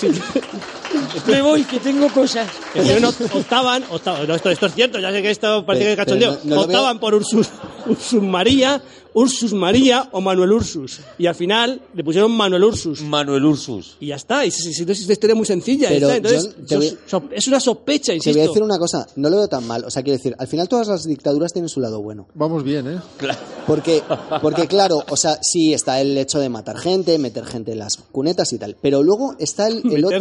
Speaker 1: Me voy, que tengo cosas.
Speaker 2: Pero no, optaban, optaban- no, esto, esto es cierto, ya sé que esto parece que es cachondeo,
Speaker 4: no- no
Speaker 2: optaban por Ursus, Ursus María, Ursus María o Manuel Ursus. Y al final le pusieron Manuel Ursus.
Speaker 1: Manuel Ursus.
Speaker 2: Y ya está, y si, es una historia muy sencilla. ya
Speaker 4: Pero
Speaker 2: está. Entonces,
Speaker 4: yo te voy-
Speaker 2: so- es una sospecha,
Speaker 4: Te
Speaker 2: insisto.
Speaker 4: voy a decir una cosa, no lo veo tan mal. O sea, quiero decir, al final todas las dictaduras tienen su lado bueno.
Speaker 3: Vamos bien, ¿eh?
Speaker 4: Porque, porque claro, o sea, sí está el hecho de matar gente, meter gente en las cunetas y tal. Pero luego está el, el otro.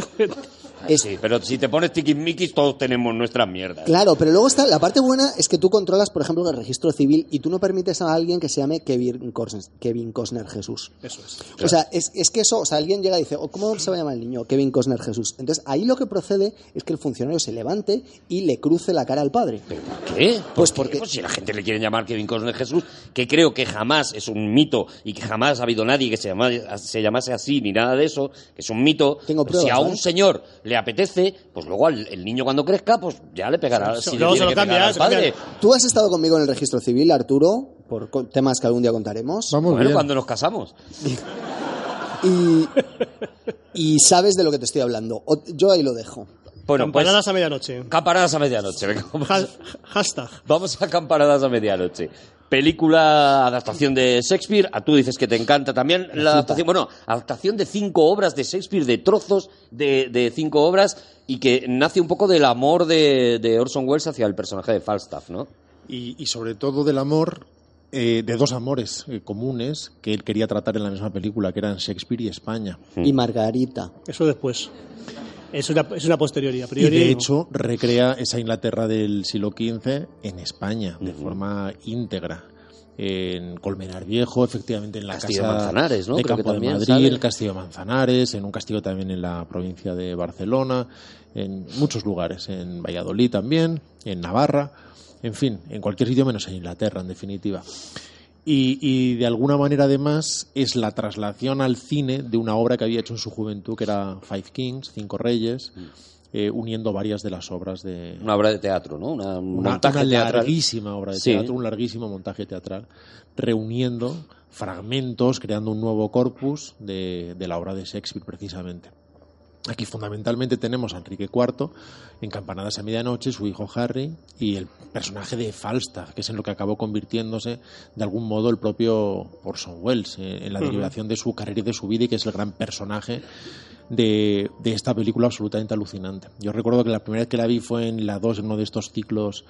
Speaker 4: Es-
Speaker 1: Sí, pero si te pones tiquismiquis, todos tenemos nuestras mierdas.
Speaker 4: Claro, pero luego está la parte buena es que tú controlas, por ejemplo, el registro civil y tú no permites a alguien que se llame Kevin Costner, Kevin Costner Jesús.
Speaker 2: Eso es.
Speaker 4: O sea, es, es que eso, o sea, alguien llega y dice, "Oh, ¿cómo se va a llamar el niño? Kevin Costner Jesús. Entonces, ahí lo que procede es que el funcionario se levante y le cruce la cara al padre.
Speaker 1: ¿Pero por qué? ¿Por
Speaker 4: Pues
Speaker 1: qué?
Speaker 4: porque-
Speaker 1: Pues si la gente le quiere llamar Kevin Costner Jesús, que creo que jamás es un mito y que jamás ha habido nadie que se, llama- se llamase así ni nada de eso, que es un mito.
Speaker 4: Tengo
Speaker 1: Pero si
Speaker 4: pruebas,
Speaker 1: a un
Speaker 4: ¿vale?
Speaker 1: señor le apetece, pues luego al el niño cuando crezca, pues ya le pegará.
Speaker 2: Sí,
Speaker 1: si
Speaker 2: luego
Speaker 1: le
Speaker 2: se lo
Speaker 1: que
Speaker 2: cambia,
Speaker 1: pegar al
Speaker 2: se cambia.
Speaker 1: padre.
Speaker 4: Tú has estado conmigo en el registro civil, Arturo, por co- temas que algún día contaremos.
Speaker 3: Vamos
Speaker 1: Bueno,
Speaker 3: bien.
Speaker 1: cuando nos casamos.
Speaker 4: Y, y sabes de lo que te estoy hablando. O- yo ahí lo dejo.
Speaker 1: Bueno, pues
Speaker 2: a medianoche.
Speaker 1: campanadas a medianoche. venga, vamos.
Speaker 2: Ha- hashtag.
Speaker 1: Vamos a campanadas a medianoche. Película, adaptación de Shakespeare. A tú dices que te encanta también la adaptación. Bueno, adaptación de cinco obras de Shakespeare, de trozos de, de cinco obras, y que nace un poco del amor de, de Orson Welles hacia el personaje de Falstaff, ¿no?
Speaker 3: Y, y sobre todo del amor, eh, de dos amores eh, comunes que él quería tratar en la misma película, que eran Shakespeare y España.
Speaker 4: Y Margarita.
Speaker 2: Eso después. Es una, es una posteriori. A
Speaker 3: Y de
Speaker 2: no.
Speaker 3: hecho recrea esa Inglaterra del siglo XV en España, de forma íntegra. En Colmenar Viejo, efectivamente en la
Speaker 1: Castillo de
Speaker 3: casa
Speaker 1: Manzanares, ¿no?
Speaker 3: de
Speaker 1: Creo que
Speaker 3: Campo de Madrid,
Speaker 1: sale.
Speaker 3: el Castillo de Manzanares, en un castillo también en la provincia de Barcelona, en muchos lugares, en Valladolid también, en Navarra, en fin, en cualquier sitio menos en Inglaterra, en definitiva. Y, y de alguna manera además es la traslación al cine de una obra que había hecho en su juventud que era Five Kings, Cinco Reyes, eh, uniendo varias de las obras de
Speaker 1: Una obra de teatro, ¿no? Una, un
Speaker 3: una,
Speaker 1: montaje
Speaker 3: una larguísima obra de
Speaker 1: Sí.
Speaker 3: teatro, un larguísimo montaje teatral, reuniendo fragmentos, creando un nuevo corpus de, de la obra de Shakespeare precisamente. Aquí fundamentalmente tenemos a Enrique IV en Campanadas a Medianoche, su hijo Harry y el personaje de Falstaff, que es en lo que acabó convirtiéndose de algún modo el propio Orson Welles eh, en la derivación de su carrera y de su vida y que es el gran personaje de, de esta película absolutamente alucinante. Yo recuerdo que la primera vez que la vi fue en la 2, en uno de estos ciclos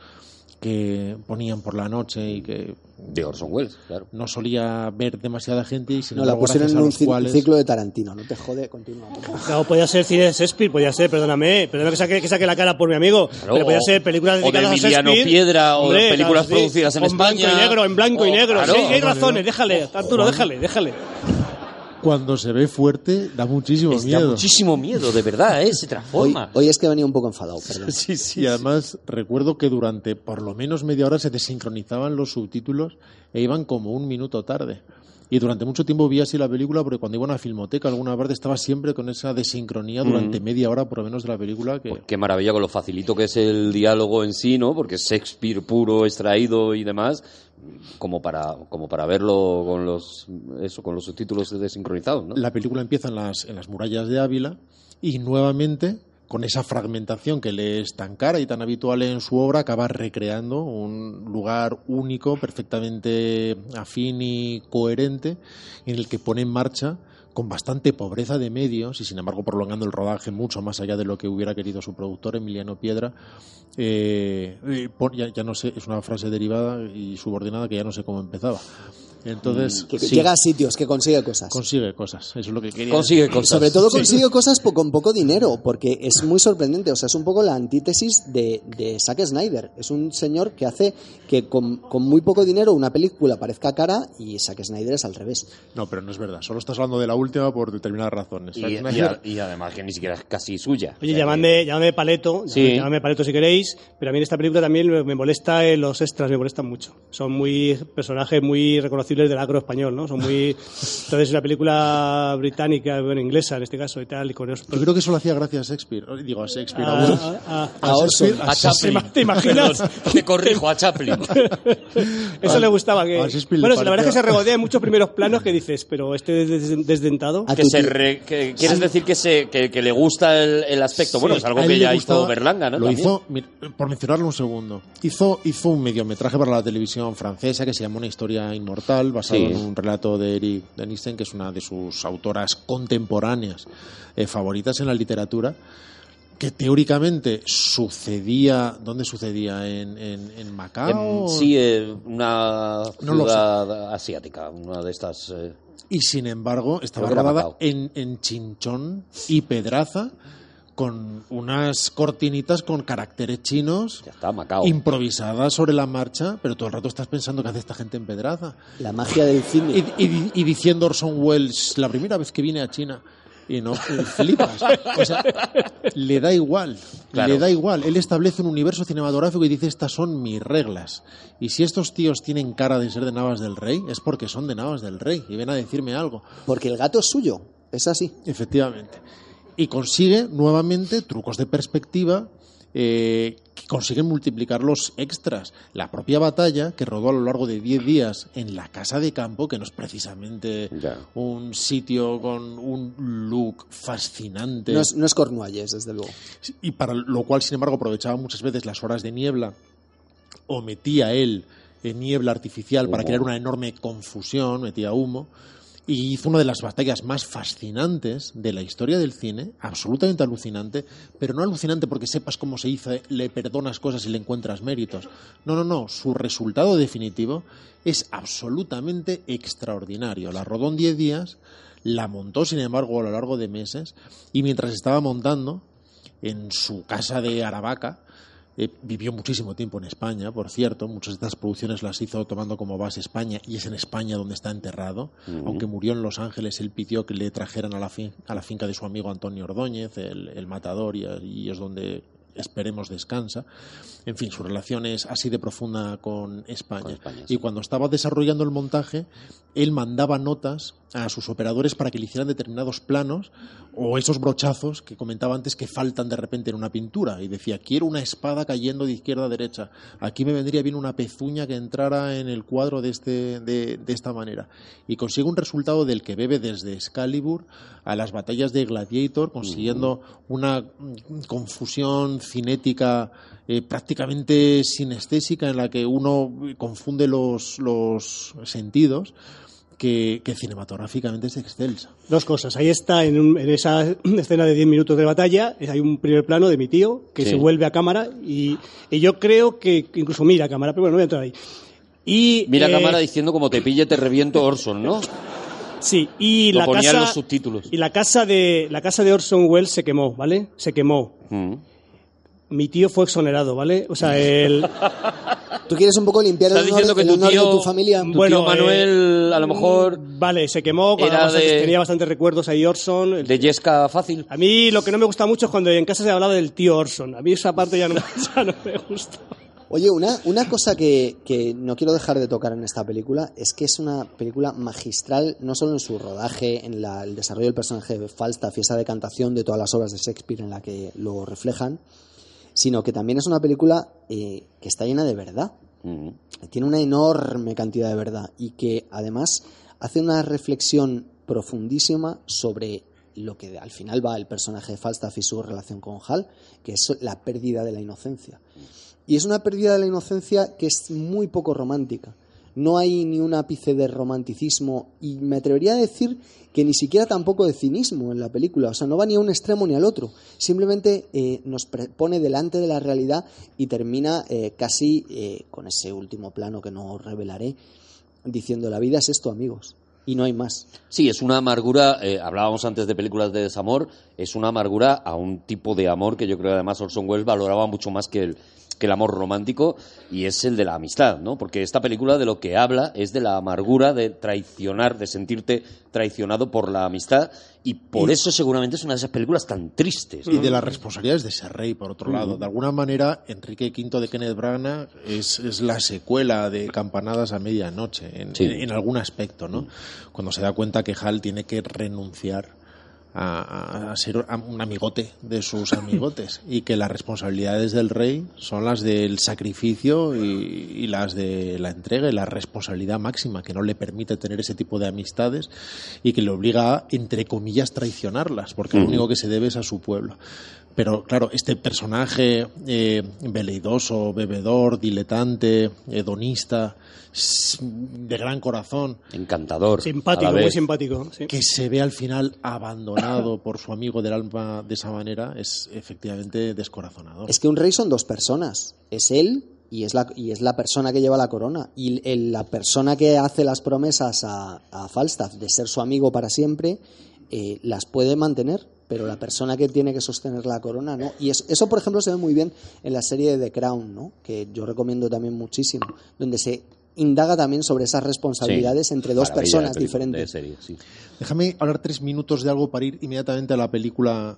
Speaker 3: que ponían por la noche y que
Speaker 1: De Orson Welles, claro.
Speaker 3: no solía ver demasiada gente y sin
Speaker 4: No, la pusieron en
Speaker 3: a
Speaker 4: un
Speaker 3: cuales-
Speaker 4: ciclo de Tarantino. No te jode, continúa.
Speaker 2: Claro, podía ser cine de Shakespeare, podía ser, perdóname, perdóname que saque, que saque la cara por mi amigo,
Speaker 1: Claro,
Speaker 2: pero podía ser películas
Speaker 1: o de
Speaker 2: dedicadas a
Speaker 1: Emiliano
Speaker 2: Shakespeare.
Speaker 1: Piedra, o de películas
Speaker 2: sí.
Speaker 1: producidas en
Speaker 2: O blanco
Speaker 1: España.
Speaker 2: y negro, en blanco y negro,
Speaker 1: claro,
Speaker 2: sí, hay razones, déjale, Arturo, déjale, déjale.
Speaker 3: Cuando se ve fuerte da muchísimo
Speaker 1: Es- da
Speaker 3: miedo.
Speaker 1: muchísimo miedo, de verdad, ¿eh? Se
Speaker 4: Hoy,
Speaker 1: transforma.
Speaker 4: hoy es que he venido un poco enfadado, perdón.
Speaker 1: Sí, sí.
Speaker 3: Y además recuerdo que durante por lo menos media hora se desincronizaban los subtítulos e iban como un minuto tarde. Y durante mucho tiempo vi así la película porque cuando iba a una filmoteca alguna parte estaba siempre con esa desincronía durante media hora por lo menos de la película que
Speaker 1: Qué maravilla con lo facilito que es el diálogo en sí, ¿no? Porque es Shakespeare puro, extraído y demás, como para, como para verlo con los, eso, con los subtítulos desincronizados, ¿no?
Speaker 3: la película empieza en las, en las murallas de Ávila y nuevamente con esa fragmentación que le es tan cara y tan habitual en su obra, acaba recreando un lugar único, perfectamente afín y coherente, en el que pone en marcha con bastante pobreza de medios y sin embargo prolongando el rodaje mucho más allá de lo que hubiera querido su productor Emiliano Piedra. Eh, eh, ya no sé, es una frase derivada y subordinada que ya no sé cómo empezaba. Entonces,
Speaker 4: Que
Speaker 3: sí,
Speaker 4: llega a sitios, que consigue cosas.
Speaker 3: consigue cosas, eso es lo que quería.
Speaker 1: Consigue
Speaker 3: decir.
Speaker 1: cosas.
Speaker 4: Sobre todo consigue cosas con poco dinero, porque es muy sorprendente. O sea, es un poco la antítesis de, de Zack Snyder. Es un señor que hace que con, con muy poco dinero una película parezca cara y Zack Snyder es al revés.
Speaker 3: No, pero no es verdad. Solo estás hablando de la última por determinadas razones.
Speaker 1: Y,
Speaker 3: Zack
Speaker 1: y
Speaker 3: Snyder-
Speaker 1: a- y además que ni siquiera es casi suya.
Speaker 2: Oye,
Speaker 1: O sea,
Speaker 2: llamadme, llamadme Paleto,
Speaker 1: Sí.
Speaker 2: llamadme Paleto si queréis, pero a mí en esta película también me- me molesta eh, los extras, me molestan mucho. Son muy personajes muy reconocibles del agro español, ¿no? Son muy... Entonces es una película británica, bueno, inglesa en este caso y tal, y con eso...
Speaker 3: Yo creo que eso lo hacía gracias a Shakespeare. Digo, a Shakespeare. a
Speaker 2: ah.
Speaker 4: A Orson.
Speaker 3: Shakespeare,
Speaker 1: A Chaplin.
Speaker 2: ¿Te imaginas?
Speaker 1: Perdón, te corrijo, a Chaplin.
Speaker 2: Eso le gustaba. Que...
Speaker 3: a
Speaker 2: Bueno, sí, la verdad es que se regodea en muchos primeros planos que dices, pero este des- desdentado...
Speaker 4: A
Speaker 1: que se re- que- ¿Quieres decir que, se, que, que le gusta el, el aspecto? bueno, es algo
Speaker 3: A
Speaker 1: que ya
Speaker 3: gustaba-
Speaker 1: hizo Berlanga, ¿no?
Speaker 3: Lo
Speaker 1: También.
Speaker 3: hizo, mir- por mencionarlo un segundo, hizo, hizo un mediometraje para la televisión francesa que se llama Una historia inmortal, basado
Speaker 1: Sí.
Speaker 3: en un relato de Eric Denisten, que es una de sus autoras contemporáneas eh, favoritas en la literatura que teóricamente sucedía, ¿dónde sucedía? ¿En, en, en Macao?
Speaker 1: Em, sí, eh, una
Speaker 3: No
Speaker 1: ciudad asiática, una de estas... eh,
Speaker 3: Y sin embargo, estaba en, en Chinchón y Pedraza, con unas cortinitas con caracteres chinos
Speaker 1: ya está, Macao.
Speaker 3: improvisadas sobre la marcha, pero todo el rato estás pensando qué hace esta gente en Pedraza.
Speaker 4: La magia del cine.
Speaker 3: Y, y- y diciendo Orson Welles, la primera vez que vine a China. Y no, y flipas. O sea, le da igual.
Speaker 1: Claro.
Speaker 3: Le da igual. Él establece un universo cinematográfico y dice, estas son mis reglas. Y si estos tíos tienen cara de ser de Navas del Rey, es porque son de Navas del Rey. Y ven a decirme algo.
Speaker 4: Porque el gato es suyo. Es así.
Speaker 3: Efectivamente. Y consigue nuevamente trucos de perspectiva eh, que consiguen multiplicar los extras. La propia batalla, que rodó a lo largo de 10 días en la casa de campo, que no es precisamente
Speaker 1: Ya.
Speaker 3: un sitio con un look fascinante,
Speaker 4: No es, no es Cornualles, desde luego.
Speaker 3: y para lo cual, sin embargo, aprovechaba muchas veces las horas de niebla o metía él en niebla artificial para crear una enorme confusión, metía humo, y hizo una de las batallas más fascinantes de la historia del cine, absolutamente alucinante, pero no alucinante porque sepas cómo se hizo, le perdonas cosas y le encuentras méritos. No, no, no, su resultado definitivo es absolutamente extraordinario. La rodó en 10 días, la montó, sin embargo, a lo largo de meses, y mientras estaba montando, en su casa de Aravaca. Eh, vivió muchísimo tiempo en España, por cierto. Muchas de estas producciones las hizo tomando como base España y es en España donde está enterrado. Aunque murió en Los Ángeles, él pidió que le trajeran a la, fin- a la finca de su amigo Antonio Ordóñez, el, el matador, y, y es donde esperemos descansa. En fin, su relación es así de profunda con España.
Speaker 1: Con España,
Speaker 3: Y cuando estaba desarrollando el montaje, él mandaba notas a sus operadores para que le hicieran determinados planos o esos brochazos que comentaba antes que faltan de repente en una pintura. Y decía, quiero una espada cayendo de izquierda a derecha. Aquí me vendría bien una pezuña que entrara en el cuadro de, este, de, de esta manera. Y consigue un resultado del que bebe desde Excalibur a las batallas de Gladiator, consiguiendo una confusión cinética eh, prácticamente sinestésica en la que uno confunde los, los sentidos que, que cinematográficamente es excelsa.
Speaker 2: Dos cosas. Ahí está, en, un- en esa escena de 10 minutos de batalla, es- hay un primer plano de mi tío que
Speaker 1: Sí.
Speaker 2: se vuelve a cámara y, y yo creo que incluso mira a cámara, pero bueno, no voy a entrar ahí. Y,
Speaker 1: Mira
Speaker 2: eh,
Speaker 1: cámara diciendo como te pille, te reviento Orson, ¿no?
Speaker 2: Sí, y
Speaker 1: Lo
Speaker 2: la casa
Speaker 1: los subtítulos.
Speaker 2: y la casa de la casa de Orson Welles se quemó, ¿vale? Se quemó.
Speaker 1: Mm.
Speaker 2: Mi tío fue exonerado, ¿vale? O sea, el
Speaker 4: ¿Tú quieres un poco limpiar el honor,
Speaker 1: que
Speaker 4: el
Speaker 1: tu
Speaker 4: honor
Speaker 1: tío,
Speaker 4: de tu familia?
Speaker 1: tu
Speaker 2: Bueno,
Speaker 1: tío Manuel, a lo mejor,
Speaker 2: vale, se quemó,
Speaker 1: Era de-
Speaker 2: tenía bastantes recuerdos ahí Orson. el-
Speaker 1: de Yesca fácil.
Speaker 2: A mí lo que no me gusta mucho es cuando en casa se hablaba del tío Orson. A mí esa parte ya no, ya no me gusta.
Speaker 4: Oye, una, una cosa que, que no quiero dejar de tocar en esta película es que es una película magistral, no solo en su rodaje, en la- el desarrollo del personaje de Falstaff y esa decantación de todas las obras de Shakespeare en la que lo reflejan, sino que también es una película eh, que está llena de verdad. Tiene una enorme cantidad de verdad y que además hace una reflexión profundísima sobre lo que al final va el personaje de Falstaff y su relación con Hal, que es la pérdida de la inocencia. Y es una pérdida de la inocencia que es muy poco romántica. No hay ni un ápice de romanticismo y me atrevería a decir que ni siquiera tampoco de cinismo en la película. O sea, no va ni a un extremo ni al otro. Simplemente eh, nos pone delante de la realidad y termina eh, casi eh, con ese último plano que no revelaré, diciendo la vida es esto, amigos. Y no hay más.
Speaker 1: Sí, es una amargura, eh, hablábamos antes de películas de desamor, es una amargura a un tipo de amor que yo creo que además Orson Welles valoraba mucho más que el, que el amor romántico y es el de la amistad, ¿no? Porque esta película de lo que habla es de la amargura de traicionar, de sentirte traicionado por la amistad y por eso seguramente es una de esas películas tan tristes.
Speaker 3: Y de las responsabilidades de ese rey, por otro lado. De alguna manera, Enrique V de Kenneth Branagh es, es la secuela de Campanadas a medianoche, en,
Speaker 1: Sí.
Speaker 3: en- en algún aspecto, ¿no? Cuando se da cuenta que Hal tiene que renunciar a, ser un amigote de sus amigotes y que las responsabilidades del rey son las del sacrificio y, y las de la entrega y la responsabilidad máxima que no le permite tener ese tipo de amistades y que le obliga a, entre comillas, traicionarlas, porque lo único que se debe es a su pueblo. Pero claro, este personaje eh, veleidoso, bebedor, diletante, hedonista, s- de gran corazón,
Speaker 1: Encantador.
Speaker 2: Simpático, muy simpático. sí.
Speaker 3: que se ve al final abandonado por su amigo del alma de esa manera, es efectivamente descorazonador.
Speaker 4: Es que un rey son dos personas. Es él y es la, y es la persona que lleva la corona. Y el- la persona que hace las promesas a, a Falstaff de ser su amigo para siempre, eh, las puede mantener, pero la persona que tiene que sostener la corona no. Y es- eso, por ejemplo, se ve muy bien en la serie de The Crown, ¿no? que yo recomiendo también muchísimo, donde se indaga también sobre esas responsabilidades
Speaker 1: Sí.
Speaker 4: entre dos personas diferentes.
Speaker 1: de serie, sí.
Speaker 3: Déjame hablar tres minutos de algo para ir inmediatamente a la película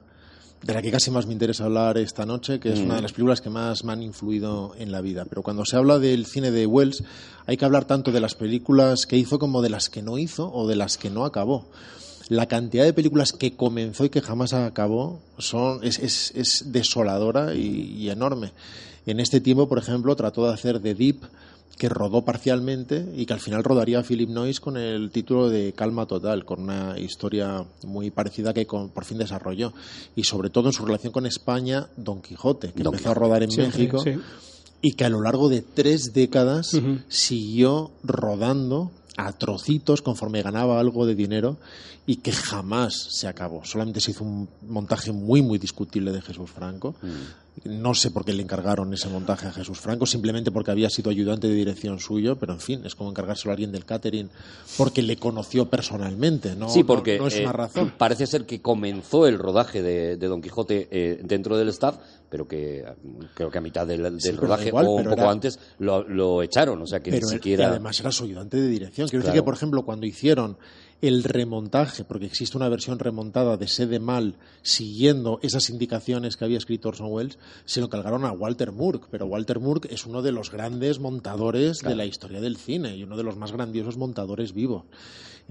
Speaker 3: de la que casi más me interesa hablar esta noche, que es una de las películas que más me han influido en la vida. Pero cuando se habla del cine de Wells, hay que hablar tanto de las películas que hizo como de las que no hizo o de las que no acabó. La cantidad de películas que comenzó y que jamás acabó son, es, es- es desoladora y, y enorme. En este tiempo, por ejemplo, trató de hacer The Deep, que rodó parcialmente y que al final rodaría Philip Noyce con el título de Calma Total, con una historia muy parecida que con- por fin desarrolló. Y sobre todo en su relación con España, Don Quijote, que
Speaker 1: Don
Speaker 3: empezó a rodar en
Speaker 2: Sí,
Speaker 3: México
Speaker 2: sí.
Speaker 3: y que a lo largo de tres décadas siguió rodando a trocitos conforme ganaba algo de dinero y que jamás se acabó. Solamente se hizo un montaje muy, muy discutible de Jesús Franco. No sé por qué le encargaron ese montaje a Jesús Franco, simplemente porque había sido ayudante de dirección suyo, pero en fin, es como encargárselo a alguien del catering porque le conoció personalmente, ¿no?
Speaker 1: Sí, porque
Speaker 3: no, es
Speaker 1: eh,
Speaker 3: una razón.
Speaker 1: parece ser que comenzó el rodaje de, de Don Quijote eh, dentro del staff, pero que creo que a mitad del,
Speaker 3: Sí,
Speaker 1: rodaje
Speaker 3: igual,
Speaker 1: o un poco
Speaker 3: era-
Speaker 1: antes lo, lo echaron, o sea que
Speaker 3: pero
Speaker 1: ni
Speaker 3: él-
Speaker 1: siquiera.
Speaker 3: y además era su ayudante de dirección. Quiero
Speaker 1: Claro.
Speaker 3: decir que, por ejemplo, cuando hicieron el remontaje, porque existe una versión remontada de Sede Mal siguiendo esas indicaciones que había escrito Orson Welles, se lo cargaron a Walter Murk, pero Walter Murk es uno de los grandes montadores de la historia del cine y uno de los más grandiosos montadores vivos.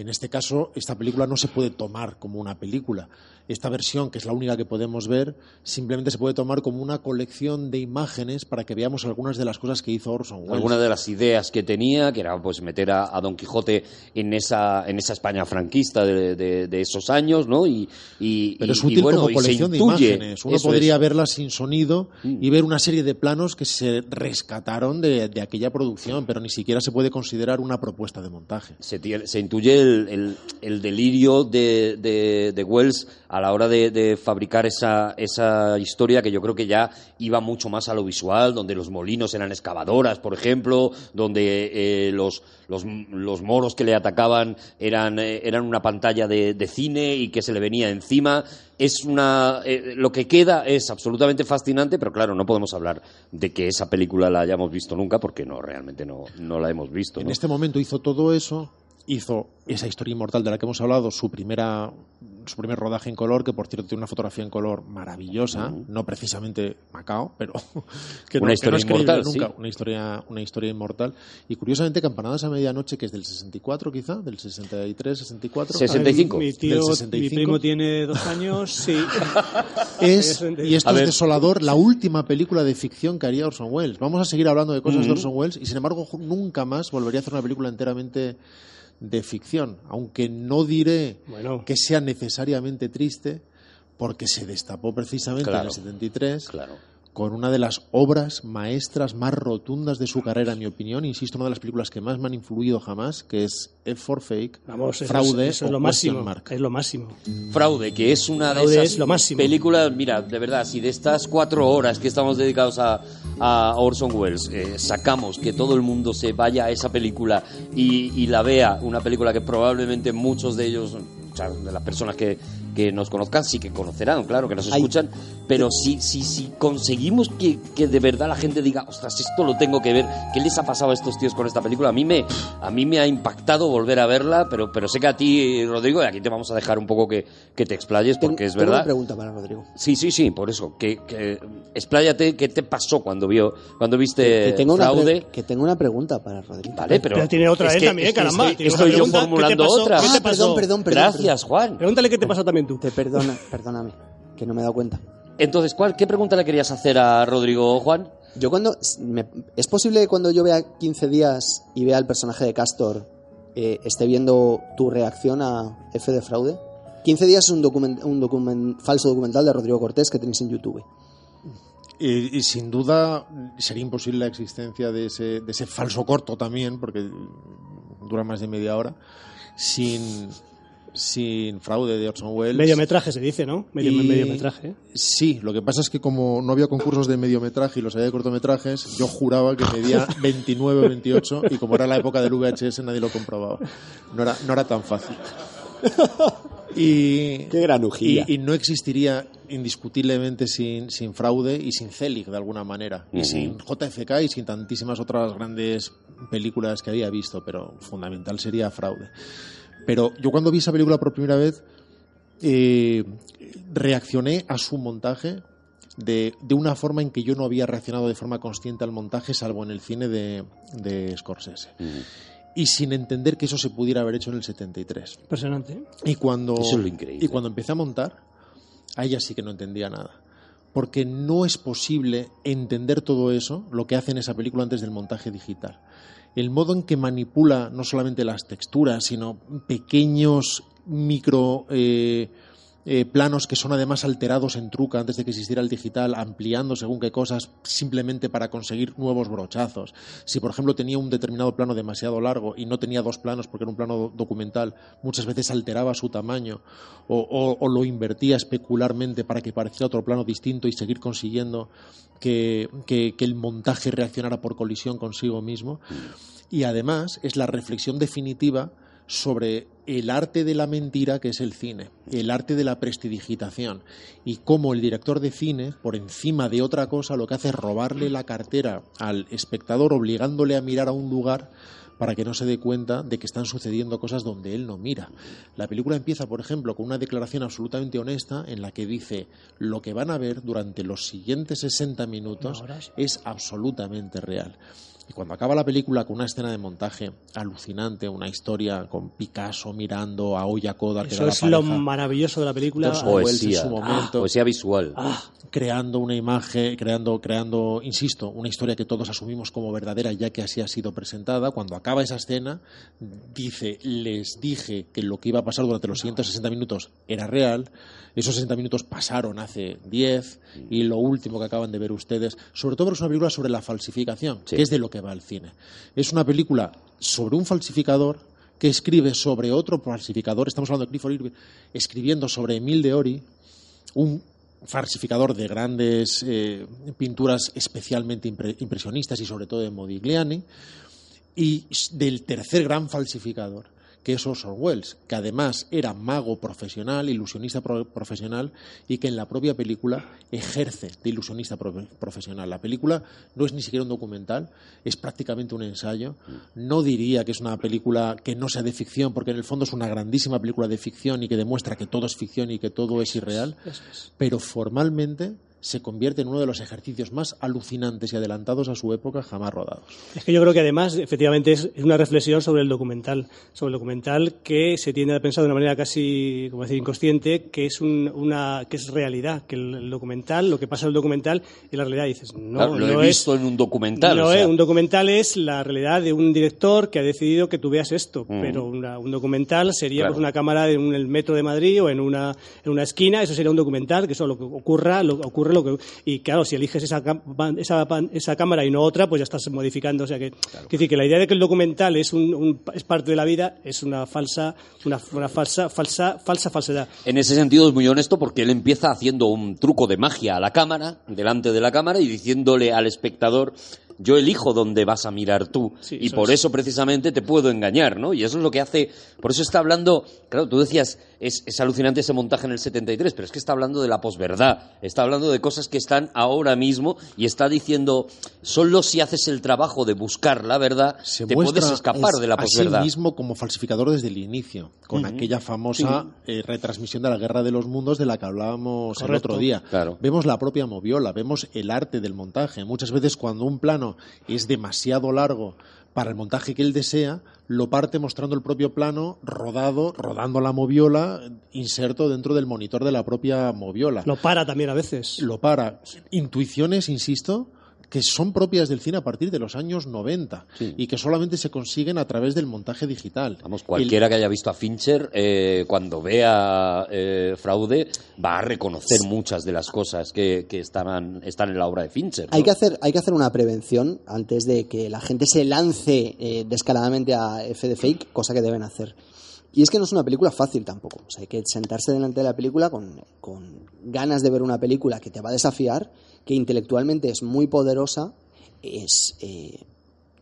Speaker 3: En este caso, esta película no se puede tomar como una película. Esta versión, que es la única que podemos ver, simplemente se puede tomar como una colección de imágenes para que veamos algunas de las cosas que hizo Orson Welles.
Speaker 1: Algunas de las ideas que tenía, que era pues meter a, a Don Quijote en esa, en esa España franquista de, de- de esos años, ¿no? Y, y,
Speaker 3: Pero es
Speaker 1: y
Speaker 3: útil
Speaker 1: bueno,
Speaker 3: como
Speaker 1: y se
Speaker 3: colección de imágenes. Uno podría
Speaker 1: es. Mm.
Speaker 3: verla sin sonido y ver una serie de planos que se rescataron de, de aquella producción, pero ni siquiera se puede considerar una propuesta de montaje.
Speaker 1: se, se intuye el, el- el delirio de, de, de Wells a la hora de, de fabricar esa, esa historia que yo creo que ya iba mucho más a lo visual, donde los molinos eran excavadoras, por ejemplo, donde eh, los, los, los moros que le atacaban eran, eh, eran una pantalla de, de cine y que se le venía encima. Es una, eh, lo que queda es absolutamente fascinante, pero claro, no podemos hablar de que esa película la hayamos visto nunca, porque no, realmente no, no la hemos visto.
Speaker 3: En
Speaker 1: ¿no?
Speaker 3: este momento hizo todo eso, hizo esa historia inmortal de la que hemos hablado, su primera su primer rodaje en color, que por cierto tiene una fotografía en color maravillosa, no precisamente Macao, pero que
Speaker 1: Una
Speaker 3: no, que
Speaker 1: historia
Speaker 3: no es creíble
Speaker 1: inmortal,
Speaker 3: nunca,
Speaker 1: sí.
Speaker 3: una historia una historia inmortal y curiosamente Campanadas a medianoche que es del 64 quizá, del 63, 64.
Speaker 1: 65.
Speaker 2: Mi, tío,
Speaker 3: Del
Speaker 2: mi
Speaker 3: 65.
Speaker 2: primo tiene dos años, sí.
Speaker 3: es, y esto
Speaker 1: A
Speaker 3: es
Speaker 1: ver.
Speaker 3: desolador, la última película de ficción que haría Orson Welles. Vamos a seguir hablando de cosas de Orson Welles y sin embargo nunca más volvería a hacer una película enteramente de ficción, aunque no diré
Speaker 2: Bueno.
Speaker 3: que sea necesariamente triste porque se destapó precisamente
Speaker 1: Claro.
Speaker 3: en el 73
Speaker 1: Claro.
Speaker 3: Con una de las obras maestras más rotundas de su carrera, en mi opinión. Insisto, una de las películas que más me han influido jamás, que es F for Fake,
Speaker 2: Vamos, eso
Speaker 3: Fraude
Speaker 2: es, eso es
Speaker 3: o
Speaker 2: lo máximo.
Speaker 3: Mark.
Speaker 2: Es lo máximo.
Speaker 1: Fraude, que es una de esas
Speaker 2: es lo máximo.
Speaker 1: películas, mira, de verdad, si de estas cuatro horas que estamos dedicados a, a Orson Welles eh, sacamos que todo el mundo se vaya a esa película y, y la vea, una película que probablemente muchos de ellos, o sea, de las personas que, que nos conozcan, sí que conocerán, claro, que nos escuchan, pero si, si, si conseguimos que, que de verdad la gente diga, ostras, esto lo tengo que ver, ¿qué les ha pasado a estos tíos con esta película? A mí me, a mí me ha impactado volver a verla, pero, pero sé que a ti, Rodrigo, y aquí te vamos a dejar un poco que, que te explayes,
Speaker 4: Ten-
Speaker 1: porque es
Speaker 4: tengo
Speaker 1: verdad.
Speaker 4: una pregunta para Rodrigo.
Speaker 1: Sí, sí, sí, por eso. Que, que expláyate, ¿qué te pasó cuando vio, cuando viste
Speaker 4: que, tengo una
Speaker 1: fraude?
Speaker 4: que tengo una pregunta para Rodrigo.
Speaker 1: Vale, pero,
Speaker 2: Pero tiene otra
Speaker 1: es
Speaker 2: él
Speaker 1: que-
Speaker 2: también,
Speaker 1: es que
Speaker 2: caramba,
Speaker 1: Estoy, yo
Speaker 2: pregunta. ¿Qué te
Speaker 1: formulando otra.
Speaker 2: ¿Qué te
Speaker 4: Ah, perdón, perdón, perdón.
Speaker 1: Gracias, Juan.
Speaker 2: Pregúntale qué te pasó también tú.
Speaker 4: Te perdona, perdóname, que no me he dado cuenta.
Speaker 1: Entonces, ¿cuál, ¿qué pregunta le querías hacer a Rodrigo, Juan?
Speaker 4: Yo cuando... me- ¿Es posible que cuando yo vea 15 días y vea el personaje de Castor eh, esté viendo tu reacción a F de fraude? 15 días es un, document- un document- falso documental de Rodrigo Cortés que tenéis en YouTube.
Speaker 3: Y, y sin duda sería imposible la existencia de ese, de ese falso corto también, porque dura más de media hora, sin, sin fraude de Orson Welles.
Speaker 2: Mediometraje se dice, ¿no? Medio,
Speaker 3: Y-
Speaker 2: Mediometraje. ¿eh?
Speaker 3: Sí, lo que pasa es que como no había concursos de mediometraje y los había de cortometrajes, yo juraba que medía 29 o 28 y como era la época del VHS nadie lo comprobaba. No era, no era tan fácil. Y,
Speaker 4: Qué granujilla.
Speaker 3: y, y no existiría indiscutiblemente sin, sin fraude y sin Zelig de alguna manera. Y sin JFK y sin tantísimas otras grandes películas que había visto, pero fundamental sería fraude. Pero yo cuando vi esa película por primera vez, eh, reaccioné a su montaje de, de una forma en que yo no había reaccionado de forma consciente al montaje, salvo en el cine de, de Scorsese. Y sin entender que eso se pudiera haber hecho en el 73.
Speaker 2: Impresionante.
Speaker 3: Y cuando,
Speaker 1: Eso es lo increíble.
Speaker 3: y cuando empecé a montar, ahí ya sí que no entendía nada. Porque no es posible entender todo eso, lo que hace en esa película antes del montaje digital. El modo en que manipula no solamente las texturas, sino pequeños micro eh, eh, planos que son además alterados en truca antes de que existiera el digital, ampliando según qué cosas, simplemente para conseguir nuevos brochazos. Si, por ejemplo, tenía un determinado plano demasiado largo y no tenía dos planos porque era un plano do- documental, muchas veces alteraba su tamaño o, lo invertía especularmente para que pareciera otro plano distinto y seguir consiguiendo que- que el montaje reaccionara por colisión consigo mismo. Y además es la reflexión definitiva sobre el arte de la mentira que es el cine, el arte de la prestidigitación y cómo el director de cine, por encima de otra cosa, lo que hace es robarle la cartera al espectador obligándole a mirar a un lugar para que no se dé cuenta de que están sucediendo cosas donde él no mira. La película empieza, por ejemplo, con una declaración absolutamente honesta en la que dice lo que van a ver durante los siguientes 60 minutos es absolutamente real. Y cuando acaba la película con una escena de montaje alucinante, una historia con Picasso mirando a Oya Koda, que
Speaker 2: Eso
Speaker 3: la
Speaker 2: es lo maravilloso de la película.
Speaker 3: Orson Welles en
Speaker 1: Poesía,
Speaker 3: su momento.
Speaker 1: poesía visual.
Speaker 3: creando una imagen, creando, creando, insisto, una historia que todos asumimos como verdadera ya que así ha sido presentada. Cuando acaba esa escena, dice, les dije que lo que iba a pasar durante los siguientes 60 minutos era real. Esos 60 minutos pasaron hace 10 y lo último que acaban de ver ustedes, sobre todo porque es una película sobre la falsificación,
Speaker 1: Sí.
Speaker 3: que es de lo que va el cine. Es una película sobre un falsificador que escribe sobre otro falsificador, estamos hablando de Clifford Irving, escribiendo sobre Emil de Ori, un falsificador de grandes eh, pinturas especialmente impre- impresionistas y sobre todo de Modigliani, y del tercer gran falsificador, que es Orson Welles, que además era mago profesional, ilusionista pro- profesional, y que en la propia película ejerce de ilusionista pro- profesional. La película no es ni siquiera un documental, es prácticamente un ensayo. No diría que es una película que no sea de ficción, porque en el fondo es una grandísima película de ficción y que demuestra que todo es ficción y que todo es irreal, pero formalmente se convierte en uno de los ejercicios más alucinantes y adelantados a su época jamás rodados.
Speaker 2: Es que yo creo que además, efectivamente, es es una reflexión sobre el documental, sobre el documental que se tiende a pensar de una manera casi, como decir, inconsciente, que es un- una, que es realidad, que el, el documental, lo que pasa en el documental y la realidad dices, no,
Speaker 1: Claro, lo
Speaker 2: no
Speaker 1: he
Speaker 2: es,
Speaker 1: visto en un documental.
Speaker 2: no
Speaker 1: o sea,
Speaker 2: es- un documental es la realidad de un director que ha decidido que tú veas esto,
Speaker 1: Mm.
Speaker 2: pero una- un documental sería
Speaker 1: Claro.
Speaker 2: pues, una cámara en un- el metro de Madrid o en una, en una esquina, eso sería un documental, que eso lo que ocurra, lo, ocurra ocurre lo que... Y claro, si eliges esa, esa, esa cámara y no otra, pues ya estás modificando. O sea que, quiero decir que la idea de que el documental es, un, un- es parte de la vida es una falsa, una, una falsa, falsa, falsa falsedad.
Speaker 1: En ese sentido es muy honesto porque él empieza haciendo un truco de magia a la cámara, delante de la cámara, y diciéndole al espectador, yo elijo dónde vas a mirar tú.
Speaker 2: Sí,
Speaker 1: y
Speaker 2: eso
Speaker 1: por
Speaker 2: es.
Speaker 1: eso precisamente te puedo engañar, ¿no? Y eso es lo que hace, por eso está hablando, claro, tú decías, es, es alucinante ese montaje en el 73, pero es que está hablando de la posverdad, está hablando de cosas que están ahora mismo y está diciendo, solo si haces el trabajo de buscar la verdad,
Speaker 3: se
Speaker 1: te puedes escapar
Speaker 3: es-
Speaker 1: de la
Speaker 3: a sí
Speaker 1: posverdad.
Speaker 3: mismo como falsificador desde el inicio, con aquella famosa eh, retransmisión de la Guerra de los Mundos de la que hablábamos el otro día.
Speaker 1: Claro.
Speaker 3: Vemos la propia moviola, vemos el arte del montaje. Muchas veces cuando un plano es demasiado largo para el montaje que él desea, lo parte mostrando el propio plano rodado, rodando la moviola, inserto dentro del monitor de la propia moviola
Speaker 2: Lo para también a veces.
Speaker 3: lo para. Intuiciones, insisto, que son propias del cine a partir de los años 90
Speaker 1: Sí.
Speaker 3: y que solamente se consiguen a través del montaje digital.
Speaker 1: Vamos, cualquiera que haya visto a Fincher, eh, cuando vea eh, fraude, va a reconocer muchas de las cosas que, que están, están en la obra de Fincher. ¿no?
Speaker 4: Hay que, hacer, hay que hacer una prevención antes de que la gente se lance eh, descaradamente a F de fake, cosa que deben hacer. Y es que no es una película fácil tampoco. O sea, hay que sentarse delante de la película con, con ganas de ver una película que te va a desafiar, que intelectualmente es muy poderosa, es eh,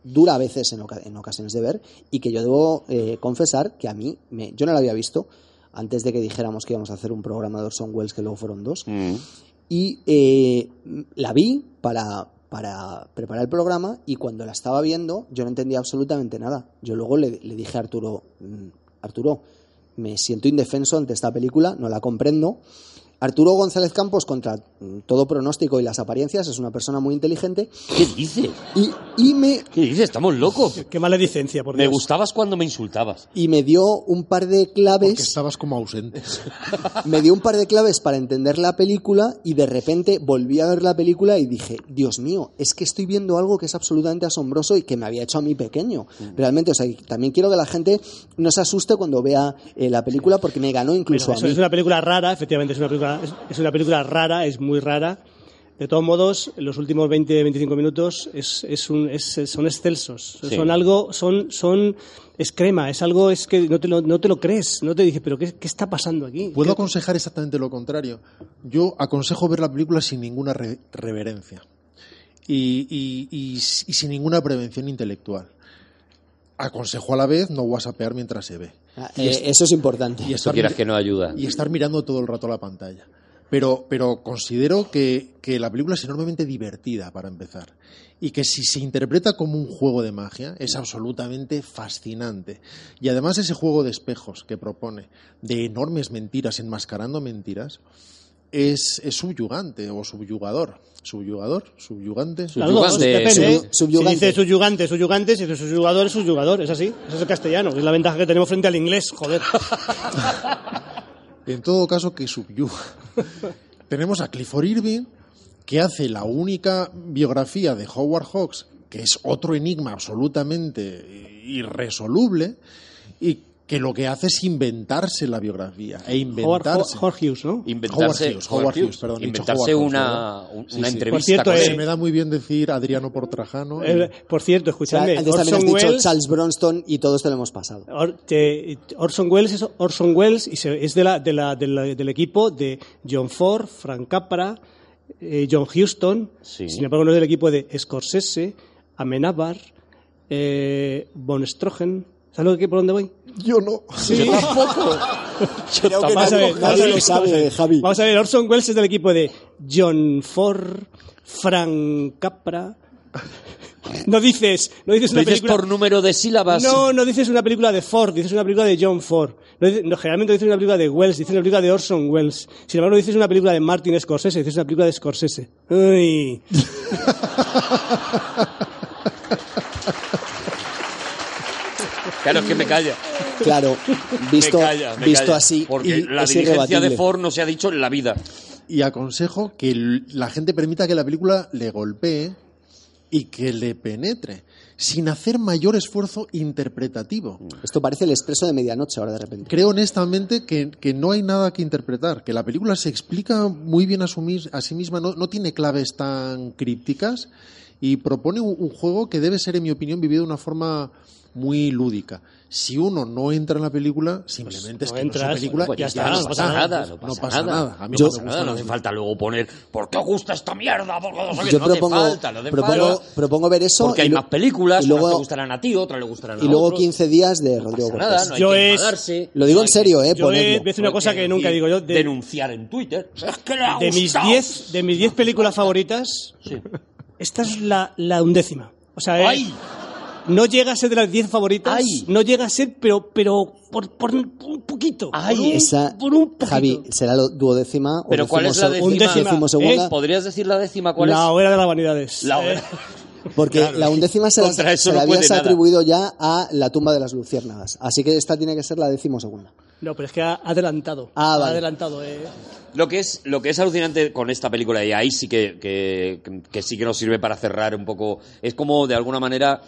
Speaker 4: dura a veces en, oca- en ocasiones de ver, y que yo debo eh, confesar que a mí, me, yo no la había visto antes de que dijéramos que íbamos a hacer un programa de Orson Welles, que luego fueron dos.
Speaker 1: Mm.
Speaker 4: Y eh, la vi para, para preparar el programa y cuando la estaba viendo yo no entendía absolutamente nada. Yo luego le, le dije a Arturo, "Mm, Arturo, me siento indefenso ante esta película, no la comprendo. Arturo González Campos, contra mm, todo pronóstico y las apariencias, es una persona muy inteligente
Speaker 1: ¿Qué dice?
Speaker 4: y, y me,
Speaker 1: ¿Qué dice? Estamos locos.
Speaker 2: Qué maledicencia, por
Speaker 1: Me
Speaker 2: Dios.
Speaker 1: gustabas cuando me insultabas.
Speaker 4: y me dio un par de
Speaker 3: Porque
Speaker 4: claves.
Speaker 3: estabas como ausente.
Speaker 4: me dio un par de claves para entender la película y de repente volví a ver la película y dije, Dios mío, es que estoy viendo algo que es absolutamente asombroso y que me había hecho a mí pequeño. Realmente, o sea, también quiero que la gente no se asuste cuando vea eh, la película porque me ganó incluso
Speaker 2: eso
Speaker 4: a mí.
Speaker 2: es una película rara, efectivamente, es una película, es, es una película rara, es muy rara. De todos modos, los últimos 20-25 minutos es, es un- es- son excelsos.
Speaker 1: Sí.
Speaker 2: Son algo, son, son, es crema, es algo, es que no te lo, no te lo crees, no te dices, pero ¿qué, qué está pasando aquí?
Speaker 3: Puedo
Speaker 2: ¿Qué-
Speaker 3: aconsejar exactamente lo contrario. Yo aconsejo ver la película sin ninguna re- reverencia y, y- y- y sin ninguna prevención intelectual. Aconsejo a la vez no whatsappear mientras se ve.
Speaker 4: Ah, eh, eso es importante.
Speaker 3: Y
Speaker 1: Eso
Speaker 3: estar,
Speaker 1: quieras que no ayuda.
Speaker 3: y estar mirando todo el rato la pantalla. Pero, pero considero que, que la película es enormemente divertida para empezar. Y que si se interpreta como un juego de magia, es absolutamente fascinante. Y además ese juego de espejos que propone, de enormes mentiras enmascarando mentiras, es, es subyugante o subyugador. ¿Subyugador? ¿Subyugante?
Speaker 1: Subyugante.
Speaker 2: depende.
Speaker 4: Sub- subyugante.
Speaker 2: Si dice subyugante, subyugante, si dice subyugador, es subyugador, es así, eso es el castellano, es la ventaja que tenemos frente al inglés, joder.
Speaker 3: En todo caso, que subyuga. Tenemos a Clifford Irving, que hace la única biografía de Howard Hawks, que es otro enigma absolutamente irresoluble, y que lo que hace es inventarse la biografía e inventarse.
Speaker 2: Howard Hughes, ¿no?
Speaker 1: Inventarse,
Speaker 3: Howard Hughes, Howard Hughes, perdón, he dicho
Speaker 1: inventarse
Speaker 3: Howard Hughes,
Speaker 1: una, una
Speaker 3: sí.
Speaker 1: entrevista
Speaker 2: Por cierto,
Speaker 1: con
Speaker 2: eh,
Speaker 3: Se
Speaker 1: él.
Speaker 3: me da muy bien decir Adriano por Trajano. y-
Speaker 2: Eh, por cierto,
Speaker 4: O sea,
Speaker 2: escuchadme,
Speaker 4: antes también has
Speaker 2: Orson
Speaker 4: dicho
Speaker 2: Welles,
Speaker 4: Charles Bronston y todos te lo hemos pasado.
Speaker 2: Or- te- Orson Welles es Orson Welles y se- es de la, de la- de la- del equipo de John Ford, Frank Capra, eh, John Huston.
Speaker 1: Sí.
Speaker 2: Sin embargo, no es del equipo de Scorsese, Amenábar, eh, Von Strogen. ¿Sabes lo que, por dónde voy?
Speaker 3: Yo no.
Speaker 4: Creo que
Speaker 2: Vamos a ver,
Speaker 4: nadie lo sabe. Javi.
Speaker 2: Vamos a ver, Orson Welles es del equipo de John Ford, Frank Capra. No dices, no dices
Speaker 1: Lo
Speaker 2: una
Speaker 1: dices
Speaker 2: película.
Speaker 1: por número de sílabas.
Speaker 2: No, no dices una película de Ford, dices una película de John Ford. No dices- no, generalmente dices una película de Wells, dices una película de Orson Welles. Sin embargo, dices una película de Martin Scorsese, dices una película de Scorsese. Uy.
Speaker 1: Claro, es que me calla.
Speaker 4: Claro, visto,
Speaker 1: me calla, me
Speaker 4: visto
Speaker 1: calla.
Speaker 4: así,
Speaker 1: Porque
Speaker 4: y
Speaker 1: la
Speaker 4: irrebatible.
Speaker 1: de Ford no se ha dicho en la vida.
Speaker 3: Y aconsejo que la gente permita que la película le golpee y que le penetre, sin hacer mayor esfuerzo interpretativo.
Speaker 4: Esto parece el expreso de medianoche ahora de repente.
Speaker 3: Creo honestamente que, que no hay nada que interpretar, que la película se explica muy bien a, su mis- a sí misma, no, no tiene claves tan crípticas y propone un, un juego que debe ser, en mi opinión, vivido de una forma muy lúdica. Si uno no entra en la película, simplemente es
Speaker 2: no
Speaker 3: que no es
Speaker 2: entras,
Speaker 3: una película
Speaker 2: pues
Speaker 3: y
Speaker 2: ya
Speaker 3: ya
Speaker 2: está,
Speaker 3: no pasa nada.
Speaker 1: no
Speaker 3: No
Speaker 1: pasa nada.
Speaker 3: nada. A mí
Speaker 1: No
Speaker 3: no
Speaker 1: pasa
Speaker 3: me
Speaker 1: nada,
Speaker 3: gusta
Speaker 1: no
Speaker 3: la
Speaker 1: hace falta luego poner ¿por qué os gusta esta mierda? Porque no sé qué".
Speaker 4: Yo
Speaker 1: no
Speaker 4: propongo,
Speaker 1: falta, no hace
Speaker 4: propongo,
Speaker 1: falta.
Speaker 4: propongo ver eso.
Speaker 1: Porque hay
Speaker 4: y
Speaker 1: más películas,
Speaker 4: y
Speaker 1: unas
Speaker 4: luego,
Speaker 1: te gustarán a ti, otras le gustarán a
Speaker 4: y luego
Speaker 1: otros.
Speaker 4: 15 días de
Speaker 1: No
Speaker 4: Rodrigo
Speaker 1: pasa nada, no hay
Speaker 2: Yo
Speaker 1: que
Speaker 2: es-
Speaker 1: enfadarse.
Speaker 4: Lo digo
Speaker 1: no
Speaker 4: en serio,
Speaker 2: Yo
Speaker 4: ¿eh?
Speaker 2: voy a decir una cosa que nunca digo yo. De,
Speaker 1: Denunciar en Twitter. Es
Speaker 2: de mis
Speaker 1: gustado.
Speaker 2: 10 de mis 10 películas favoritas, esta es la, undécima. O sea,
Speaker 1: ¡Ay!
Speaker 2: No llega a ser de las 10 favoritas,
Speaker 1: Ay.
Speaker 2: no llega a ser, pero, pero por, por un poquito.
Speaker 1: Ay,
Speaker 2: por un,
Speaker 4: Esa,
Speaker 2: por un poquito.
Speaker 4: Javi, será la duodécima o
Speaker 1: Pero ¿cuál es la décima?
Speaker 2: ¿Eh?
Speaker 1: ¿Podrías decir la décima cuál
Speaker 2: la
Speaker 1: es?
Speaker 2: hora de las vanidades.
Speaker 1: La
Speaker 2: Eh,
Speaker 1: hora.
Speaker 4: Porque
Speaker 1: Claro,
Speaker 4: la undécima se la, se
Speaker 1: no
Speaker 4: la habías atribuido ya a la tumba de las luciérnagas. Así que esta tiene que ser la decimosegunda.
Speaker 2: no, pero es que ha adelantado.
Speaker 4: Ah,
Speaker 2: Ha
Speaker 4: vale.
Speaker 2: adelantado. eh.
Speaker 1: Lo que es, lo que es alucinante con esta película, y ahí sí que, que, que sí que nos sirve para cerrar un poco, es como de alguna manera.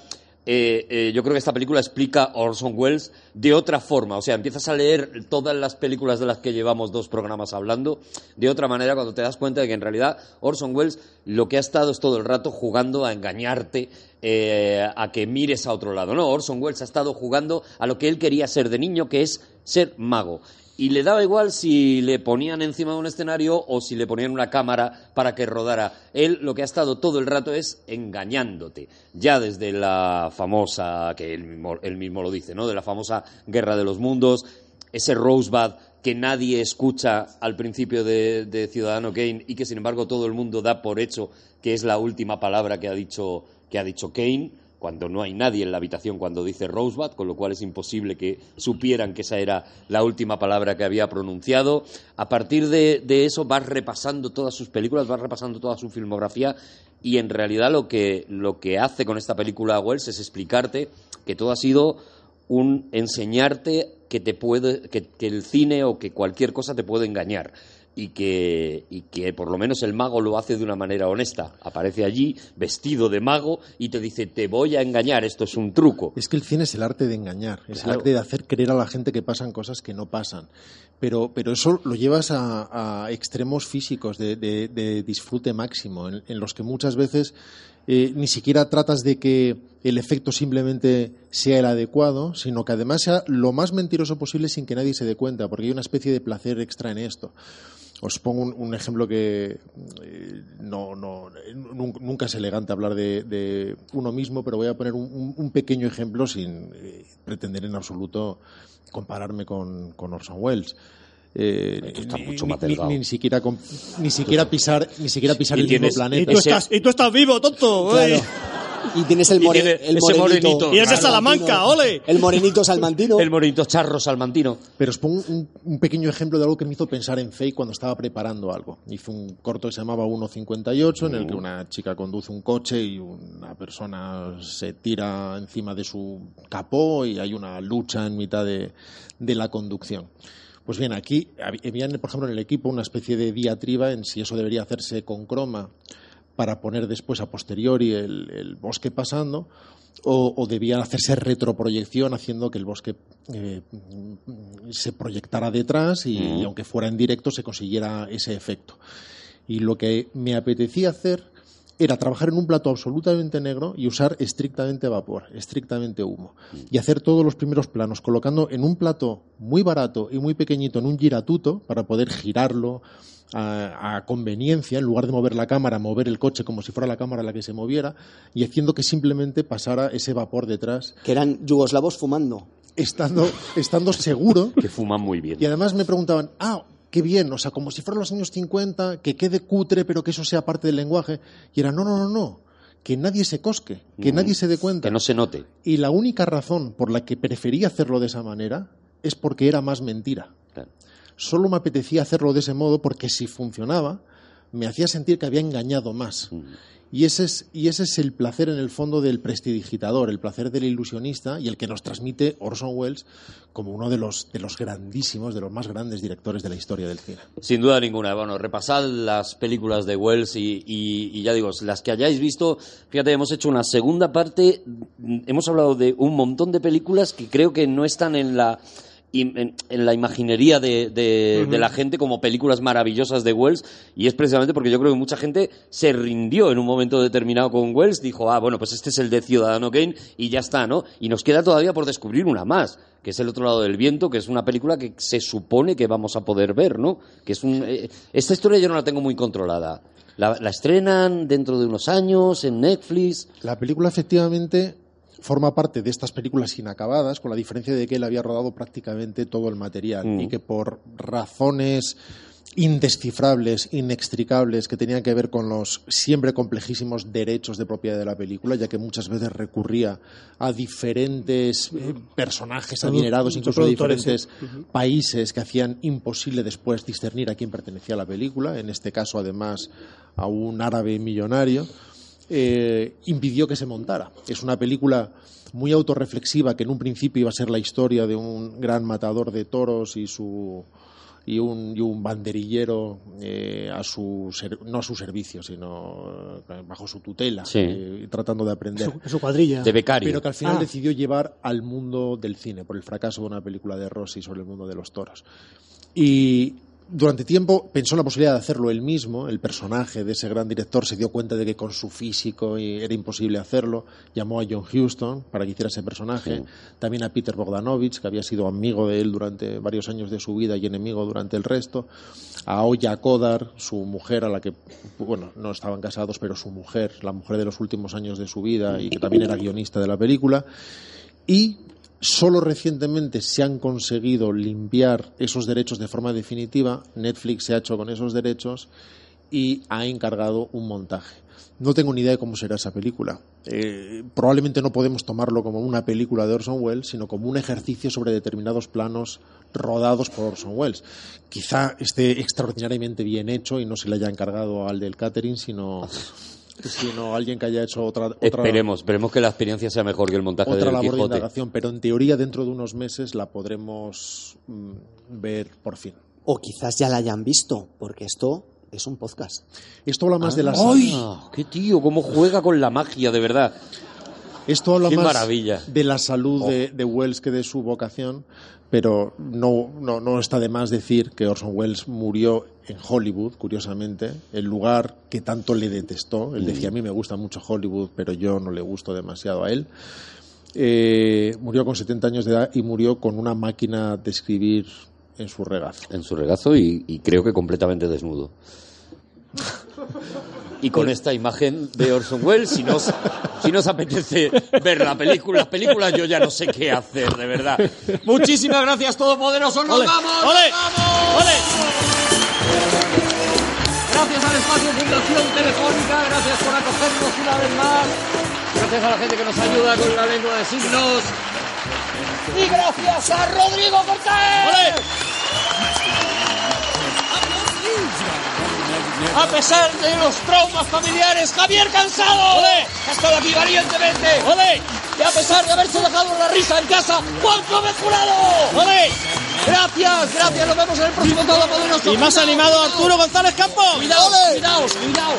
Speaker 1: Eh, eh, yo creo que esta película explica Orson Welles de otra forma. O sea, empiezas a leer todas las películas de las que llevamos dos programas hablando de otra manera cuando te das cuenta de que en realidad Orson Welles lo que ha estado es todo el rato jugando a engañarte, eh, a que mires a otro lado. No, Orson Welles ha estado jugando a lo que él quería ser de niño, que es ser mago. Y le daba igual si le ponían encima de un escenario o si le ponían una cámara para que rodara. Él lo que ha estado todo el rato es engañándote. Ya desde la famosa, que él mismo, lo dice, ¿no? De la famosa Guerra de los Mundos, ese Rosebud que nadie escucha al principio de, de Ciudadano Kane y que sin embargo todo el mundo da por hecho que es la última palabra que ha dicho, que ha dicho Kane cuando no hay nadie en la habitación cuando dice Rosebud, con lo cual es imposible que supieran que esa era la última palabra que había pronunciado. A partir de, eso vas repasando todas sus películas, vas repasando toda su filmografía y en realidad lo que, lo que hace con esta película Wells es explicarte que todo ha sido un enseñarte que te puede que el cine o que cualquier cosa te puede engañar y que, y que por lo menos el mago lo hace de una manera honesta. Aparece allí vestido de mago y te dice, te voy a engañar, esto es un truco.
Speaker 3: Es que el cine es el arte de engañar, es
Speaker 1: Claro.
Speaker 3: el arte de hacer creer a la gente que pasan cosas que no pasan. Pero, pero eso lo llevas a, a extremos físicos de, de- de disfrute máximo, en, en los que muchas veces eh, ni siquiera tratas de que el efecto simplemente sea el adecuado, sino que además sea lo más mentiroso posible sin que nadie se dé cuenta, porque hay una especie de placer extra en esto. Os pongo un, un ejemplo que eh, no, no, nun- nunca es elegante hablar de, de uno mismo, pero voy a poner un, pequeño ejemplo sin eh, pretender en absoluto compararme con, con Orson Welles. Eh, ni,
Speaker 1: mucho
Speaker 3: ni- ni- ni siquiera ni siquiera pisar ni siquiera pisar
Speaker 1: Y
Speaker 3: el mismo
Speaker 2: Y
Speaker 3: planeta
Speaker 2: tú,
Speaker 1: Ese-
Speaker 2: estás, y tú estás vivo, tonto.
Speaker 4: Claro. Y tienes el,
Speaker 1: Y
Speaker 4: more-
Speaker 1: tiene
Speaker 4: el morenito.
Speaker 1: morenito.
Speaker 2: Y es de. Salamanca, ole.
Speaker 4: El morenito salmantino.
Speaker 1: El monito charro salmantino.
Speaker 3: Pero os pongo un, un pequeño ejemplo de algo que me hizo pensar en Fake cuando estaba preparando algo. Hizo un corto que se llamaba 1.58, en el que una chica conduce un coche y una persona se tira encima de su capó y hay una lucha en mitad de, de la conducción. Pues bien, aquí había, por ejemplo, en el equipo una especie de diatriba en si eso debería hacerse con croma para poner después a posteriori el, el bosque pasando o, o debía hacerse retroproyección haciendo que el bosque eh, se proyectara detrás y, y aunque fuera en directo se consiguiera ese efecto. Y lo que me apetecía hacer era trabajar en un plato absolutamente negro y usar estrictamente vapor, estrictamente humo. Y hacer todos los primeros planos, colocando en un plato muy barato y muy pequeñito, en un giratuto, para poder girarlo a, a conveniencia, en lugar de mover la cámara, mover el coche como si fuera la cámara la que se moviera, y haciendo que simplemente pasara ese vapor detrás,
Speaker 4: Que eran yugoslavos fumando.
Speaker 3: estando, estando seguro
Speaker 1: Que fuman muy bien.
Speaker 3: y además me preguntaban, ah, qué bien, o sea, como si fueran los años 50, que quede cutre, pero que eso sea parte del lenguaje. Y era, no, no, no, no, que nadie se cosque, que
Speaker 1: Mm.
Speaker 3: nadie se dé cuenta.
Speaker 1: Que no se note.
Speaker 3: Y la única razón por la que prefería hacerlo de esa manera es porque era más mentira.
Speaker 1: Claro.
Speaker 3: Solo me apetecía hacerlo de ese modo porque si funcionaba, me hacía sentir que había engañado más. Y ese, es, y ese es el placer en el fondo del prestidigitador, el placer del ilusionista y el que nos transmite Orson Welles como uno de los, de los grandísimos, de los más grandes directores de la historia del cine.
Speaker 1: Sin duda ninguna. Bueno, repasad las películas de Wells y, y- y ya digo, las que hayáis visto, fíjate, hemos hecho una segunda parte, mm, hemos hablado de un montón de películas que creo que no están en la en, en la imaginería de, de- de la gente como películas maravillosas de Wells y es precisamente porque yo creo que mucha gente se rindió en un momento determinado con Wells, dijo, ah, bueno, pues este es el de Ciudadano Kane y ya está, ¿no? Y nos queda todavía por descubrir una más, que es El otro lado del viento, que es una película que se supone que vamos a poder ver, ¿no? Que es un, eh, esta historia yo no la tengo muy controlada. La, la estrenan dentro de unos años en Netflix.
Speaker 3: La película efectivamente forma parte de estas películas inacabadas, con la diferencia de que él había rodado prácticamente todo el material
Speaker 1: Mm.
Speaker 3: y que por razones indescifrables, inextricables, que tenían que ver con los siempre complejísimos derechos de propiedad de la película, ya que muchas veces recurría a diferentes eh, personajes
Speaker 2: Produ-
Speaker 3: adinerados, incluso de
Speaker 2: sí.
Speaker 3: diferentes países que hacían imposible después discernir a quién pertenecía la película, en este caso además a un árabe millonario, eh, impidió que se montara. Es una película muy autorreflexiva que en un principio iba a ser la historia de un gran matador de toros y su y un, y un banderillero eh, a su ser- no a su servicio sino eh, bajo su tutela
Speaker 1: Sí.
Speaker 3: eh, tratando de aprender
Speaker 2: Su, su cuadrilla.
Speaker 1: De becario.
Speaker 3: pero que al final
Speaker 2: Ah.
Speaker 3: decidió llevar al mundo del cine por el fracaso de una película de Rossi sobre el mundo de los toros. Y durante tiempo pensó en la posibilidad de hacerlo él mismo. El personaje de ese gran director se dio cuenta de que con su físico era imposible hacerlo. Llamó a John Huston para que hiciera ese personaje. También a Peter Bogdanovich, que había sido amigo de él durante varios años de su vida y enemigo durante el resto. A Oya Kodar, su mujer, a la que, bueno, no estaban casados, pero su mujer, la mujer de los últimos años de su vida y que también era guionista de la película. Y solo recientemente se han conseguido limpiar esos derechos de forma definitiva. Netflix se ha hecho con esos derechos y ha encargado un montaje. No tengo ni idea de cómo será esa película. Eh, probablemente no podemos tomarlo como una película de Orson Welles, sino como un ejercicio sobre determinados planos rodados por Orson Welles. Quizá esté extraordinariamente bien hecho y no se le haya encargado al del catering, sino, sino alguien que haya hecho otra, otra
Speaker 1: Esperemos, esperemos que la experiencia sea mejor que el montaje
Speaker 3: otra
Speaker 1: del
Speaker 3: labor de
Speaker 1: Quijote.
Speaker 3: indagación, pero en teoría dentro de unos meses la podremos mm, ver por fin.
Speaker 4: O quizás ya la hayan visto, porque esto es un podcast.
Speaker 3: Esto habla más de la
Speaker 1: ¡Ay!
Speaker 3: salud.
Speaker 1: ¡Qué tío! ¿Cómo juega con la magia, de verdad?
Speaker 3: Esto habla
Speaker 1: Qué
Speaker 3: más
Speaker 1: maravilla.
Speaker 3: de la salud de, de Wells que de su vocación, pero no, no, no está de más decir que Orson Welles murió en Hollywood, curiosamente, el lugar que tanto le detestó. Él decía, a mí me gusta mucho Hollywood, pero yo no le gusto demasiado a él. Eh, murió con 70 años de edad y murió con una máquina de escribir en su regazo.
Speaker 1: En su regazo y, y creo que completamente desnudo. Y con esta imagen de Orson Welles, si nos, si nos apetece ver la película, las películas, yo ya no sé qué hacer, de verdad. Muchísimas gracias, Todopoderoso. ¡Nos
Speaker 2: Ole,
Speaker 1: vamos!
Speaker 2: ole,
Speaker 1: ¡Nos vamos!
Speaker 2: ole.
Speaker 5: Gracias al espacio Fundación Telefónica, gracias por acogernos una vez más. Gracias a la gente que nos ayuda con la lengua de signos. Y gracias a Rodrigo Cortés. A pesar de los traumas familiares, Javier Cansado. Ha estado aquí valientemente. Y a pesar de haberse dejado la risa en casa, Juan Gómez Jurado. Gracias, gracias. Nos vemos en el próximo Todopoderoso.
Speaker 2: Y más
Speaker 5: Cuidado,
Speaker 2: animado
Speaker 5: cuidado.
Speaker 2: Arturo González Campos.
Speaker 5: Cuidaos, cuidaos, cuidaos.